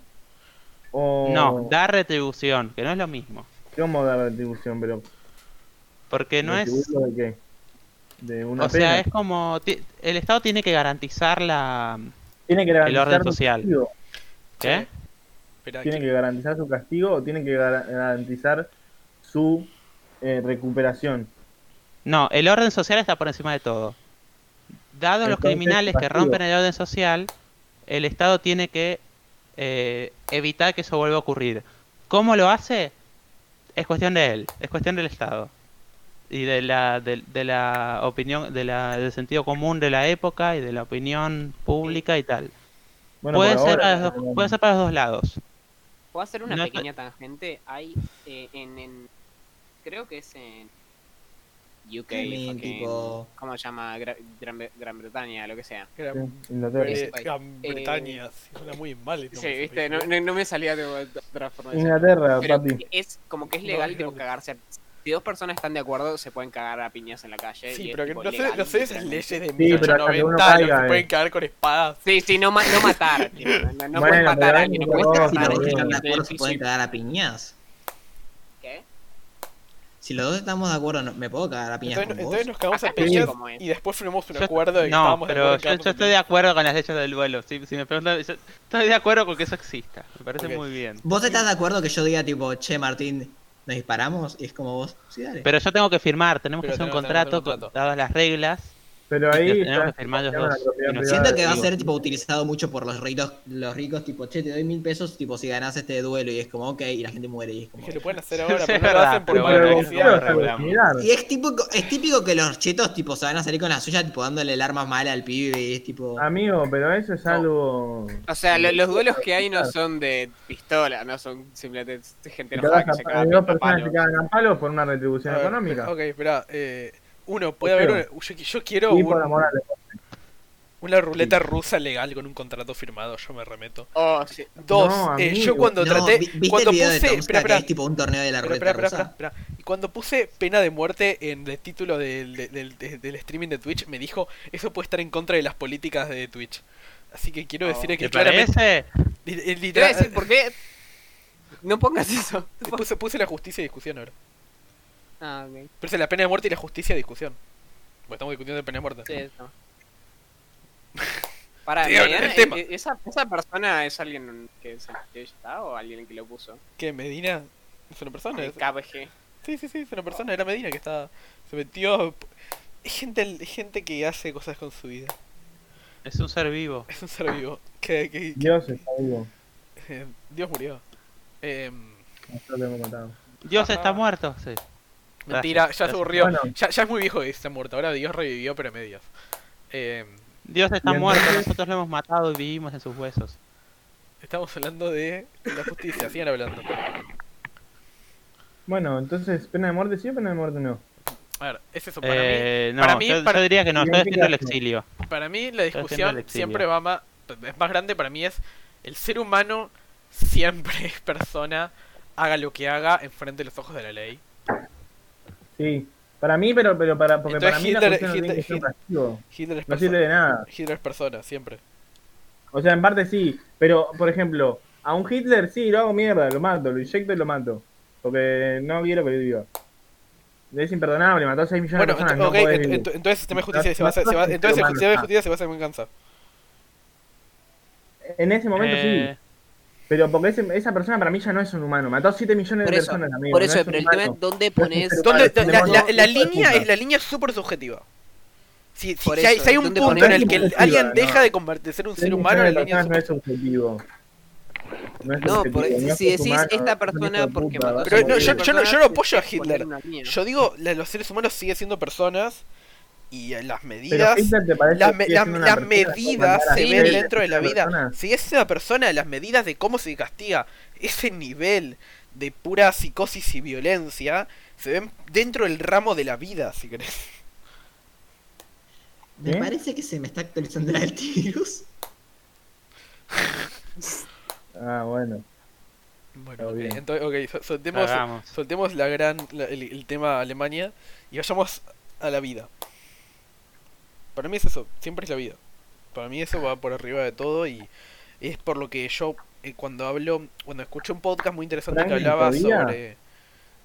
o... No, dar retribución, que no es lo mismo. ¿Cómo dar retribución? Pero Porque no es... ¿retribuirlo de qué? De una O pena. sea, es como... El Estado tiene que garantizar la... Tiene que garantizar orden su social. castigo. ¿Qué? Tiene que- que garantizar su castigo o tiene que gar- garantizar su eh, recuperación. No, el orden social está por encima de todo. Dados los criminales que rompen el orden social, el Estado tiene que eh, evitar que eso vuelva a ocurrir. ¿Cómo lo hace? Es cuestión de él, es cuestión del Estado. Y de la, de, de la opinión, de la, del sentido común de la época y de la opinión pública y tal. Bueno, puede, ser ahora, para los dos, puede ser para los dos lados. ¿Puedo hacer una No pequeña tangente? Hay eh, en, en- Creo que es en. UK. También, fucking- tipo- ¿Cómo se llama? Gra- Gran, Gran Bretaña, lo que sea. Sí, eh, país. Gran Eh, Bretaña, sí, suena muy mal. Sí, viste, no, no, no me salía de otra forma de decirlo. Inglaterra, Pero papi. es como que es No, legal es tipo, Gran- cagarse. a- Si dos personas están de acuerdo, se pueden cagar a piñas en la calle. Sí, y es, pero que tipo, no sé, no sé esas leyes de Sí, pero hasta que uno 1890 caiga, se eh. pueden cagar con espadas. Sí, sí, no, ma- no matar. tipo, no no, Bueno, no puedes matar a alguien, no puedes Si matar bien. están de acuerdo, se pueden cagar a piñas. Si los dos estamos de acuerdo, no- ¿me puedo cagar a piñas Entonces, con vos? entonces nos cagamos a Acá piñas y después firmamos un Yo- acuerdo no, estábamos de pero yo, estoy de acuerdo con las leyes del duelo. Si, si me preguntan, yo estoy de acuerdo con que eso exista. Me parece muy bien. ¿Vos estás de acuerdo que yo diga tipo, che Martín, nos disparamos? Y es como vos, sí, dale. Pero yo tengo que firmar, tenemos Pero que hacer un hacer un contrato, contrato. con- dadas las reglas. Pero ahí está- que firmar los dos. Siento que va a ser tipo utilizado mucho por los ricos, los ricos tipo, che, te doy mil pesos tipo si ganás este duelo y es como, ok, y la gente muere y es como... Es que lo pueden hacer ahora, pero no lo hacen por. Y es típico, es típico que los chetos tipo se van a salir con la suya tipo dándole el arma mala al pibe y es tipo... Amigo, pero eso es algo... O sea, lo- los duelos que hay no son de pistola, no son simplemente gente Te enojada que se a- caga hay a dos personas cagan a palos por una retribución económica. Ok, espera. Eh, uno, puede haber yo, yo quiero un- una ruleta rusa legal con un contrato firmado, yo me remeto. Oh, sí. Dos, No, eh, yo cuando No, traté, vi- ¿viste cuando el video de puse, Tomska espera, que es tipo un torneo de la espera, ruleta espera, espera, rusa? espera, espera. Y cuando puse pena de muerte en el título del, del, del- del- del streaming de Twitch, me dijo, eso puede estar en contra de las políticas de Twitch. Así que quiero Oh. decir que ¿Te claramente... parece? literal- ¿por qué? No pongas eso. puse, puse la justicia y discusión ahora. Ah, ok. Puse la pena de muerte y la justicia discusión. Porque estamos discutiendo de pena de muerte. Sí, eso. Para, Mariana, del tema. eh, eh, ¿esa, ¿esa persona es alguien que se está o alguien que lo puso? ¿Qué? ¿Medina? ¿Es una persona? El KBG. Sí, sí, sí, es una persona, era Medina que estaba. Se metió. Es gente, es gente que hace cosas con su vida. Es un ser vivo. Es un ser vivo. Dios está vivo. eh, Dios murió. Matado. Dios Ajá. está muerto, sí. Mentira, ya se gracias. aburrió. Bueno. Ya, ya es muy viejo que está muerto. Ahora Dios revivió, pero a medias. Em, Dios está Y muerto, nosotros lo hemos matado y vivimos en sus huesos. estamos hablando de la justicia, sigan hablando. Bueno, entonces, ¿pena de muerte sí o pena de muerte no? A ver, es eso. Para Eh, mí, no, para mí, yo, para- yo diría que no, ¿Y estoy haciendo el exilio. para mí la discusión siempre va más, es más grande para mí es el ser humano siempre es persona, haga lo que haga enfrente de los ojos de la ley. Sí. Para mí, pero, pero para, porque Entonces para mí la Hitler- tiene Hitler- un castigo. Hitler es No persona. sirve de nada. Hitler es persona, siempre. O sea, en parte sí, pero por ejemplo, a un Hitler sí, lo hago mierda, lo mato, lo inyecto y lo mato. Porque no quiero que viva. Es imperdonable, mató a 6 millones Bueno, de personas. ent- no ent- ent- entonces el sistema de justicia No- se basa, se basa- es entonces el sistema de justicia se basa en venganza. En ese momento Eh, sí. Pero porque ese- esa persona para mí ya no es un humano. Mató a 7 millones Por de eso, personas, amigo. por no eso, es un pero el tema humano. es dónde No es pones. ¿Dónde- es la, la- la línea es la línea es súper subjetiva. Si, si- si hay, si un ¿dónde punto en el que el- alguien no? deja de convertir de ser un ser humano, la línea es no es subjetivo. No, es No, subjetivo, por- no es si decís humano, esta es persona porque puta, mató Pero a no, yo, yo no, yo no apoyo a Hitler. Yo digo, la- los seres humanos siguen siendo personas y eh, las medidas, las, que me- sigue la- siendo una las persona, ¿puedo medidas se ven dentro de la vida. persona? Si es una persona, las medidas de cómo se castiga, ese nivel de pura psicosis y violencia, se ven dentro del ramo de la vida, si querés. Me ¿Eh? parece que se me está actualizando el antivirus. Ah, bueno. Bueno, Está ok, bien. entonces, ok, sol- soltemos, soltemos la gran, la- el, el tema Alemania y vayamos a la vida. Para mí es eso, siempre es la vida. Para mí eso va por arriba de todo y es por lo que yo eh, cuando hablo, cuando escuché un podcast muy interesante que hablaba todavía. sobre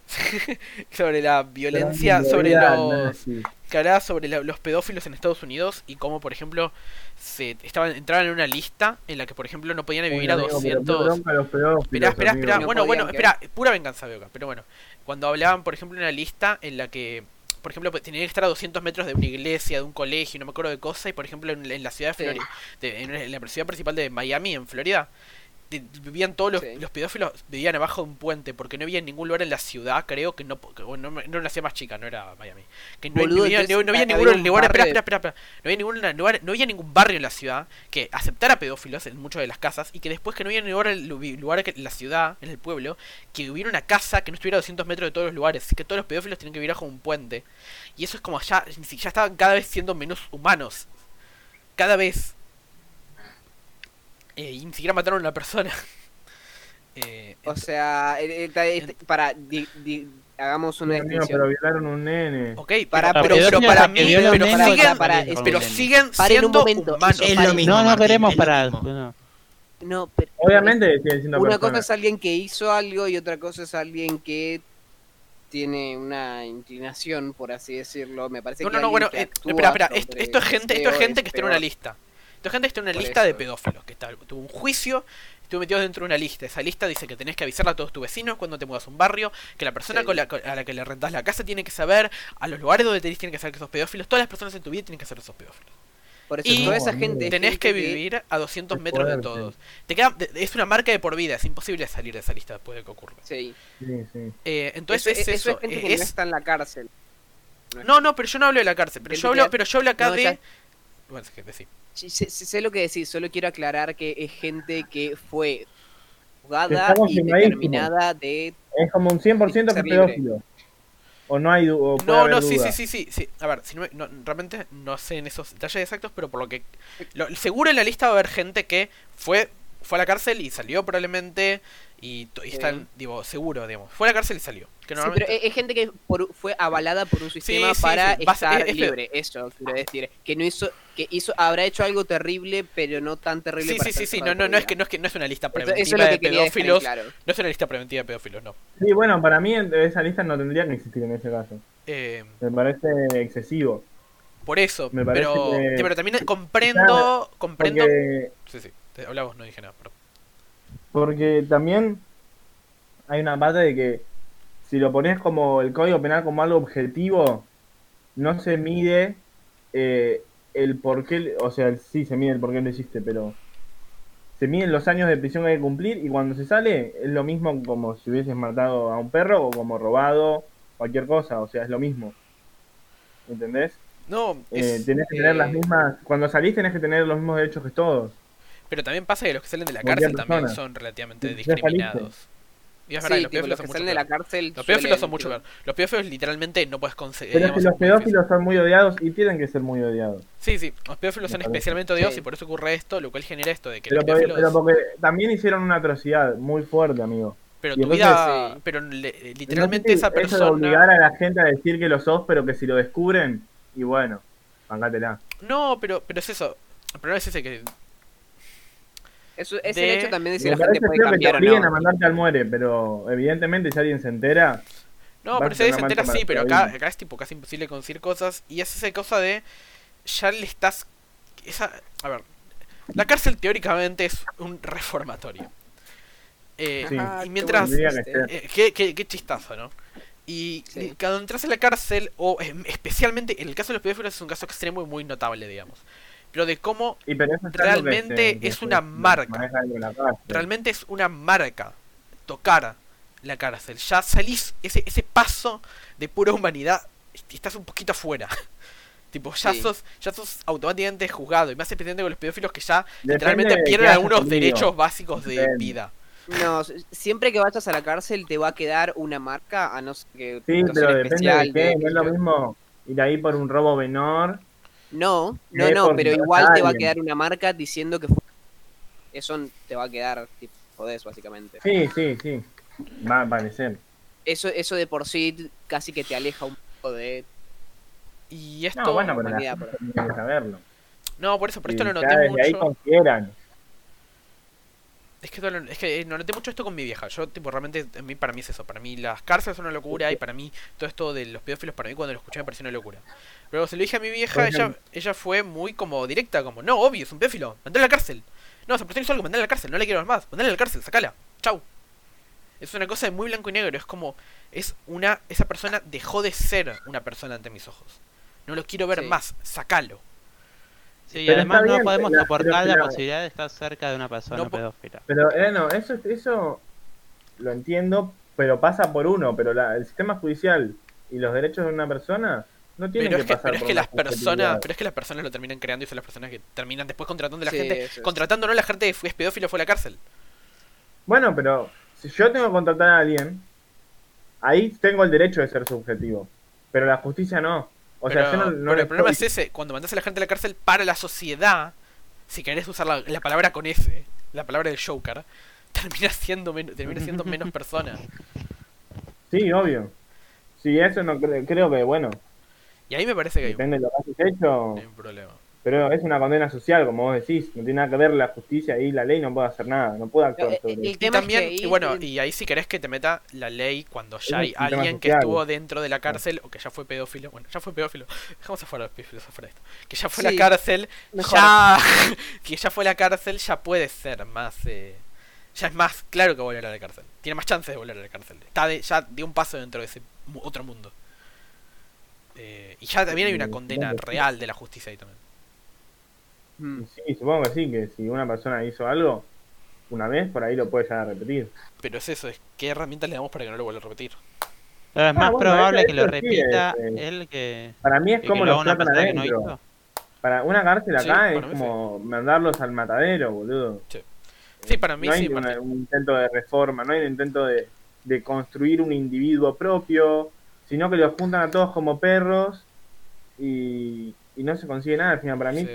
sobre la violencia, sobre los que hablaba sobre la- los pedófilos en Estados Unidos y cómo por ejemplo se estaban entraban en una lista en la que por ejemplo no podían vivir a Bueno, amigo, pero qué 200 bronca los pedófilos, Espera, espera, espera. No Bueno, bueno, espera. Pura venganza veo acá. Pero bueno, cuando hablaban, por ejemplo, en una lista en la que, por ejemplo, pues, tenían que estar a 200 metros de una iglesia, de un colegio, no me acuerdo de cosa, y por ejemplo, en, en la ciudad de. Florida, en, en la ciudad principal de Miami, en Florida, vivían todos los, Sí. los pedófilos, vivían abajo de un puente, porque no había ningún lugar en la ciudad, creo que no, que, bueno, no, no era ciudad más chica, no era Miami. Que no, Boludo, no había, no- había ningún lugar, espera, barrio espera, espera, espera. No había ningún lugar, no había ningún barrio en la ciudad que aceptara pedófilos en muchas de las casas y que después que no había ningún lugar, en la ciudad, en el pueblo, que hubiera una casa que no estuviera a 200 metros de todos los lugares, que todos los pedófilos tenían que vivir bajo un puente. Y eso es como ya, ya estaban cada vez siendo menos humanos. Cada vez. Eh, y ni siquiera mataron a una persona. Eh, O sea, eh, eh, para. di- di- hagamos una distinción. pero violaron un nene. ok, para- pero, pero- pero, pedófilos para mí, pero siguen, para- para- también pero siguen Paren un siendo momento, humanos. Es Paren. lo mismo. No, no queremos es parar. no. No, pero. Obviamente siguen siendo Una cosa es alguien que hizo algo y otra cosa es alguien que tiene una inclinación, por así decirlo. Me parece No, que no, no, bueno, eh, espera, espera, esto, esto es gente, esto es gente que está en una lista. Esto es gente que está en una Por lista de pedófilos, que está, tuvo un juicio, estuvo metido dentro de una lista. Esa lista dice que tenés que avisarle a todos tus vecinos cuando te mudas a un barrio, que la persona Sí. con la, con- a la que le rentás la casa tiene que saber, a los lugares donde tenés tienen que saber que sos pedófilos, todas las personas en tu vida tienen que ser esos pedófilos. Por eso, Y toda esa gente. Tenés que vivir a 200 es metros de todos. Te queda, es una marca de por vida, es imposible salir de esa lista después de que ocurra. Sí. Sí, sí. Eh, entonces eso, es eso eso. es gente que no es- está en la cárcel. No, no, pero yo no hablo de la cárcel, pero yo hablo, que- pero yo hablo acá No, de... ya- Bueno, es que decir. Sí, sé, sé- lo que decís, solo quiero aclarar que es gente que fue juzgada Está y determinada de... Es como un 100% que Ser es libre. pedófilo. O no hay o puede No, haber no, sí, duda. sí, sí, sí. A ver, si no, no- realmente no sé en esos detalles exactos, pero por lo que... lo- seguro en la lista va a haber gente que fue fue a la cárcel y salió probablemente y, Sí. están, digo, seguro, digamos. Fue a la cárcel y salió. Que Sí, pero normalmente... es, es gente que por- fue avalada por un sistema sí, para sí, vas- estar es- es- libre, eso quiero decir. Que no hizo, que hizo, habrá hecho algo terrible, pero no tan terrible Sí, para sí, sí, no, no, no es que no es que no es una lista preventiva eso es lo de pedófilos. claro. No es una lista preventiva de pedófilos, no. Sí, bueno, para mí esa lista no tendría que existir en ese caso. Eh, Me parece excesivo. por eso, Me parece pero, que- sí, pero también comprendo, comprendo. Porque, Sí, sí, hablamos, no dije nada, perdón. Porque también hay una parte de que si lo pones como el código penal como algo objetivo, no se mide eh, el por qué, o sea, sí se mide el por qué lo hiciste, pero se miden los años de prisión que hay que cumplir y cuando se sale es lo mismo como si hubieses matado a un perro o como robado, cualquier cosa, o sea, es lo mismo. ¿Entendés? No, Eh, es- tenés que tener las mismas, cuando salís tenés que tener los mismos derechos que todos. Pero también pasa que los que salen de la cárcel también persona. son relativamente discriminados. Y es verdad, los tipo, pedófilos los son que mucho salen de la peor. cárcel. Los pedófilos suelen, son mucho peor. Los pedófilos literalmente no puedes conseguir. Pero digamos, si los es muy difícil. pedófilos son muy odiados y tienen que ser muy odiados. Sí, sí, los pedófilos son parece. especialmente odiosos Sí. y por eso ocurre esto, lo cual genera esto de que Pero, los porque- pedófilos... pero porque también hicieron una atrocidad muy fuerte, amigo. Pero y tu entonces, vida... sí. Pero le- literalmente Entonces, esa Eso de obligar persona... a la gente a decir que lo sos, pero que si lo descubren, y bueno, bancátela. No, pero, pero es eso. El problema es ese que... Eso, es de- el hecho también de si la gente puede feo que te cambiar o no. a mandarte al muere, pero evidentemente si alguien se entera, No, pero a si tener se entera sí, pero acá, acá es tipo casi imposible conseguir cosas. Y es esa cosa de. Ya le estás. Esa, a ver. La cárcel teóricamente es un reformatorio. Eh, Sí. Y qué mientras. ser. eh, qué, qué- qué chistazo, ¿no? Y Sí. cuando entras en la cárcel, o em, especialmente en el caso de los pedófilos es un caso extremo y muy notable, digamos. Pero de cómo y pero es Realmente que es una marca. realmente es una marca tocar la cárcel. Ya salís ese, ese paso de pura humanidad estás un poquito afuera. tipo, ya Sí. sos, ya sos automáticamente juzgado. Y más especialmente con los pedófilos que ya Depende literalmente pierden algunos derechos básicos de Depende. vida. No, siempre que vayas a la cárcel te va a quedar una marca, a no ser que Sí, pero depende especial de qué, de- no es lo mismo ir ahí por un robo menor. No, no, de no, pero igual te va a quedar una marca diciendo que fue... Eso te va a quedar, tipo, jodés, básicamente. Sí, sí, sí, va a aparecer. Eso, eso de por sí casi que te aleja un poco de... Y esto. No, bueno, pero la humanidad, gente por tiene que saberlo. No, por eso, por Y esto lo noté desde ahí mucho. consideran. Es que, lo- es que eh, no noté mucho esto con mi vieja. Yo, tipo, realmente, a mí, para mí es eso. Para mí las cárceles son una locura y para mí todo esto de los pedófilos, para mí cuando lo escuché me pareció una locura. Pero se lo dije a mi vieja, ella, ella fue muy como directa, como, no, obvio, es un pedófilo, mandale a la cárcel. No, esa persona hizo algo, mandale a la cárcel, no le quiero ver más, mandale a la cárcel, sacala, chau. Es una cosa de muy blanco y negro, es como, es una, esa persona dejó de ser una persona ante mis ojos. No lo quiero ver Sí. más, sacalo. Sí, y Pero además no bien, podemos soportar pero la la- posibilidad de estar cerca de una persona No pedófila. Pero, eh, no, eso, eso lo entiendo, pero pasa por uno. Pero la- el sistema judicial y los derechos de una persona no Pero que es que, pasar pero es por que una las personas, pero es que las personas lo terminan creando y son las personas que terminan después contratando a la Sí, gente, contratando no a la gente que fue es pedófilo fue a la cárcel. Bueno, pero si yo tengo que contratar a alguien, ahí tengo el derecho de ser subjetivo. Pero la justicia no. O pero sea, yo no, no pero el problema estoy- es ese, cuando mandas a la gente a la cárcel para la sociedad, si querés usar la, la palabra con S, la palabra del Joker, termina siendo menos, termina siendo menos persona. Sí, obvio. Sí, eso no cre- creo que, bueno, Y ahí me parece que hay un, depende de lo que hayas hecho. hay un problema. Pero es una condena social, como vos decís. No tiene nada que ver la justicia y la ley no puede hacer nada. No puede actuar Eh, sobre el. Y es también, que ahí- y bueno, y ahí si querés que te meta la ley cuando ya hay alguien que estuvo dentro de la cárcel o que ya fue pedófilo, bueno, ya fue pedófilo, dejamos afuera los pedófilos afuera de esto, que ya fue Sí, la cárcel, mejor. ya, que ya fue la cárcel, ya puede ser más, eh, ya es más claro que volver a la cárcel, tiene más chances de volver a la cárcel, está de, ya dio un paso dentro de ese mu- otro mundo. Eh, y ya también hay una Sí, condena sí. real de la justicia ahí también. Mm. Sí, supongo que sí, que si una persona hizo algo una vez, por ahí lo puede ya repetir. Pero es eso, es qué herramientas le damos para que no lo vuelva a repetir. Pero es más Ah, bueno, probable eso- que lo sí, repita este, él que, Para mí es que como lo una persona que no adentro. hizo. Para una cárcel Sí, acá es como mandarlos al matadero, boludo. Sí, para mí no hay sí, una- Martín. un intento de reforma, no hay un intento de, de construir un individuo propio, sino que los juntan a todos como perros y, y no se consigue nada al final. Para mí,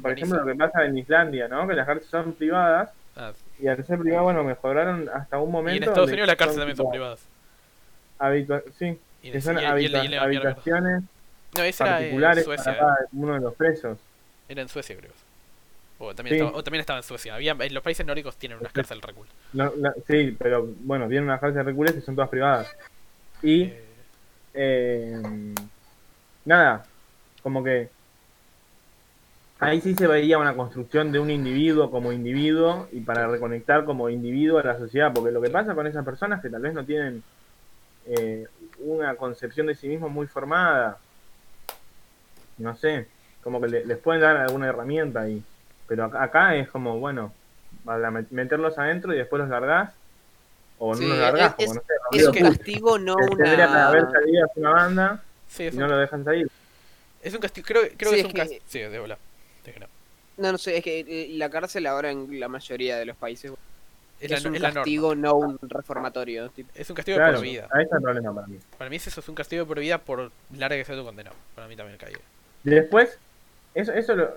por ejemplo, lo que pasa en Islandia, ¿no? que las cárceles son privadas Ah, y al ser privadas, bueno, mejoraron hasta un y momento. en Estados Unidos las cárceles también son privadas. habitua- sí, Y que en- son y- y- y- y- habita- y- y- y- habitaciones No, ese era en particulares Suecia. para cada uno de los presos. Era en Suecia, creo. O también, Sí. estaba, o también estaba en Suecia. Había, en los países nórdicos tienen unas cárceles recul. No, no, sí, pero bueno, tienen unas cárceles reculares que son todas privadas. Y Eh, eh, nada, como que ahí sí se veía una construcción de un individuo como individuo y para reconectar como individuo a la sociedad, porque lo que pasa con esas personas que tal vez no tienen eh, una concepción de sí mismo muy formada, no sé, como que le- les pueden dar alguna herramienta ahí, pero acá, acá es como, bueno, meterlos adentro y después los largás, o no Sí, los largás, es- como no sé, Es un castigo, no que tendría que haber una... salido hace una banda sí, y es un, no lo dejan salir. es un castigo. Creo, creo Sí, que es es un que- castigo. Sí, de bola. No. No, sé, es que eh, la cárcel ahora en la mayoría de los países Es la- es un es la norma. castigo, no un reformatorio. tipo. Es un castigo de Claro, por vida. ahí está el problema para mí. Para mí eso es un castigo de por vida por larga que sea tu condena. Para mí también cae. Después, eso, eso, lo-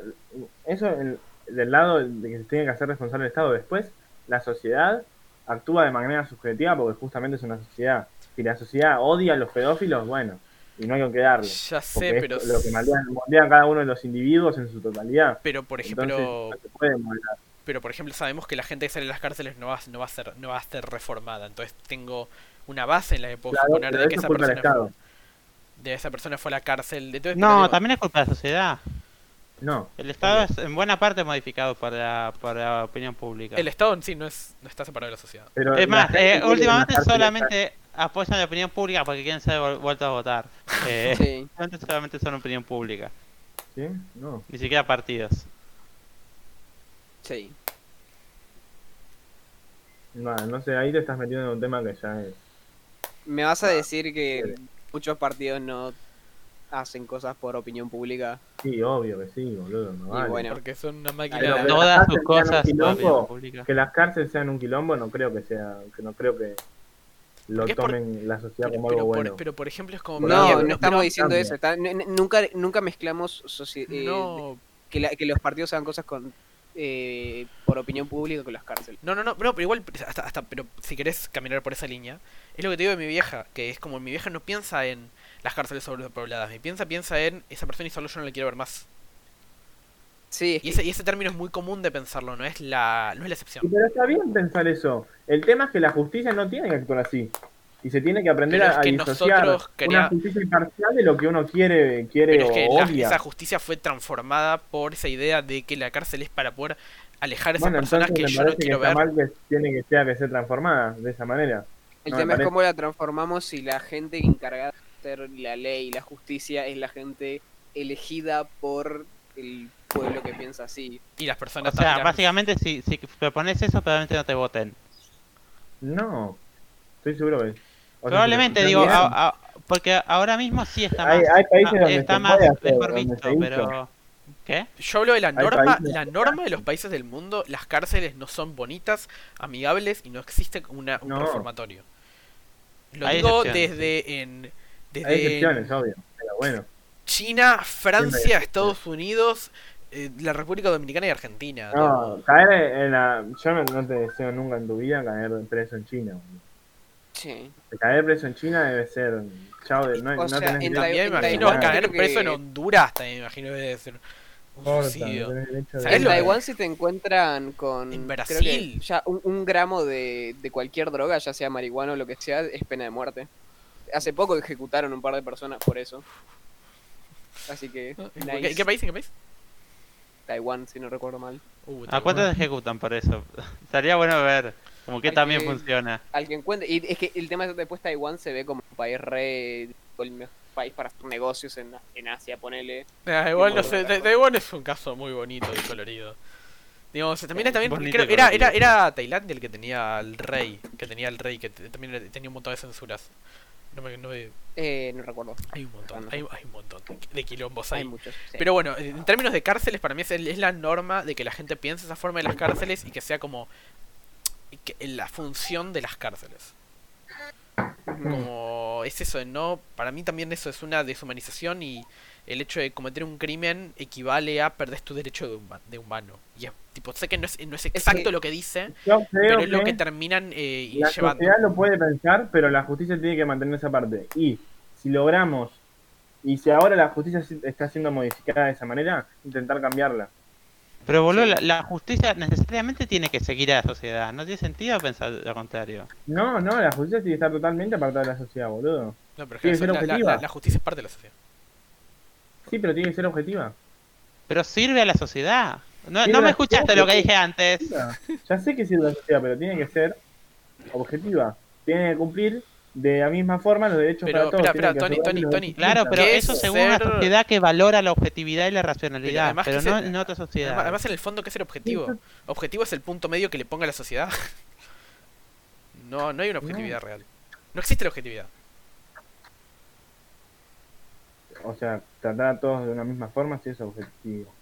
eso el- del lado de que se tiene que hacer responsable el Estado. Después, la sociedad actúa de manera subjetiva porque justamente es una sociedad. Si la sociedad odia a los pedófilos, bueno, y no hay que darle. Ya sé, Porque pero. es lo que moldean, cada uno de los individuos en su totalidad. Pero por ejemplo. Entonces, no se puede moldear. Pero por ejemplo sabemos que la gente que sale de las cárceles no va, no va a ser no va a ser reformada. Entonces tengo una base en la que puedo Claro, suponer de que esa persona de esa persona fue a la cárcel. Entonces, No, digo, también es culpa de la sociedad. No. El Estado es en buena parte modificado por la, por la opinión pública. el Estado en sí no es no está separado de la sociedad. Pero Es más, eh, últimamente solamente apoyan la opinión pública porque quieren ser vueltos a votar. Eh, Sí. antes solamente son opinión pública, ¿Sí? No. ni siquiera partidos. Sí. No, no sé, ahí te estás metiendo en un tema que ya es. ¿Me vas a decir que muchos partidos no hacen cosas por opinión pública? Sí, obvio que sí, boludo. No vale. bueno. Porque son una máquina Pero de... que Todas sus cosas quilombo. Que las cárceles sean un quilombo, no creo que sea, que no creo que lo Porque es por- tomen la sociedad Pero, como pero algo por, bueno. pero por ejemplo es como... No, no estamos diciendo cambia. eso. está- nunca, nunca mezclamos soci- eh, No, que, la- que los partidos hagan cosas con eh, por opinión pública con las cárceles. No, no, no, no, pero igual, hasta, hasta, pero si querés caminar por esa línea, es lo que te digo de mi vieja, que es como mi vieja no piensa en las cárceles sobrepobladas, mi piensa, piensa en esa persona y solo yo no la quiero ver más. Sí, es Y ese, y ese término es muy común de pensarlo, no es la, no es la excepción. Sí, Pero está bien pensar eso. El tema es que la justicia no tiene que actuar así. Y se tiene que aprender Pero es a, a que disociar nosotros una quería- justicia imparcial de lo que uno quiere, quiere Pero es que o la- odia. esa justicia fue transformada por esa idea de que la cárcel es para poder alejar a esas Bueno, personas que me yo no que quiero ver. mal que tiene que sea que sea transformada de esa manera. el no me tema es cómo la transformamos si la gente encargada hacer la ley y la justicia es la gente elegida por el pueblo que piensa así. Y las O personas sea, también- básicamente si, si propones eso, probablemente no te voten. No, estoy seguro que. o sea, Probablemente, digo, a- a- porque ahora mismo sí está más, Hay- hay países ah, donde está más hacer, mejor visto, pero... ¿Qué? Yo hablo de la norma, la norma de los países del mundo, las cárceles no son bonitas, amigables y no existe una, un No. reformatorio. Lo Hay digo desde en Hay desde excepciones, obvio. Pero bueno. China, Francia, hay Estados Unidos, eh, la República Dominicana y Argentina. No, caer en la. Yo no, no te deseo nunca en tu vida caer preso en China. boludo. Sí. Caer preso en China debe ser. Chao, de, no, O no sea, tenés en me en imagino caer que- preso en Honduras, también me imagino que debe ser de- ¿Sabés En que- Taiwán si te encuentran con En creo que Brasil. ya un, un gramo de, de cualquier droga, ya sea marihuana o lo que sea, es pena de muerte. Hace poco ejecutaron un par de personas por eso. Así que ¿En nice. qué, país? ¿En qué país? Taiwán, si no recuerdo mal. Uh, ¿A cuántos ejecutan por eso? Estaría bueno ver como que también que- funciona. Al que encuentre. Y es que el tema es que después Taiwán se ve como un país re. el mejor país para hacer negocios en, en Asia, ponele. Ah, igual no sé. Taiwán es un caso muy bonito y colorido. Digamos, también, también creo era, era, era Tailandia el que tenía al rey, que tenía el rey, que te- también tenía un montón de censuras. No me, no me- Eh, no recuerdo. hay un montón, hay, hay un montón de, quilombos Hay ahí. muchos. sí. Pero bueno, en términos de cárceles, para mí es, es la norma de que la gente piense esa forma de las cárceles y que sea como que- la función de las cárceles. Como es eso, de no, para mí también eso es una deshumanización y el hecho de cometer un crimen equivale a perder tu derecho de, huma- de humano. Y es, tipo, sé que no es, no es exacto que- lo que dice, creo pero es lo que que terminan eh, la llevando. sociedad lo puede pensar, pero la justicia tiene que mantener esa parte. Y si logramos, y si ahora la justicia está siendo modificada de esa manera, intentar cambiarla. Pero boludo, Sí. la, la justicia necesariamente tiene que seguir a la sociedad. No tiene sentido pensar lo contrario. No, no, la justicia tiene que estar totalmente apartada de la sociedad, boludo. No, pero es tiene que la- la, objetiva. la- la justicia es parte de la sociedad. Sí, pero tiene que ser objetiva. Pero sirve a la sociedad. No, no me escuchaste lo que pero- dije antes. Ya sé que sirve a la sociedad, pero tiene que ser objetiva. Tiene que cumplir de la misma forma los derechos Pero, para todos. espera, que Tony, Tony, Tony. Claro, pero ¿Qué eso es según una ser- sociedad que valora la objetividad y la Pero racionalidad. además Pero que no en otra sociedad. además, en el fondo, ¿qué es el objetivo? Objetivo es el punto medio que le ponga la sociedad. No, no hay una objetividad real. No existe la objetividad. O sea, tratar a todos de una misma forma sí es objetivo.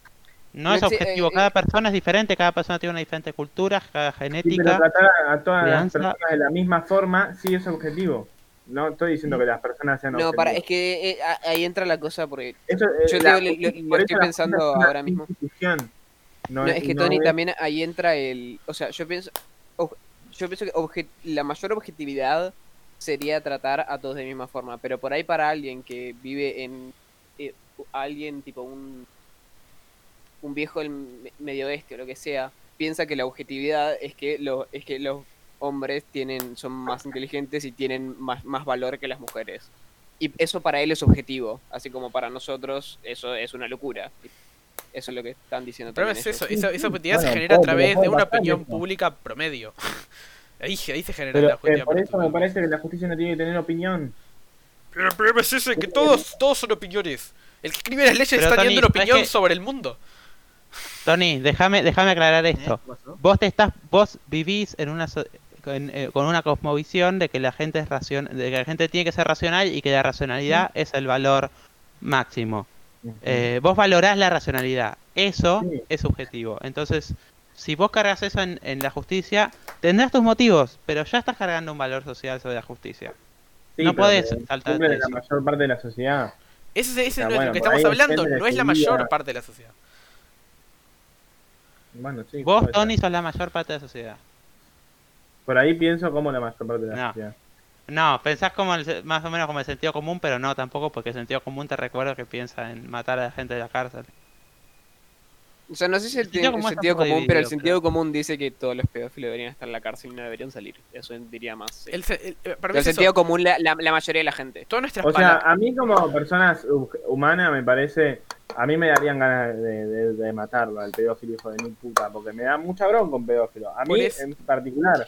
No No es objetivo, eh, cada eh. persona es diferente, cada persona tiene una diferente cultura, cada Sí, pero genética. tratar a, a todas crianza. las personas de la misma forma sí es objetivo. No estoy diciendo que las personas sean No, objetivos. para, es que eh, ahí entra la cosa porque Eso, eh, yo la digo, lo- estoy pensando ahora mismo. No, No, es que no Tony es- también ahí entra el, o sea, yo pienso, ob- yo pienso que obje- la mayor objetividad sería tratar a todos de misma forma, pero por ahí para alguien que vive en eh, alguien tipo un un viejo del me- medio oeste o lo que sea, piensa que la objetividad es que los es que los hombres tienen son más inteligentes y tienen más más valor que las mujeres. Y eso para él es objetivo, así como para nosotros eso es una locura. Eso es lo que están diciendo El problema también es eso, esa, esa objetividad se genera a través de una opinión pública promedio. Ahí, ahí se genera Pero la eh, por eso me parece que la justicia no tiene que tener opinión. Pero el problema es ese, que todos, todos son opiniones. El que escribe las leyes Pero, está Tony, teniendo una ¿sabes opinión sobre el mundo. Tony, déjame, déjame aclarar ¿Eh? esto. Vos te estás, vos vivís en una so- con, eh, con una cosmovisión de que la gente es racion, de que la gente tiene que ser racional y que la racionalidad es el valor máximo. Eh, vos valorás la racionalidad, eso Sí. es subjetivo. Entonces, si vos cargas eso en, en la justicia, tendrás tus motivos, pero ya estás cargando un valor social sobre la justicia. Sí, no podés saltar de la mayor parte de la sociedad. Ese, ese sea, no es bueno, lo que estamos hablando, no es la mayor vida. parte de la sociedad. Bueno, sí, Vos. Tony, sos la mayor parte de la sociedad. Por ahí pienso como la mayor parte de la No. sociedad. No, pensás como el más o menos como el sentido común, pero no tampoco, porque el sentido común te recuerda que piensa en matar a la gente de la cárcel. O sea, no sé si el, El sentido común pero el sentido pero- común dice que todos los pedófilos deberían estar en la cárcel y no deberían salir. Eso diría más. sí. El, eh, para Pero mí el es eso. sentido común, la, la, la mayoría de la gente. Todas nuestras O sea, palabras. a mí como personas hu- humanas me parece, a mí me darían ganas de, de- de matarlo al pedófilo hijo de mi puta, porque me da mucha bronca un pedófilo. A mí en particular.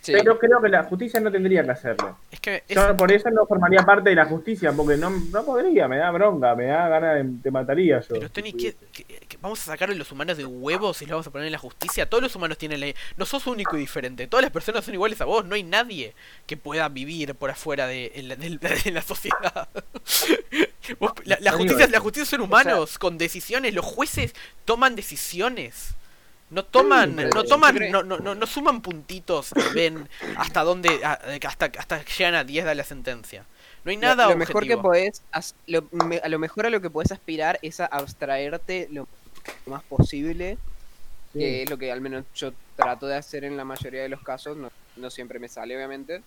Sí. Pero creo que la justicia no tendría que hacerlo. Es que es- Yo por eso no formaría parte de la justicia, porque no, no podría, me da bronca, me da ganas de, te mataría yo. Pero Tony, ¿qué, qué- qué- vamos a sacar a los humanos de huevos y los vamos a poner en la justicia? Todos los humanos tienen la... No sos único y diferente. Todas las personas son iguales a vos. No hay nadie que pueda vivir por afuera de, de la sociedad. Vos- la, justicia, la justicia son humanos con decisiones. Los jueces toman decisiones. No toman, no toman, no, no, no, no suman puntitos y ven hasta dónde, hasta, hasta que llegan a 10 de la sentencia. No hay Lo- nada lo, mejor que objetivo. podés, lo, me- a lo mejor a lo que puedes aspirar es a abstraerte lo más posible, Sí. que es lo que al menos yo trato de hacer en la mayoría de los casos, no, no siempre me sale obviamente.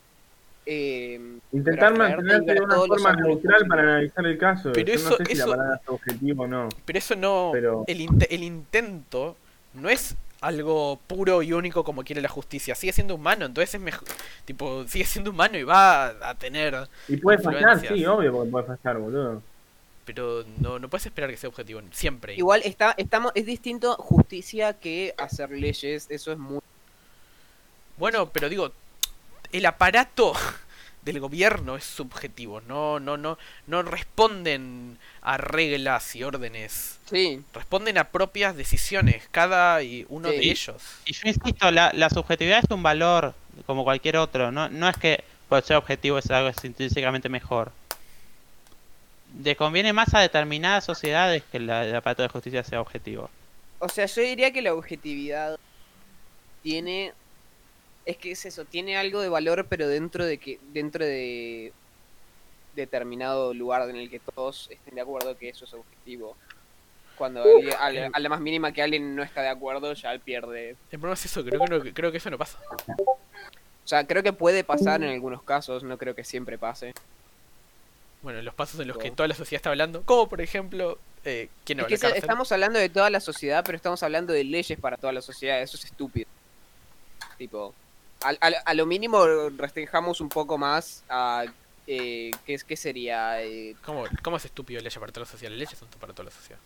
Eh, Intentar ver de una forma neutral para analizar el caso. Pero Yo eso- no sé si eso- la palabra es objetivo o no. Pero eso no. Pero- El, inte- el intento no es algo puro y único como quiere la justicia. Sigue siendo humano, entonces es mejor. Tipo, sigue siendo humano y va a, tener. Y puede fallar, sí, obvio porque puede fallar, boludo. Pero no, no puedes esperar que sea objetivo. Siempre. Igual está, estamos, es distinto justicia que hacer leyes, eso es muy... Bueno, pero digo, el aparato del gobierno es subjetivo. No, no, no, no responden a reglas y órdenes. Sí, Responden a propias decisiones, cada y uno Sí. de ellos. Y yo insisto, la, la subjetividad es un valor como cualquier otro. No, no es que por ser objetivo es algo es intrínsecamente mejor. Le conviene más a determinadas sociedades que la, el aparato de justicia sea objetivo. o sea, yo diría que la objetividad tiene... Es que es eso, tiene algo de valor, pero dentro de que dentro de determinado lugar en el que todos estén de acuerdo que eso es objetivo. Cuando a, la, a la más mínima que alguien no está de acuerdo, ya él pierde. El problema es eso, creo que, no- creo que eso no pasa. O sea, creo que puede pasar en algunos casos, no creo que siempre pase. Bueno, los pasos en los que toda la sociedad está hablando, como por ejemplo, eh, ¿quién no Es que estamos hablando de toda la sociedad, pero estamos hablando de leyes para toda la sociedad. Eso es estúpido. Tipo, al- al- a, lo mínimo restringamos un poco más a. Eh, ¿qué, es, ¿Qué sería? Eh, ¿Cómo, ¿Cómo es estúpido leyes para toda la sociedad? Las leyes son para toda la sociedad.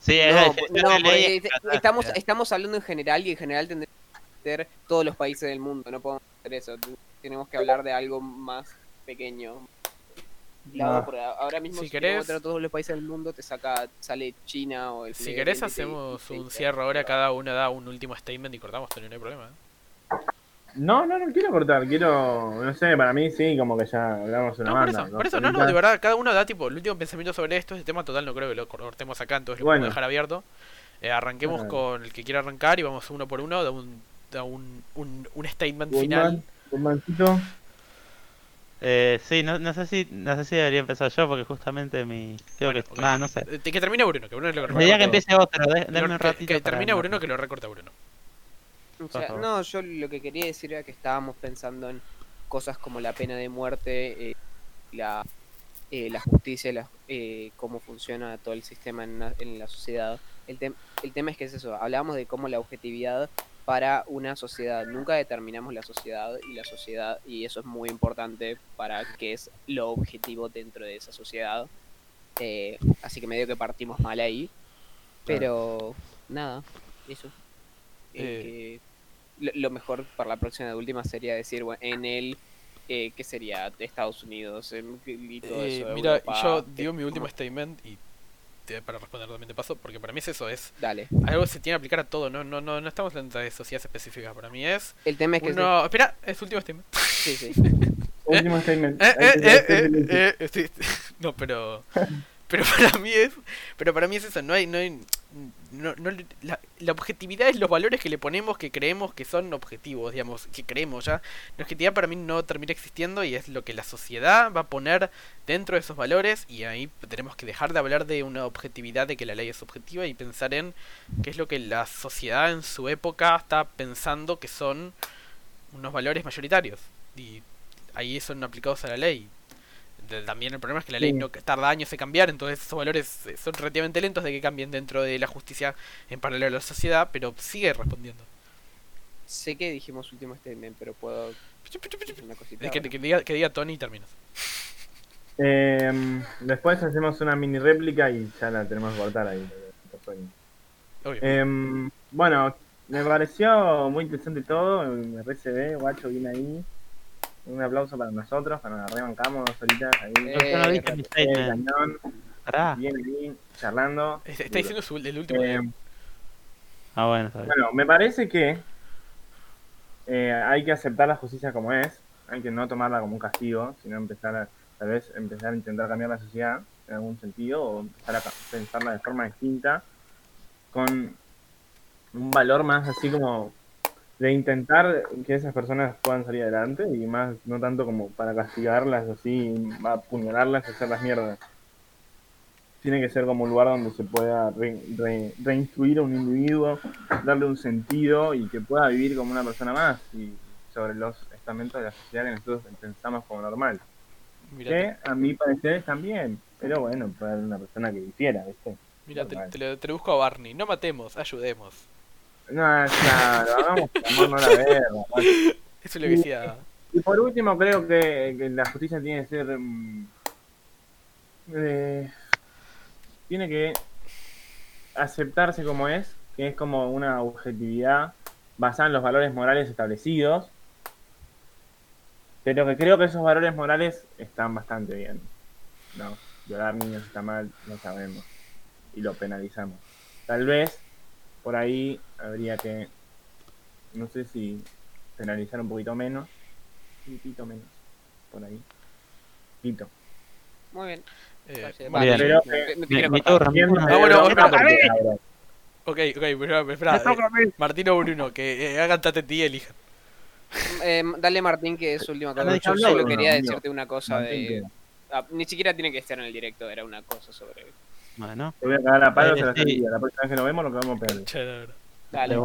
Sí, es no, no, estamos, estamos hablando en general y en general tendríamos que ser todos los países del mundo. No podemos hacer eso. Tenemos que hablar de algo más pequeño. No. ahora mismo Si si, querés- a todos los países del mundo te saca sale China o el Si querés hacemos un cierre ahora, "Pero- cada uno da un último statement y cortamos, Tony, no hay problema. ¿eh? No, no, no quiero cortar, quiero, no sé, para mí sí, como que ya hablamos una No, por eso, por eso, no, no, de verdad, cada uno da tipo el último pensamiento sobre esto, este tema total no creo que lo cortemos acá, entonces lo Bueno. podemos dejar abierto. Eh, arranquemos con el que quiera arrancar y vamos uno por uno, da un, da un, un, un statement final. Goldmancito. Eh, sí, no, no sé si no sé si debería empezar yo porque justamente mi creo Bueno, que ok. ah, no sé. Eh, Que termine Bruno, que Bruno es lo diría que recorta empiece otro, de- todo. denme un Que- ratito. Que para termine no- Bruno, que lo recorta Bruno. O sea, no, yo lo que quería decir era que estábamos pensando en cosas como la pena de muerte, eh, la, eh, la justicia, la- eh, cómo funciona todo el sistema en, la- en la sociedad. El, tem- el tema es que es eso, hablábamos de cómo la objetividad para una sociedad, nunca determinamos la sociedad y la sociedad, y eso es muy importante para qué es lo objetivo dentro de esa sociedad. Eh, así que medio que partimos mal ahí, pero nada, eso. Eh, lo, mejor para la próxima de última sería decir, bueno, en el, eh, ¿qué sería? De Estados Unidos en- y todo Eh, eso. mira, Europa, yo que- digo mi último statement y te- para responder también de paso, porque para mí es eso, es Dale. algo que se tiene que aplicar a todo, no, no, no, no estamos hablando de sociedades específicas, para mí es El tema es que... uno... Espera, es último statement. Sí, sí. Último statement. Eh, eh, te- eh, te- eh, te- eh, sí, no, pero pero para mí es pero para mí es eso, no hay no hay no, no la, la objetividad es los valores que le ponemos que creemos que son objetivos, digamos, que creemos ya. La objetividad para mí no termina existiendo y es lo que la sociedad va a poner dentro de esos valores y ahí tenemos que dejar de hablar de una objetividad de que la ley es objetiva y pensar en qué es lo que la sociedad en su época está pensando que son unos valores mayoritarios y ahí son aplicados a la ley. También el problema es que la ley Sí. no tarda años en cambiar, entonces esos valores eh, son relativamente lentos de que cambien dentro de la justicia en paralelo a la sociedad, pero sigue respondiendo. Sé que dijimos último statement, pero puedo una cosita. Eh, Que, diga, que diga Tony y terminas. Eh, después hacemos una mini réplica y ya la tenemos que cortar ahí. Em, bueno, me pareció muy interesante todo. Me RCB, guacho, viene ahí. Un aplauso para nosotros, para nos rebancamos dos horitas ahí. Eh, Yo no dije mi Eh, statement. cañón, Pará. bien ahí, charlando. Es- Está diciendo su- el último. Eh, Ah, bueno, está bien. Bueno, me parece que eh, hay que aceptar la justicia como es, hay que no tomarla como un castigo, sino empezar a, tal vez, empezar a intentar cambiar la sociedad en algún sentido, o empezar a pensarla de forma distinta, con un valor más así como de intentar que esas personas puedan salir adelante y más no tanto como para castigarlas así, apuñalarlas hacerlas mierdas. Tiene que ser como un lugar donde se pueda re- re- reinstruir a un individuo, darle un sentido y que pueda vivir como una persona más y sobre los estamentos de la sociedad que nosotros pensamos como normal. Que a mi parecer también, pero bueno, haber una persona que difiera, ¿viste? mira, te, lo, a Barney. No matemos, ayudemos. No, claro, hagamos amor no la guerra. Eso es lo que decía. Y por último, creo que, que la justicia tiene que ser. mm, eh, tiene que aceptarse como es, que es como una objetividad basada en los valores morales establecidos. Pero que creo que esos valores morales están bastante bien. No, violar niños está mal, lo sabemos. Y lo penalizamos. Tal vez por ahí habría que, no sé si penalizar un poquito menos, un poquito menos, por ahí. Poquito. Muy bien. Eh. Muy Pero, eh. Ah, bueno, ok, ok, espera, espera, eh, Martino Bruno, que eh, hagan tate y elijan. Eh, dale Martín que es su última cosa. Yo solo quería decirte una cosa Martín, de... ah, ni siquiera tiene que estar en el directo, era una cosa sobre... Bueno, Te voy a cagar a palos Eh, a la sí. La próxima vez que nos vemos, lo que vamos a perder. Dale.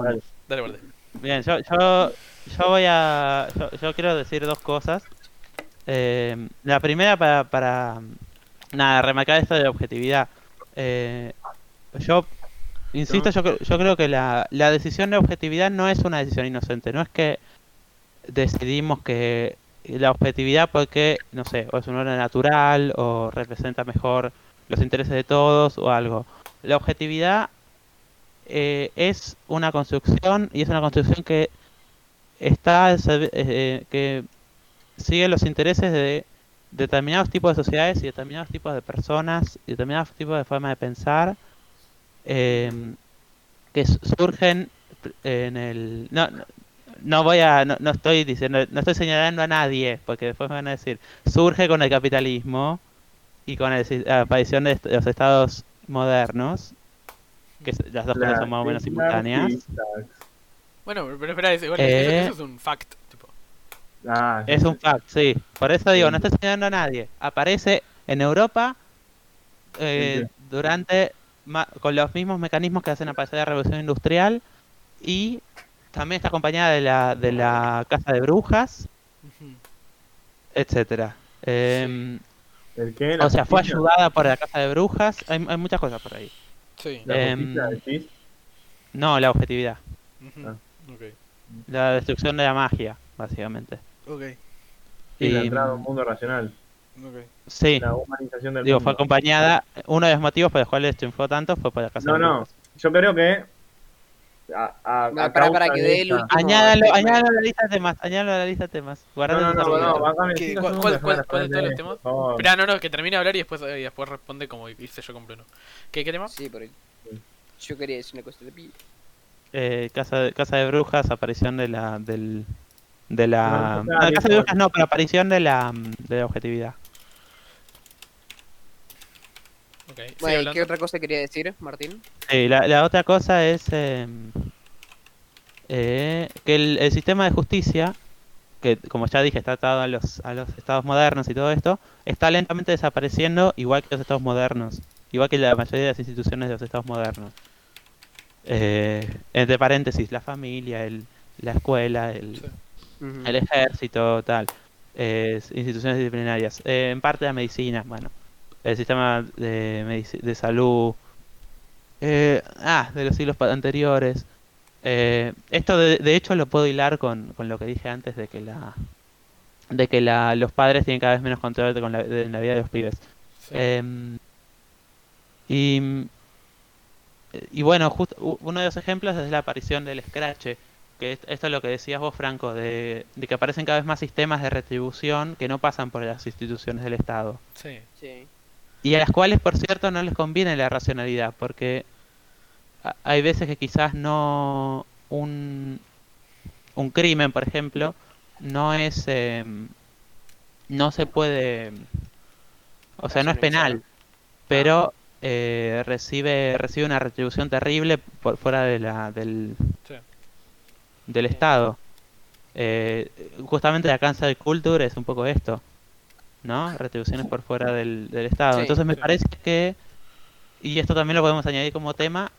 Dale, Borde. Bien, yo, yo, yo voy a. Yo, yo quiero decir dos cosas. Eh, la primera, para, para. Nada, remarcar esto de objetividad. Eh, yo. Insisto, yo, yo creo que la, la decisión de objetividad no es una decisión inocente. No es que decidimos que la objetividad porque, no sé, o es un orden natural o representa mejor los intereses de todos o algo. La objetividad eh, es una construcción y es una construcción que está servi- eh, que sigue los intereses de determinados tipos de sociedades y determinados tipos de personas y determinados tipos de formas de pensar em, que surgen en el no, no voy a no, no estoy diciendo no estoy señalando a nadie porque después me van a decir surge con el capitalismo y con el la aparición de los estados modernos que es- las dos cosas son más o menos simultáneas. Bueno, pero espera, igual, Eh. eso, eso es un fact. Tipo. Ah, Es un fact, sí. Por eso digo, no está enseñando a nadie. Aparece en Europa eh, Sí, durante ma- con los mismos mecanismos que hacen aparecer la revolución industrial y también está acompañada de la de la casa de brujas, Ujú. etcétera. Em, ¿El qué? ¿La o sea, fue ayudada por la casa de brujas. Hay, hay muchas cosas por ahí. Sí. ¿La Em, justicia decís? No, la objetividad. Ah. La destrucción de la magia, básicamente. Ok. Sí, la Y- entrada a un mundo racional. Ok. Sí, La humanización del digo, mundo. fue acompañada. Uno de los motivos por los cuales triunfó tanto fue por la casa No, de no. brujas. Yo creo que. A, a, No, a para- para que dé el último- Añádalo, añádalo a la lista de temas, añádalo a la lista de temas. No, Guardate no, no, no, argumentos. bancame ¿Qué- cinco cuál- cuál- cuál- cuál de todos los temas? Espera, no, no, que termine de hablar y después, y después responde como hice yo con Bruno. ¿Qué, qué tema? Sí, por ahí. Yo quería decir una cosa de pi. Eh, casa, de, casa de brujas, aparición de la. Del, de la. No, No, está casa de brujas no, pero aparición de la, de la objetividad. Bueno, ¿y hablando. ¿qué otra cosa quería decir, Martín? Sí, la, la otra cosa es eh, eh, que el, el sistema de justicia, que como ya dije está atado a los, a los estados modernos y todo esto, está lentamente desapareciendo igual que los estados modernos, igual que la mayoría de las instituciones de los estados modernos. Eh, entre paréntesis, la familia, el, la escuela, el, Sí. El ejército, tal, eh, instituciones disciplinarias, eh, en parte la medicina, bueno, el sistema de, de salud, eh, ah, de los siglos anteriores. Eh, esto de, de hecho lo puedo hilar con, con lo que dije antes de que la de que la, los padres tienen cada vez menos control con la, de, la vida de los pibes. Sí. Em, y, y bueno, justo uno de los ejemplos es la aparición del Scratch, que es- esto es lo que decías vos, Franco, de, de que aparecen cada vez más sistemas de retribución que no pasan por las instituciones del Estado. sí. Sí. Y a las cuales, por cierto, no les conviene la racionalidad, porque hay veces que quizás no un, un crimen, por ejemplo, no es em, no se puede, o sea, no es penal, pero eh, recibe recibe una retribución terrible por fuera de la del Sí. del Estado. Eh, justamente la cancel culture es un poco esto, ¿no? Retribuciones por fuera del, del Estado. Sí, Entonces me parece que, y esto también lo podemos añadir como tema,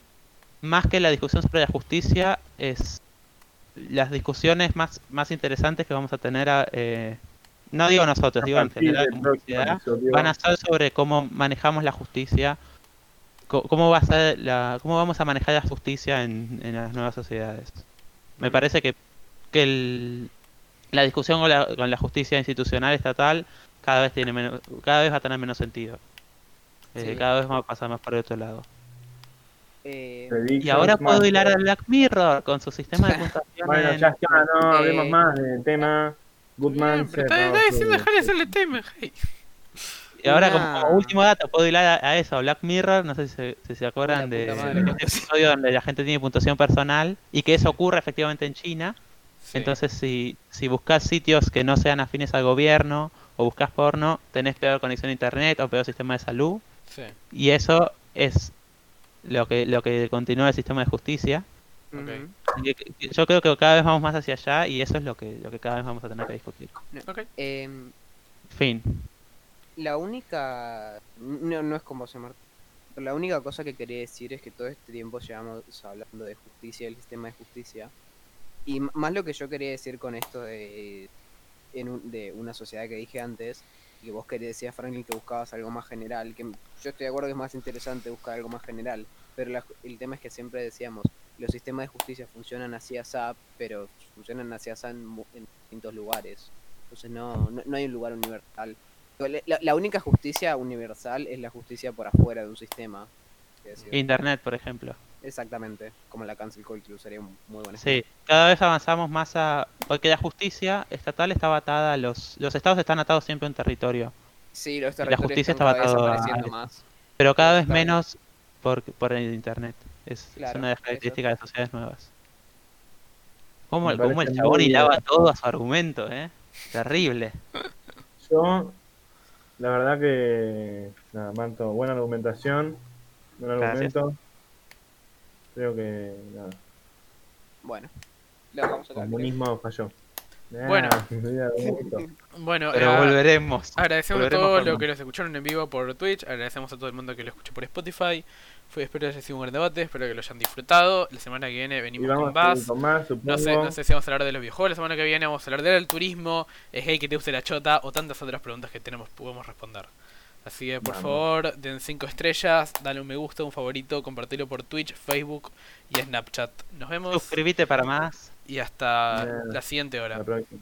más que la discusión sobre la justicia, es las discusiones más, más interesantes que vamos a tener, a, eh, no digo nosotros, digo en general sociedad, van a ser sobre cómo manejamos la justicia, cómo va a ser la, cómo vamos a manejar la justicia en, en las nuevas sociedades. Me parece que, que el- la discusión con la, con la justicia institucional estatal cada vez tiene menos, cada vez va a tener menos sentido. Eh, Sí. Cada vez va a pasar más por el otro lado. Eh, Y ahora puedo más- hilar a Black Mirror con su sistema de puntuación. Bueno, en- ya está, no hablemos Eh, más del tema. Goodman está, está diciendo dejar de hacerle tema, hey. Y ahora como, último dato puedo hilar a, a eso, Black Mirror, no sé si se, si se acuerdan de, de este episodio donde la gente tiene puntuación personal y que eso ocurre efectivamente en China. Sí. Entonces si, si buscas sitios que no sean afines al gobierno o buscas porno, tenés peor conexión a internet o peor sistema de salud. Sí. Y eso es lo que, lo que continúa el sistema de justicia. yo creo que cada vez vamos más hacia allá y eso es lo que, lo que cada vez vamos a tener que discutir. Ok. Em, Fin. la única. No, no es como se marca. Pero la única cosa que quería decir es que todo este tiempo llevamos hablando de justicia, el sistema de justicia. Y más lo que yo quería decir con esto de, en un- de una sociedad que dije antes, y que vos querías decías, Franklin, que buscabas algo más general, que yo estoy de acuerdo que es más interesante buscar algo más general, pero la- el tema es que siempre decíamos, los sistemas de justicia funcionan hacia SAP, pero funcionan hacia SAP en, en distintos lugares. Entonces no, no, hay un lugar universal. La, la única justicia universal es la justicia por afuera de un sistema. Internet, por ejemplo. Exactamente, como la cancel culture sería un muy buen Sí, cada vez avanzamos más a... Porque la justicia estatal estaba atada a los... Los estados están atados siempre a un territorio, Sí, los la territorios justicia están cada estaba vez atado a eso. más. pero cada vez menos por, por el Internet. Es, una de las eso. características de sociedades nuevas. Cómo, Me el- cómo el chabón hilaba todo a su argumento, ¿eh? Terrible. Yo, la verdad que, nada, Manto, buena argumentación, buen Gracias. Creo que nada, Bueno, lo acá. comunismo falló. Bueno. Bueno, Pero eh, volveremos. agradecemos a todos los que los escucharon en vivo por Twitch. Agradecemos a todo el mundo que lo escuchó por Spotify. Fue, espero que haya sido un gran debate. Espero que lo hayan disfrutado. La semana que viene venimos vamos con más. No sé, no sé si vamos a hablar de los videojuegos la semana que viene, vamos a hablar del turismo, es gay que te guste la chota o tantas otras preguntas que tenemos podemos responder. Así que por Vamos. favor, den 5 estrellas, dale un me gusta, un favorito, compartirlo por Twitch, Facebook y Snapchat. Nos vemos Suscríbete para más. y hasta la siguiente hora. La próxima.